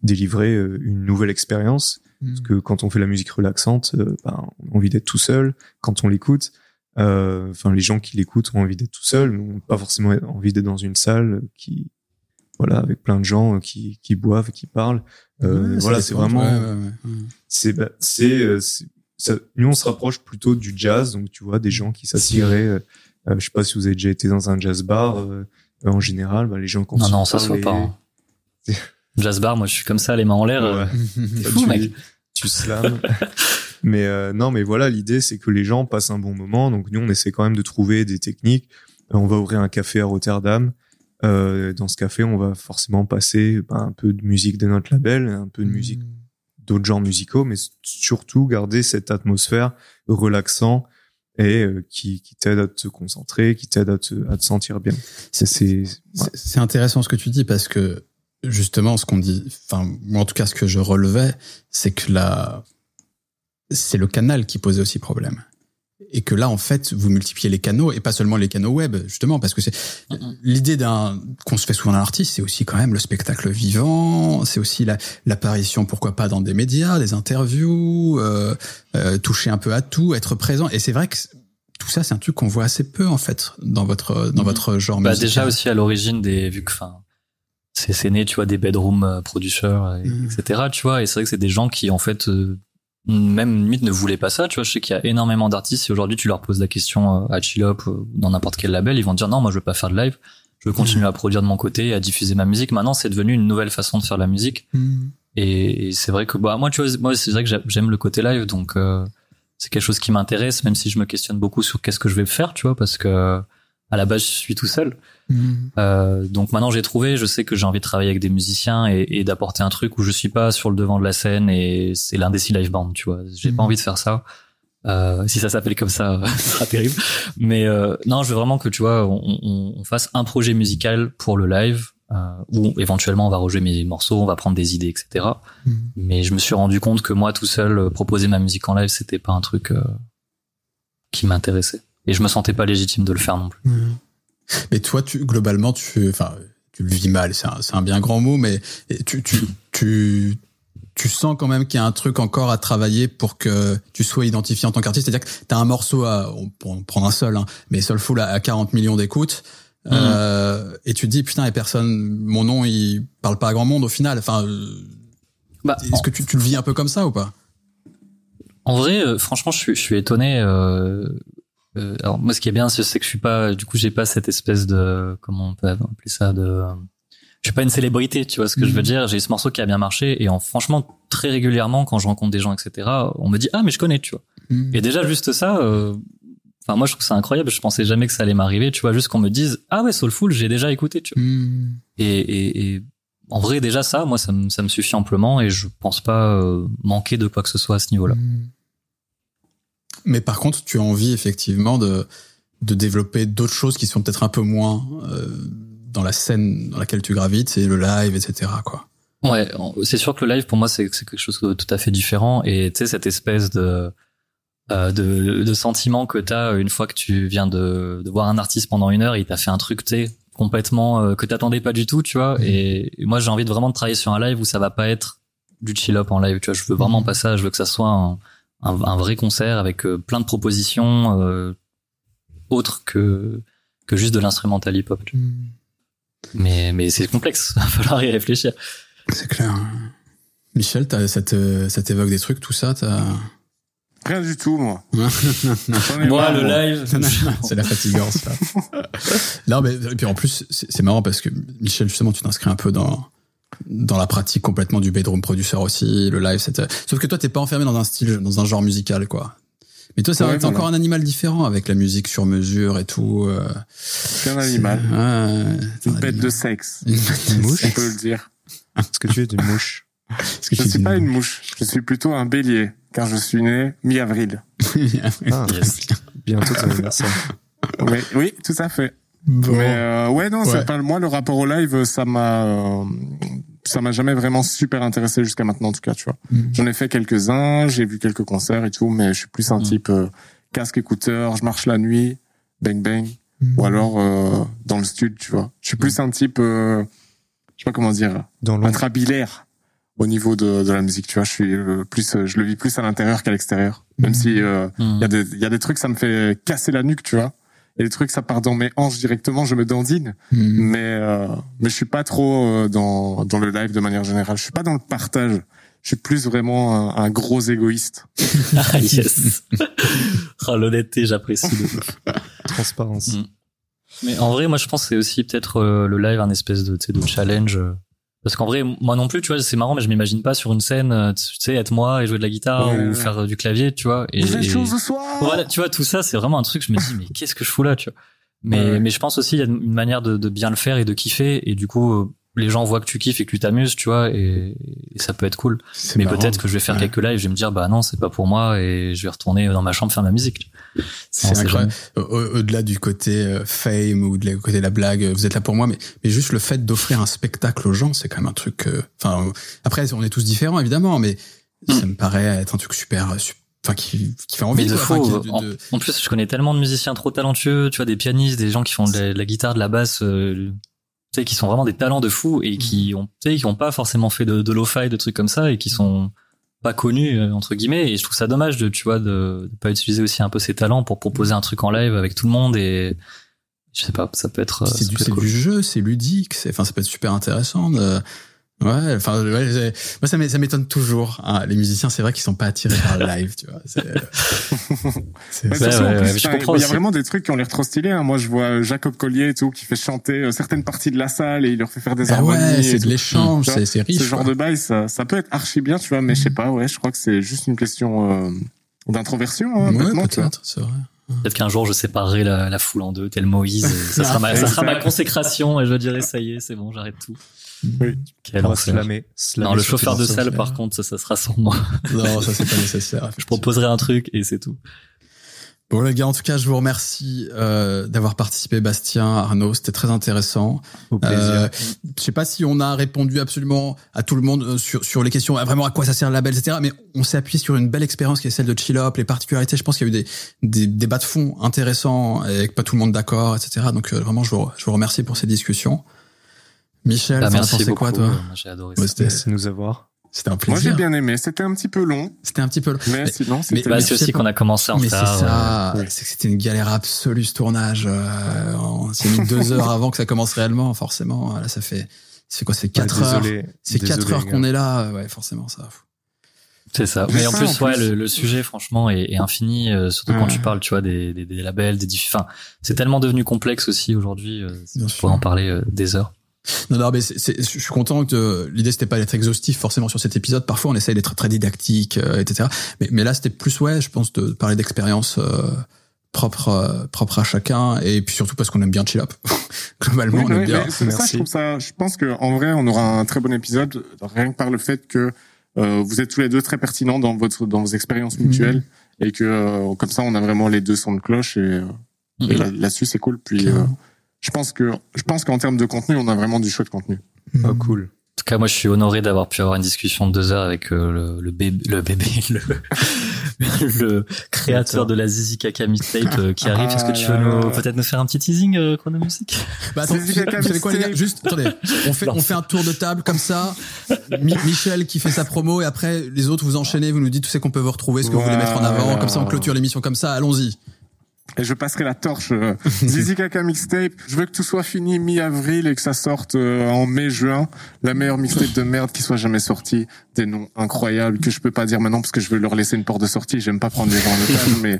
délivrer une nouvelle expérience. Parce que quand on fait la musique relaxante, euh, bah, on a envie d'être tout seul quand on l'écoute. Euh, Enfin, les gens qui l'écoutent ont envie d'être tout seuls, mais ont pas forcément envie d'être dans une salle qui, voilà, avec plein de gens qui, qui boivent, qui parlent. Euh, Ouais, voilà, c'est vraiment, Ouais, ouais, ouais. c'est bah, c'est euh, ça- nous on se rapproche plutôt du jazz donc tu vois des gens qui s'assiraient euh, je sais pas si vous avez déjà été dans un jazz bar euh, en général bah, les gens Non, non, ça se voit pas. hein. Jazz bar, moi je suis comme ça, les mains en l'air. euh, Ouais. Fou, tu, mec. tu slams mais euh, non mais voilà l'idée c'est que les gens passent un bon moment donc nous on essaie quand même de trouver des techniques on va ouvrir un café à Rotterdam euh, dans ce café on va forcément passer bah, un peu de musique de notre label un peu de musique d'autres genres musicaux, mais surtout garder cette atmosphère relaxant et euh, qui, qui t'aide à te concentrer, qui t'aide à te, à te sentir bien. C'est, ouais. Intéressant ce que tu dis parce que justement ce qu'on dit, enfin moi en tout cas ce que je relevais, c'est que là c'est le canal qui posait aussi problème. Et que là en fait vous multipliez les canaux et pas seulement les canaux web justement parce que c'est Mhm. l'idée d'un qu'on se fait souvent d'un artiste, c'est aussi quand même le spectacle vivant, c'est aussi la- l'apparition pourquoi pas dans des médias, des interviews, euh, euh, toucher un peu à tout, être présent. Et c'est vrai que tout ça c'est un truc qu'on voit assez peu en fait dans votre dans Mhm. votre genre Bah, musical. déjà aussi à l'origine des, vu que, enfin, c'est, né, tu vois, des bedroom euh, producers, et- Mhm. etc., tu vois, et c'est vrai que c'est des gens qui, en fait, euh, même limite ne voulaient pas ça, tu vois, je sais qu'il y a énormément d'artistes, si aujourd'hui tu leur poses la question euh, à Chillop ou dans n'importe quel label, ils vont dire non, moi je veux pas faire de live, je veux continuer à produire de mon côté, à diffuser ma musique. Maintenant, c'est devenu une nouvelle façon de faire la musique. Mhm. Et, et c'est vrai que bah moi tu vois moi c'est vrai que j'a- j'aime le côté live donc euh, c'est quelque chose qui m'intéresse même si je me questionne beaucoup sur qu'est-ce que je vais faire tu vois parce que à la base je suis tout seul. Mhm. euh, donc maintenant j'ai trouvé. Je sais que j'ai envie de travailler avec des musiciens et, et d'apporter un truc où je suis pas sur le devant de la scène et c'est l'indécis live band tu vois. J'ai pas Mhm. envie de faire ça. Euh, si ça s'appelle comme ça ce sera terrible. Mais euh, non je veux vraiment que tu vois on, on, on fasse un projet musical pour le live euh, où éventuellement on va rejouer mes morceaux on va prendre des idées etc Mhm. mais je me suis rendu compte que moi tout seul euh, proposer ma musique en live c'était pas un truc euh, qui m'intéressait et je me sentais pas légitime de le faire non plus Mhm. Mais toi, tu, globalement, tu, enfin, tu le vis mal, c'est un, c'est un bien grand mot, mais tu, tu, tu, tu sens quand même qu'il y a un truc encore à travailler pour que tu sois identifié en tant qu'artiste. C'est-à-dire que tu as un morceau à, on prendre un seul, hein, mais Soulful à, à 40 millions d'écoutes. Euh, et tu te dis, putain, et personne, mon nom, il parle pas à grand monde au final. Enfin, bah, est-ce que tu, tu le vis un peu comme ça ou pas? En vrai, euh, franchement, je suis, je suis étonné. Euh, euh, alors moi, ce qui est bien, c'est que je suis pas, du coup, j'ai pas cette espèce de, comment on peut appeler ça, de, je suis pas une célébrité, tu vois ce que je veux Mhm. dire. J'ai ce morceau qui a bien marché et en franchement très régulièrement quand je rencontre des gens, etc. On me dit ah mais je connais, tu vois. Hmm. Et déjà juste ça, euh, enfin moi je trouve ça incroyable. Je pensais jamais que ça allait m'arriver, tu vois, juste qu'on me dise ah ouais Soulful, j'ai déjà écouté, tu vois. Hmm. Et, et, et en vrai déjà ça, moi ça me ça me suffit amplement et je pense pas euh, manquer de quoi que ce soit à ce niveau-là. Mais par contre, tu as envie effectivement de de développer d'autres choses qui sont peut-être un peu moins euh, dans la scène dans laquelle tu gravites, c'est le live, etc. Quoi. Ouais, c'est sûr que le live pour moi c'est quelque chose de tout à fait différent et tu sais cette espèce de euh, de, de sentiment que t'as une fois que tu viens de, de voir un artiste pendant une heure et il t'a fait un truc tu complètement euh, que t'attendais pas du tout tu vois et, et moi j'ai envie de vraiment de travailler sur un live où ça va pas être du chill up en live tu vois je veux vraiment pas ça je veux que ça soit un, un, un vrai concert avec euh, plein de propositions euh, autres que que juste de l'instrumental hip hop tu vois. mais mais c'est complexe va falloir y réfléchir C'est clair. Michel, t'as- ça te- ça t'évoque des trucs, tout ça t'as- Rien du tout, moi. Moi marre, le moi. live c'est la fatigance là. non mais et puis en plus c'est marrant parce que Michel justement tu t'inscris un peu dans dans la pratique complètement du bedroom producer aussi le live c'était sauf que toi t'es pas enfermé dans un style dans un genre musical quoi. Mais toi, ça Ouais, va être voilà. encore un animal différent avec la musique sur mesure et tout. euh, C'est un animal. c'est- c'est un Une bête animal. de sexe. Une bête de mouche. On peut le dire. Est-ce que tu es une mouche que Je tu suis pas une mouche. Je suis plutôt un bélier, car je suis né mi-avril. Ah, Yes. bientôt ton anniversaire. Mais oui, tout à fait. Mais euh, ouais, non, Ouais. c'est pas moi le rapport au live, ça m'a, euh, ça m'a jamais vraiment super intéressé jusqu'à maintenant en tout cas, tu vois. Mm. J'en ai fait quelques uns, j'ai vu quelques concerts et tout, mais je suis plus un Mm. type euh, casque écouteur, je marche la nuit, bang bang, Mm. ou alors euh, dans le stud, tu vois. Je suis plus un type, euh, je sais pas comment dire, Dans intrabilaire au niveau de, de la musique, tu vois. Je suis euh, plus, euh, je le vis plus à l'intérieur qu'à l'extérieur, même si il y a des, il y a des trucs, ça me fait casser la nuque, tu vois. Et des trucs, ça part dans mes hanches directement, je me dandine. Mm. Mais, euh, mais je suis pas trop euh, dans, dans le live de manière générale. Je suis pas dans le partage. Je suis plus vraiment un, un gros égoïste. Ah, yes. oh, l'honnêteté, j'apprécie. Transparence. Mm. Mais en vrai, moi, je pense que c'est aussi peut-être euh, le live un espèce de, tu sais, de challenge. Parce qu'en vrai, moi non plus, tu vois, c'est marrant, mais je m'imagine pas sur une scène, euh, tu sais, être moi et jouer de la guitare Ouais, ou ouais. faire euh, du clavier, tu vois. Et, Vous et- chaud ce soir voilà, tu vois, tout ça, c'est vraiment un truc, je me dis, mais qu'est-ce que je fous là, tu vois. Mais, Ouais, mais je pense aussi, il y a une manière de, de bien le faire et de kiffer. Et du coup, les gens voient que tu kiffes et que tu t'amuses, tu vois, et, et ça peut être cool. Mais peut-être que je vais faire Ouais. quelques lives, je vais me dire, bah non, c'est pas pour moi et je vais retourner dans ma chambre faire ma musique. C'est incroyable. Au- au- Au-delà du côté euh, fame ou de la- côté de la blague, euh, vous êtes là pour moi, mais, mais juste le fait d'offrer un spectacle aux gens, c'est quand même un truc. euh, Enfin, euh, après, on est tous différents évidemment, mais ça me paraît être un truc super, sup- enfin qui, qui fait envie. Mais de quoi. Enfin, qui- de- en, en plus, je connais tellement de musiciens trop talentueux, tu vois, des pianistes, des gens qui font de la, de la guitare, de la basse, euh, tu sais, qui sont vraiment des talents de fou et qui Mm. ont, tu sais, qui ont pas forcément fait de, de lo-fi, de trucs comme ça et qui sont pas connus euh, entre guillemets. Et je trouve ça dommage de, tu vois, de, de pas utiliser aussi un peu ces talents pour proposer un truc en live avec tout le monde et je sais pas, ça peut être. c'est du, cool. jeu, c'est ludique, c'est, enfin, ça peut être super intéressant. De... Ouais, enfin, ouais, moi ça m'é- ça m'étonne toujours. hein. Les musiciens, c'est vrai qu'ils sont pas attirés par le live, tu vois. C'est, c'est- Mais Ouais, ouais, plus, je comprends il y a vraiment des trucs qui ont l'air trop stylés. hein. Moi, je vois Jacob Collier et tout qui fait chanter euh, certaines parties de la salle et il leur fait faire des Ah harmonies. ouais, c'est de l'échange, Mm. c'est, c'est riche. Ce genre quoi. de bail, ça, ça peut être archi bien, tu vois, mais je sais pas, ouais, je crois que c'est juste une question euh, d'introversion, hein, Ouais, peut-être, c'est vrai. Peut-être qu'un jour je séparerai la, la foule en deux, tel Moïse. et ça sera ma, ça sera ma consécration et je dirais ça y est, c'est bon, j'arrête tout. Oui. Quel On va enfer. slammer. slammer Non, le chauffeur de salle, par contre, ça, ça sera sans moi. Non, ça c'est pas nécessaire. Je proposerai un truc et c'est tout. Bon les gars, en tout cas, je vous remercie euh, d'avoir participé, Bastien, Arnaud, c'était très intéressant. Au plaisir. Euh, je sais pas si on a répondu absolument à tout le monde euh, sur sur les questions, ah, vraiment à quoi ça sert le label, etc. Mais on s'est appuyé sur une belle expérience qui est celle de Chill Up, les particularités. Je pense qu'il y a eu des des débats de fond intéressants avec pas tout le monde d'accord, etc. Donc euh, vraiment, je vous je vous remercie pour ces discussions. Michel, Bah, as merci pensé beaucoup. quoi, toi euh, J'ai adoré Ouais, ça. c'était- Merci de nous avoir. C'était un Moi, j'ai plaisir. bien aimé. C'était un petit peu long, C'était un petit peu. mais, Mais- sinon, c'était Bah, mais c'est aussi qu'on a commencé en Mais c'est ça, ouais. c'est que c'était une galère absolue ce tournage. Euh, on s'est mis deux heures avant que ça commence réellement, forcément. Là, ça fait, c'est quoi, c'est quatre Ouais, heures. désolé, C'est quatre heures qu'on est là, ouais, forcément, ça. C'est ça. Mais en ça, plus, en ouais, le, le sujet, franchement, est, est infini, euh, surtout quand tu parles, tu vois, des, des, des labels, des. Enfin, c'est tellement devenu complexe aussi aujourd'hui. Euh, on pourrait en parler euh, des heures. Non, non, mais c'est- je suis content que l'idée c'était pas d'être exhaustif forcément sur cet épisode. Parfois, on essaye d'être très didactique, euh, etc. Mais, mais là, c'était plus ouais, je pense de parler d'expérience euh, propre, euh, propre à chacun, et puis surtout parce qu'on aime bien chill up. Globalement, Oui, on aime oui, bien. c'est ça, Merci. je trouve ça. Je pense que en vrai, on aura un très bon épisode rien que par le fait que euh, vous êtes tous les deux très pertinents dans votre dans vos expériences mutuelles et que euh, comme ça, on a vraiment les deux sons de cloche et, et là- là-dessus, c'est cool. Puis, euh, Carrément. Je pense que je pense qu'en termes de contenu, on a vraiment du chouette contenu. Ah, cool. En tout cas, moi, je suis honoré d'avoir pu avoir une discussion de deux heures avec euh, le, le bébé, le bébé, le, le créateur de la Zizi Kaka mixtape euh, qui arrive. Est-ce que tu veux Ah nous, là. peut-être nous faire un petit teasing, euh, Chrono Music Bah attends, C'est vous savez- Zika vous savez quoi les gars Mixtape. Juste, attendez, on fait, on fait un tour de table comme ça. Mi- Michel qui fait sa promo et après les autres vous enchaînez, vous nous dites tout ce qu'on peut vous retrouver, ce que vous voulez mettre en avant. Comme ça, on clôture l'émission comme ça. Allons-y. Et je passerai la torche. Euh, Zizi Kaka mixtape. Je veux que tout soit fini mi-avril et que ça sorte euh, en mai-juin. La meilleure mixtape de merde qui soit jamais sortie. Des noms incroyables que je peux pas dire maintenant parce que je veux leur laisser une porte de sortie. J'aime pas prendre les gens en otage, mais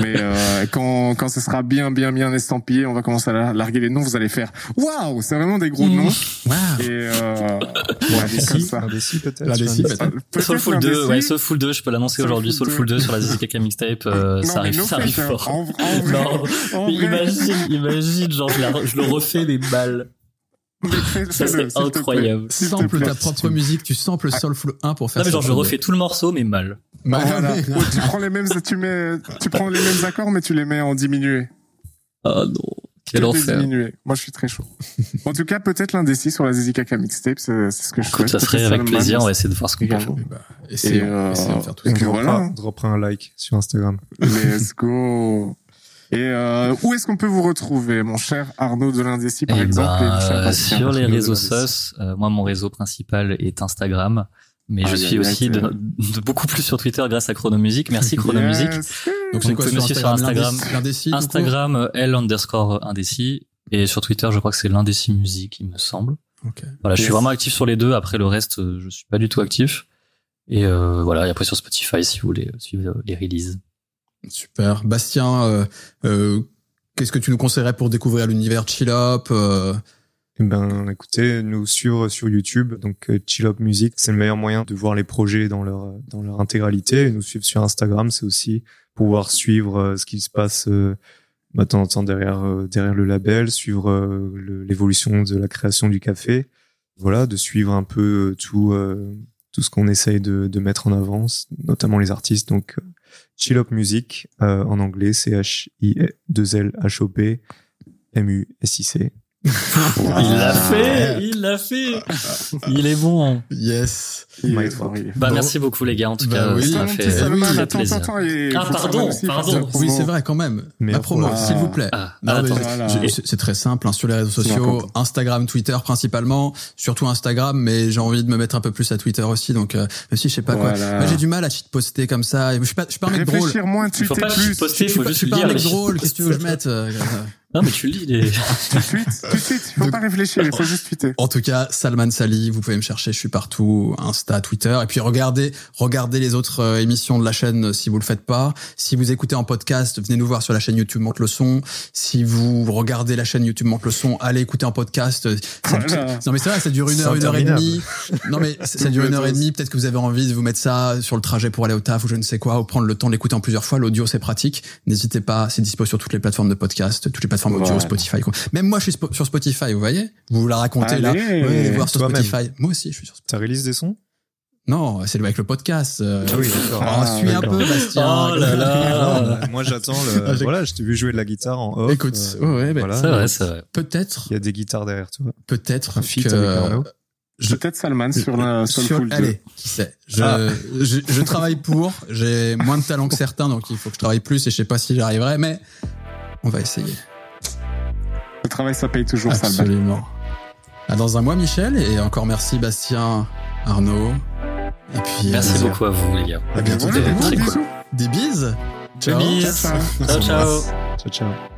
mais euh, quand quand ce sera bien bien bien estampillé, on va commencer à la- larguer les noms. Vous allez faire waouh, c'est vraiment des gros Mmh. noms. Waouh. Et euh, peut-être. L'indécis, sur peut-être. Soulful 2, l'indécis. ouais, Soulful 2, je peux l'annoncer aujourd'hui. Soulful Soulful 2 2 sur la Zizi Kaka mixtape, euh, Non, ça arrive, ça arrive fake, fort. Non, mais imagine, imagine, genre, je, la- je le refais, mais mal. Mais fais- Ça plaît. incroyable. S'il te Sample plaît. ta propre musique, tu samples Soulful 1 pour faire Non, mais ça. genre, je refais tout le morceau, mais mal. Voilà. oui. Ouais, tu prends les mêmes, tu mets, tu prends les mêmes accords, mais tu les mets en diminué. Oh non, quel Que des enfer. diminués. Moi, je suis très chaud. en tout cas, peut-être l'indécis sur la Zizi Kaka mixtape, c'est c'est ce que je souhaite. ça serait avec plaisir, on va essayer de voir ce qu'on peut faire. également. Bah, essayons, Et, euh, essayons de faire tout et ça. puis On voilà. un like sur Instagram. Let's go. Et euh, où est-ce qu'on peut vous retrouver, mon cher Arnaud de l'Indécis, par Eh exemple, et ben, sur les réseaux sos, euh, moi mon réseau principal est Instagram, mais je Aïe, suis aussi de, de beaucoup plus sur Twitter grâce à Chronomusic. Merci Chronomusic. Yes. Donc, vous sur me suivez sur Instagram? Instagram. L underscore indécis et sur Twitter je crois que c'est l'indécis musique il me semble. Ok. Voilà, je suis vraiment actif sur les deux. Après le reste, euh, je suis pas du tout actif. Et euh, voilà, et après sur Spotify si vous voulez euh, suivre les releases. Super. Bastien, euh, euh, qu'est-ce que tu nous conseillerais pour découvrir l'univers Chill Up euh, Eh ben, écoutez, nous suivre sur YouTube, donc Chill Up Music, c'est le meilleur moyen de voir les projets dans leur dans leur intégralité. Et nous suivre sur Instagram, c'est aussi pouvoir suivre ce qui se passe euh, bah, de temps en temps derrière derrière le label, suivre l'évolution de la création du café. Voilà, de suivre un peu tout tout ce qu'on essaye de, de mettre en avance, notamment les artistes. Donc Chill Up Music euh, en anglais, C H I 2 L H O P M U S I C. Il l'a fait, il l'a fait. Il est bon. Yes. Il est Bah Bon. merci beaucoup les gars. En tout Bah cas, oui. ça fait très attends, plaisir. attends, il Ah, pardon, pardon. Oui, c'est vrai quand même. Meilleure Ma promo, s'il vous plaît. Ah, mais attends. Je- c'est très simple, hein, sur les réseaux sociaux, Instagram, Twitter principalement, surtout Instagram, mais j'ai envie de me mettre un peu plus à Twitter aussi, donc euh, même si je sais pas quoi. Voilà. Moi j'ai du mal à cheat poster comme ça. Je suis pas, je suis pas un mec drôle. Réfléchir moins, Il faut tweeter pas plus. poster, Je faut pas, je juste suis pas un lire mec les drôle. Qu'est-ce que tu veux que je mette euh, Non mais tu lis les. Tu tweets, tu tweets. Faut Donc- pas réfléchir, il faut juste tweeter. En tout cas, Salman Sali, vous pouvez me chercher, je suis partout, Insta, Twitter, et puis regardez, regardez les autres euh, émissions de la chaîne euh, si vous le faites pas. Si vous écoutez en podcast, venez nous voir sur la chaîne YouTube Monte le son. Si vous regardez la chaîne YouTube Monte le son, allez écouter en podcast. Euh, ça- Voilà. Non mais c'est vrai, ça dure une heure, une heure et demie. Non mais ça ça dure une heure et demie. Peut-être que vous avez envie de vous mettre ça sur le trajet pour aller au taf ou je ne sais quoi, ou prendre le temps de l'écouter en plusieurs fois. L'audio c'est pratique. N'hésitez pas, c'est dispo sur toutes les plateformes de podcast, toutes les plateformes audio, Voilà. Spotify. quoi. Même moi, je suis spo- sur Spotify. Vous voyez? Vous la racontez là. Allez. Ouais, allez voir sur. Spotify. Moi aussi, je suis sur Spotify. T'as release des sons? Non, c'est le avec le podcast. euh, Ah oui, d'accord. on Ah, suit un peu, Bastien. Oh là là. Ah, Moi, j'attends Ah, le. j'ai- voilà, je t'ai vu jouer de la guitare en off. Écoute, euh, ouais, bah, voilà. C'est vrai, c'est vrai. Peut-être, Il y a des guitares derrière toi. peut-être Un feat que avec Arnaud. je- Peut-être Salman sur la sur- Soulful 2. allez, qui sait. Je, Ah. je, je travaille pour. J'ai moins de talent que certains, donc il faut que je travaille plus. Et je sais pas si j'arriverai, mais on va essayer. Le travail, ça paye toujours, Salman. Absolument. À dans un mois, Michel, et encore merci Bastien, Arnaud. Et puis Merci euh, beaucoup à vous les gars. À bientôt. Voilà, Des, cool. des bises. Ciao. Bises. Ciao. Ciao ciao. Ciao, ciao.